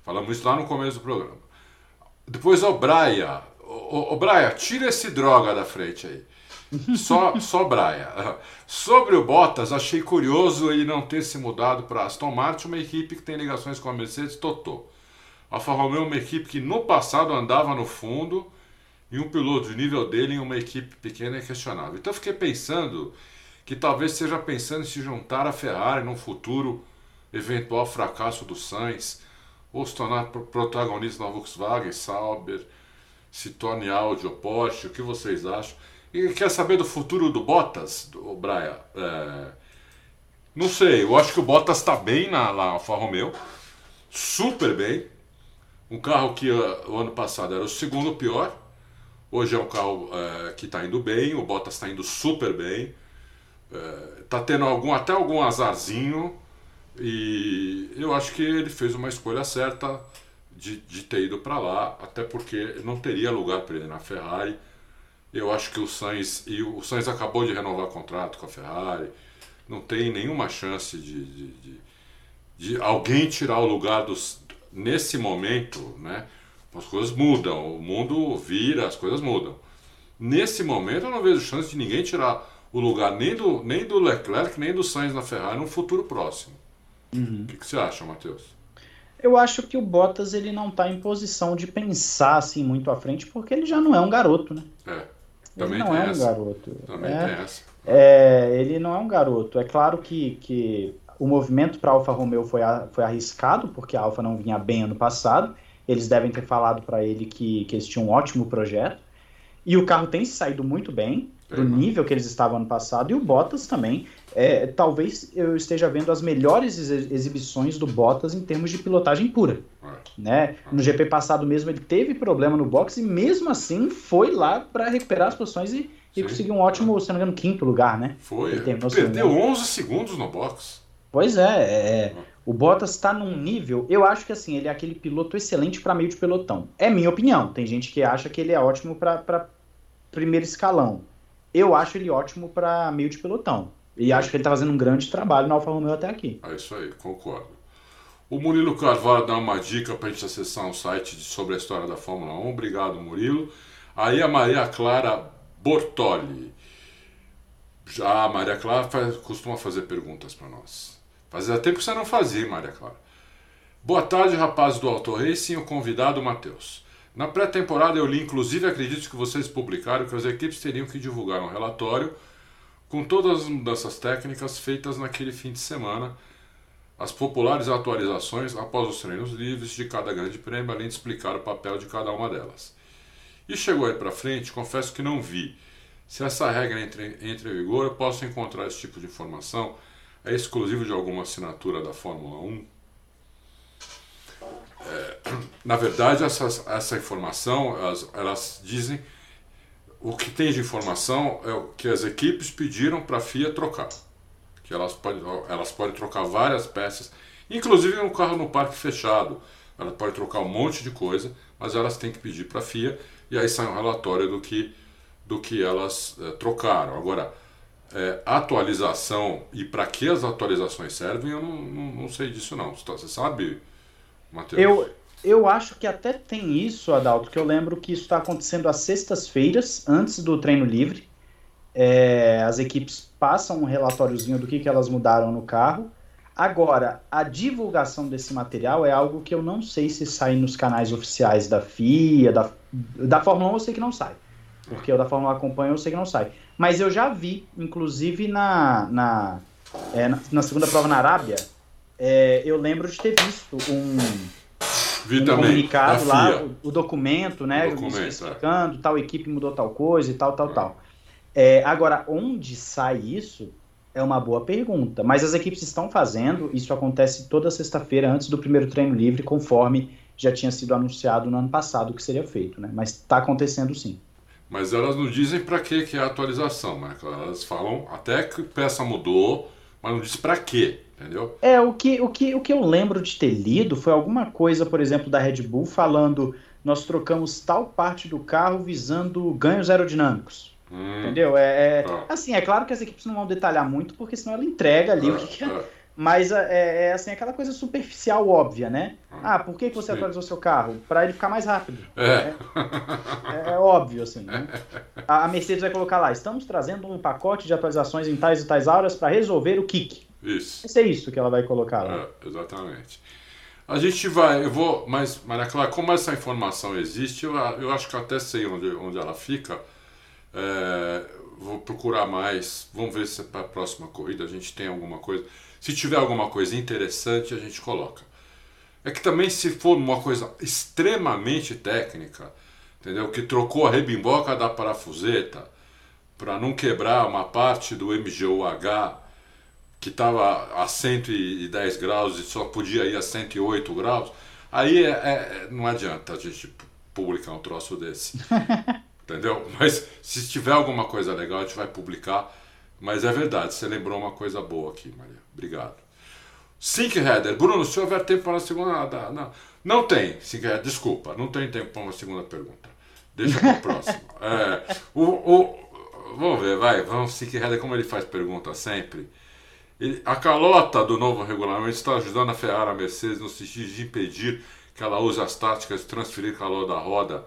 Falamos isso lá no começo do programa. Depois, o Braia. Ô, Braia, tira esse droga da frente aí. Só, só Braia. Sobre o Bottas, achei curioso ele não ter se mudado para Aston Martin, uma equipe que tem ligações com a Mercedes Totó. A Alfa Romeo é uma equipe que no passado andava no fundo e um piloto de nível dele em uma equipe pequena é questionável. Então eu fiquei pensando que talvez esteja pensando em se juntar à Ferrari num futuro eventual fracasso do Sainz, ou se tornar protagonista na Volkswagen, Sauber, se torne Audi ou Porsche, o que vocês acham? E quer saber do futuro do Bottas, do Braia? É... Não sei, eu acho que o Bottas está bem na, na Alfa Romeo, super bem. Um carro que uh, o ano passado era o segundo pior, hoje é um carro uh, que está indo bem, o Bottas está indo super bem está é, tendo algum, até algum azarzinho e eu acho que ele fez uma escolha certa de, de ter ido para lá, até porque não teria lugar para ele na Ferrari. Eu acho que o Sainz, e o Sainz acabou de renovar contrato com a Ferrari, não tem nenhuma chance de, de, de, de alguém tirar o lugar dos. Nesse momento, né? As coisas mudam, o mundo vira, as coisas mudam. Nesse momento eu não vejo chance de ninguém tirar o lugar nem do, nem do Leclerc, nem do Sainz na Ferrari no futuro próximo. Uhum. O que, que, você acha, Matheus?
Eu acho que o Bottas ele não está em posição de pensar assim muito à frente, porque ele já não é um garoto, né?
É. Também
ele não
é
essa. um garoto.
Também é, tem essa.
É, ele não é um garoto. É claro que, que o movimento para a Alfa Romeo foi, a, foi arriscado, porque a Alfa não vinha bem ano passado. Eles devem ter falado para ele que, que eles tinham um ótimo projeto. E o carro tem saído muito bem do nível que eles estavam ano passado, e o Bottas também. É, talvez eu esteja vendo as melhores exibições do Bottas em termos de pilotagem pura. É. Né? No GP passado mesmo ele teve problema no box e mesmo assim foi lá para recuperar as posições e, e conseguiu um ótimo, se não me engano, quinto lugar, né?
Foi. Perdeu 11 segundos no box.
Pois é, é, é. o Bottas está num nível. Eu acho que assim ele é aquele piloto excelente para meio de pelotão. É minha opinião. Tem gente que acha que ele é ótimo para primeiro escalão eu acho ele ótimo para meio de pelotão. E acho que ele está fazendo um grande trabalho na Alfa Romeo até aqui.
É isso aí, concordo. O Murilo Carvalho dá uma dica para a gente acessar um site sobre a história da Fórmula 1. Obrigado, Murilo. Aí a Maria Clara Bortoli. Já a Maria Clara faz, costuma fazer perguntas para nós. Fazia tempo que você não fazia, Maria Clara. Boa tarde, rapazes do Auto Racing, o convidado Matheus. Na pré-temporada eu li, inclusive acredito que vocês publicaram que as equipes teriam que divulgar um relatório com todas as mudanças técnicas feitas naquele fim de semana, as populares atualizações após os treinos livres de cada grande prêmio, além de explicar o papel de cada uma delas. E chegou aí para frente, confesso que não vi. Se essa regra entre, entre em vigor, eu posso encontrar esse tipo de informação. É exclusivo de alguma assinatura da Fórmula 1? É, na verdade, essa, essa informação, elas, elas dizem. O que tem de informação é o que as equipes pediram para a FIA trocar. Que elas podem, elas podem trocar várias peças, inclusive um carro no parque fechado. Ela pode trocar um monte de coisa, mas elas têm que pedir para a FIA e aí sai um relatório do que, do que elas é, trocaram. Agora, é, atualização e para que as atualizações servem, eu não, não, não sei disso não. Você sabe,
Eu, eu acho que até tem isso, Adalto, que eu lembro que isso está acontecendo às sextas-feiras, antes do treino livre. É, as equipes passam um relatóriozinho do que, que elas mudaram no carro. Agora, a divulgação desse material é algo que eu não sei se sai nos canais oficiais da FIA, da, da Fórmula 1 eu sei que não sai. Porque o da Fórmula 1 acompanha, eu sei que não sai. Mas eu já vi, inclusive na, na, é, na, segunda prova na Arábia, é, eu lembro de ter visto um,
Vi
um
também,
comunicado lá, o, o documento, né?
O documento,
explicando, tal equipe mudou tal coisa e tal, tal, tal. É, agora, onde sai isso é uma boa pergunta. Mas as equipes estão fazendo, isso acontece toda sexta-feira antes do primeiro treino livre, conforme já tinha sido anunciado no ano passado que seria feito, né? Mas está acontecendo sim.
Mas elas não dizem para que que é a atualização, né? Elas falam até que peça mudou, mas não diz para quê, entendeu?
É, o que, o, que, o que eu lembro de ter lido foi alguma coisa, por exemplo, da Red Bull falando nós trocamos tal parte do carro visando ganhos aerodinâmicos.
Hum,
Entendeu? É, é-
Tá.
assim, é claro que as equipes não vão detalhar muito, porque senão ela entrega ali o que, que é.
é,
Mas é, é, assim, aquela coisa superficial óbvia, né? Ah, por que, que você
Sim.
atualizou seu carro? Para ele ficar mais rápido.
é.
É, é óbvio, assim. Né? A a Mercedes vai colocar lá: estamos trazendo um pacote de atualizações em tais e tais horas para resolver o kick.
Isso.
Vai ser isso que ela vai colocar lá.
É, exatamente. A gente vai, eu vou, mas Maria Clara, como essa informação existe, eu, eu acho que até sei onde, onde ela fica. É, vou procurar mais, vamos ver se para a próxima corrida a gente tem alguma coisa. Se tiver alguma coisa interessante, a gente coloca. É que também se for uma coisa extremamente técnica, entendeu? Que trocou a rebimboca da parafuseta para não quebrar uma parte do MGUH que estava a 110 graus e só podia ir a 108 graus, aí é, é- não adianta a gente pu- publicar um troço desse. Entendeu? Mas se tiver alguma coisa legal, a gente vai publicar. Mas é verdade, você lembrou uma coisa boa aqui, Maria. Obrigado. Sync Header. Bruno, se houver tempo para a segunda. Não, não, não tem, Sync Header, desculpa, não tem tempo para uma segunda pergunta. Deixa para o próximo. É, o, o, vamos ver, vai, vamos, Sync Header, como ele faz pergunta sempre. Ele- a calota do novo regulamento está ajudando a ferrar a Mercedes no sentido de impedir que ela use as táticas de transferir calor da roda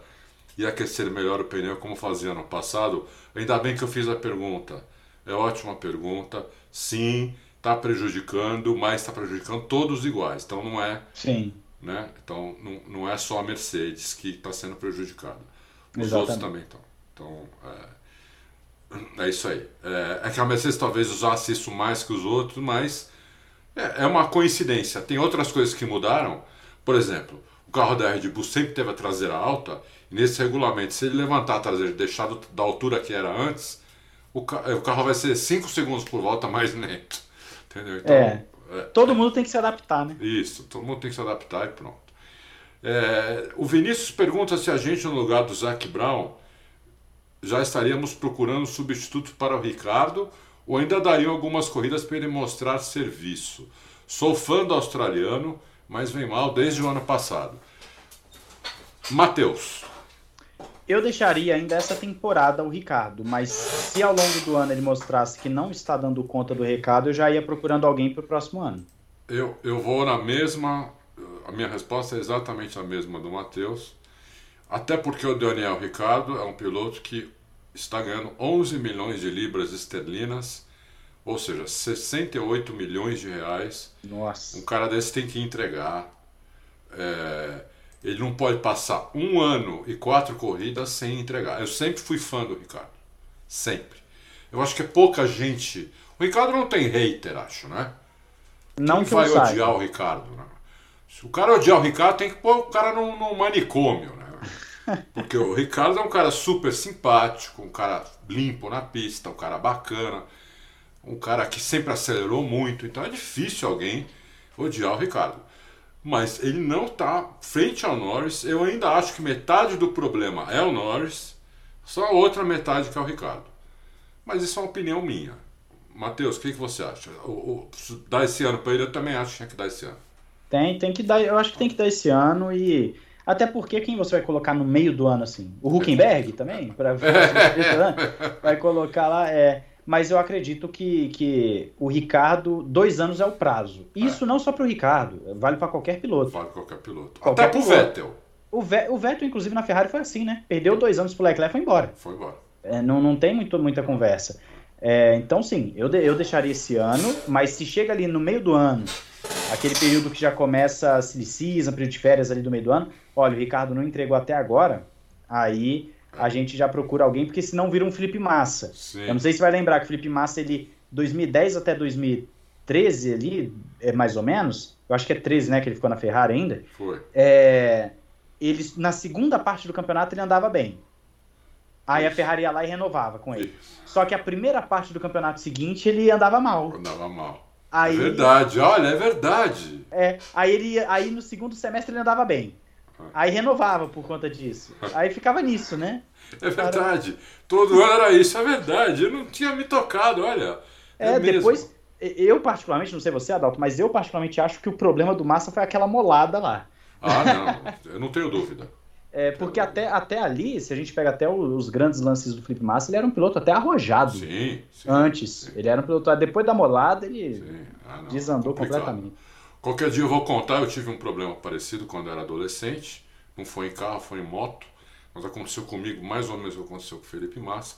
e aquecer melhor o pneu como fazia no passado? Ainda bem que eu fiz a pergunta. É ótima pergunta. Sim, está prejudicando, mas está prejudicando todos iguais. Então não é,
Sim.
né? Então não, não é só a Mercedes que está sendo prejudicada. Os
Exatamente.
outros também estão. Então é, é isso aí. É, é que a Mercedes talvez usasse isso mais que os outros, mas é, é uma coincidência. Tem outras coisas que mudaram. Por exemplo, o carro da Red Bull sempre teve a traseira alta. E nesse regulamento, se ele levantar a traseira e deixar da altura que era antes, o, ca- o carro vai ser 5 segundos por volta mais lento. Entendeu? Então,
É.
é,
Todo mundo tem que se adaptar, né?
isso, todo mundo tem que se adaptar e pronto. É, o Vinícius pergunta se a gente, no lugar do Zac Brown, já estaríamos procurando substitutos para o Ricardo ou ainda dariam algumas corridas para ele mostrar serviço. Sou fã do australiano, mas vem mal desde o ano passado. Matheus,
Eu deixaria ainda essa temporada o Ricardo, mas se ao longo do ano ele mostrasse que não está dando conta do recado, eu já ia procurando alguém para o próximo ano.
eu, eu vou na mesma. A minha resposta é exatamente a mesma do Matheus. Até porque o Daniel Ricardo é um piloto que está ganhando 11 milhões de libras esterlinas, ou seja, 68 milhões de reais.
Nossa.
Um cara desse tem que entregar. É, ele não pode passar um ano e quatro corridas sem entregar. Eu sempre fui fã do Ricardo. Sempre. Eu acho que é pouca gente. O Ricardo não tem hater, acho, né?
Não
Quem
que
vai odiar o Ricardo, né? Se o cara odiar o Ricardo, tem que pôr o cara num, num manicômio, né? Porque o Ricardo é um cara super simpático, um cara limpo na pista, um cara bacana, um cara que sempre acelerou muito, então é difícil alguém odiar o Ricardo. mas ele não está frente ao Norris. Eu ainda acho que metade do problema é o Norris, só a outra metade que é o Ricardo. Mas isso é uma opinião minha. Matheus, o que, que você acha? O, dar esse ano para ele, eu também acho que tinha que dar esse ano.
Tem, tem que dar. Eu acho que tem que dar esse ano e. Até porque quem você vai colocar no meio do ano assim? O Huckenberg também? Pra, vai colocar lá. É, mas eu acredito que, que o Ricardo, dois anos é o prazo. Isso é. não só para o Ricardo, vale para qualquer piloto.
Vale qualquer piloto. Qualquer Até para o Vettel.
O, Ve o Vettel, inclusive, na Ferrari foi assim, né? Perdeu dois anos pro Leclerc e foi embora.
Foi embora.
É, não, não tem muito, muita conversa. É, então, sim, eu, de, eu deixaria esse ano, mas se chega ali no meio do ano, aquele período que já começa a season, período de férias ali do meio do ano, olha, o Ricardo não entregou até agora, aí a gente já procura alguém, porque senão vira um Felipe Massa. Sim. Eu não sei se vai lembrar que o Felipe Massa, ele, 2010 até 2013 ali, é mais ou menos, eu acho que é 13, né, que ele ficou na Ferrari ainda.
Foi.
É, ele, na segunda parte do campeonato ele andava bem. Aí a Ferrari ia lá e renovava com ele. Isso. Só que a primeira parte do campeonato seguinte ele andava mal.
Andava mal. Aí, é verdade, olha, é verdade.
É, aí ele aí no segundo semestre ele andava bem. Aí renovava por conta disso. Aí ficava nisso, né?
É verdade. Todo ano era isso, é verdade. Eu não tinha me tocado, olha.
É, é depois. Eu, particularmente, não sei você, Adalto, mas eu, particularmente, acho que o problema do Massa foi aquela molada lá.
Ah, não. eu não tenho dúvida.
É, porque até, até ali, se a gente pega até os grandes lances do Felipe Massa, ele era um piloto até arrojado.
Sim, sim
Antes.
Sim.
Ele era um piloto. Depois da molada, ele ah, não, desandou completamente.
Qualquer dia eu vou contar, eu tive um problema parecido quando era adolescente. Não foi em carro, foi em moto. Mas aconteceu comigo mais ou menos o que aconteceu com o Felipe Massa.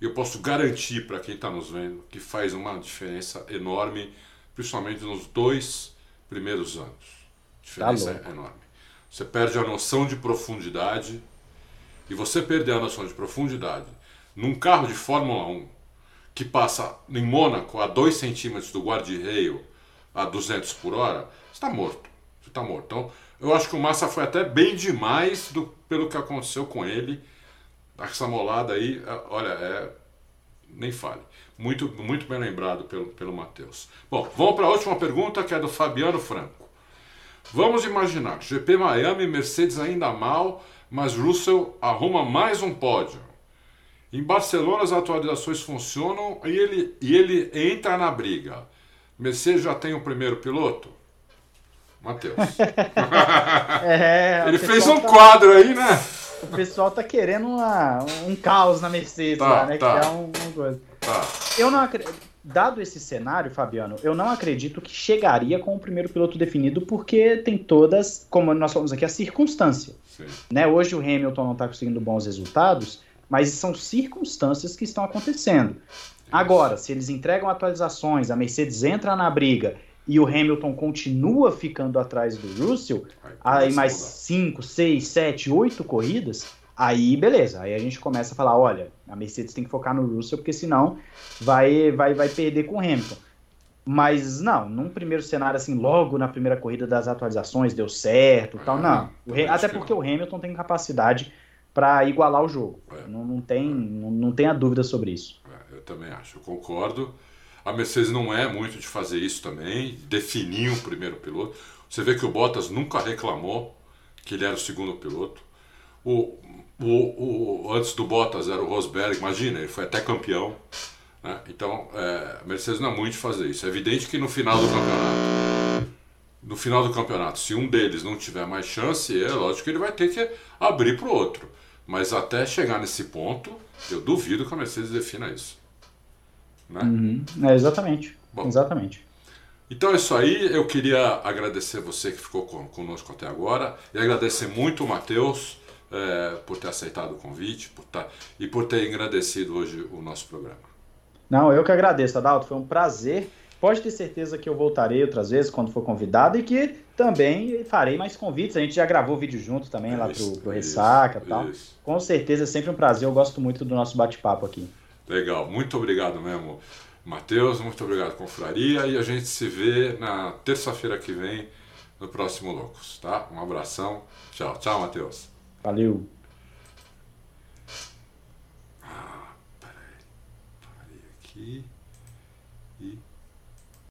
E eu posso garantir para quem está nos vendo que faz uma diferença enorme, principalmente nos dois primeiros anos. A diferença tá é enorme. Você perde a noção de profundidade. E você perder a noção de profundidade num carro de Fórmula 1 que passa em Mônaco a 2 centímetros do guarda-reio a 200 por hora, está morto. Está morto. Então, eu acho que o Massa foi até bem demais do, pelo que aconteceu com ele. Essa molada aí, é, olha, é. Nem fale. Muito, muito bem lembrado pelo, pelo Matheus. Bom, vamos para a última pergunta que é do Fabiano Franco. Vamos imaginar, GP Miami, Mercedes ainda mal, mas Russell arruma mais um pódio. Em Barcelona as atualizações funcionam e ele, e ele entra na briga. Mercedes já tem o primeiro piloto? Matheus.
é,
Ele fez um tá... quadro aí, né?
O pessoal tá querendo uma, um caos na Mercedes tá, lá, né? Tá. Criar um, um coisa. Tá. Eu não acredito. Dado esse cenário, Fabiano, eu não acredito que chegaria com o primeiro piloto definido, porque tem todas, como nós falamos aqui, a circunstância. Né? Hoje o Hamilton não está conseguindo bons resultados, mas são circunstâncias que estão acontecendo. Agora, se eles entregam atualizações, a Mercedes entra na briga e o Hamilton continua ficando atrás do Russell, aí, mais 5, 6, 7, 8 corridas, aí beleza. Aí a gente começa a falar, olha, a Mercedes tem que focar no Russell, porque senão vai, vai, vai perder com o Hamilton. Mas não, num primeiro cenário assim, logo na primeira corrida das atualizações deu certo, tal, não. É, até porque o Hamilton tem capacidade para igualar o jogo. É. Não, não, tem, não, não tenha dúvida sobre isso
também acho, eu concordo. A Mercedes não é muito de fazer isso também, definir um primeiro piloto. Você vê que o Bottas nunca reclamou que ele era o segundo piloto. O, o, o antes do Bottas era o Rosberg, imagina, ele foi até campeão. Né? Então, é, a Mercedes não é muito de fazer isso. É evidente que no final do campeonato, no final do campeonato, se um deles não tiver mais chance, é lógico que ele vai ter que abrir para o outro. Mas até chegar nesse ponto, eu duvido que a Mercedes defina isso. Né?
Uhum. É, exatamente. Bom, exatamente.
Então é isso aí. Eu queria agradecer você que ficou conosco até agora e agradecer muito o Matheus é, por ter aceitado o convite por tá, e por ter agradecido hoje o nosso programa.
Não, eu que agradeço, Adalto. Foi um prazer. Pode ter certeza que eu voltarei outras vezes quando for convidado e que também farei mais convites. A gente já gravou vídeo junto também isso, lá pro, pro Ressaca e tal. Isso. Com certeza é sempre um prazer. Eu gosto muito do nosso bate-papo aqui.
Legal, muito obrigado mesmo, Matheus, muito obrigado, Confraria, e a gente se vê na terça-feira que vem no próximo Loucos, tá? Um abração, tchau, tchau, Matheus.
Valeu.
Ah, peraí, parei aqui.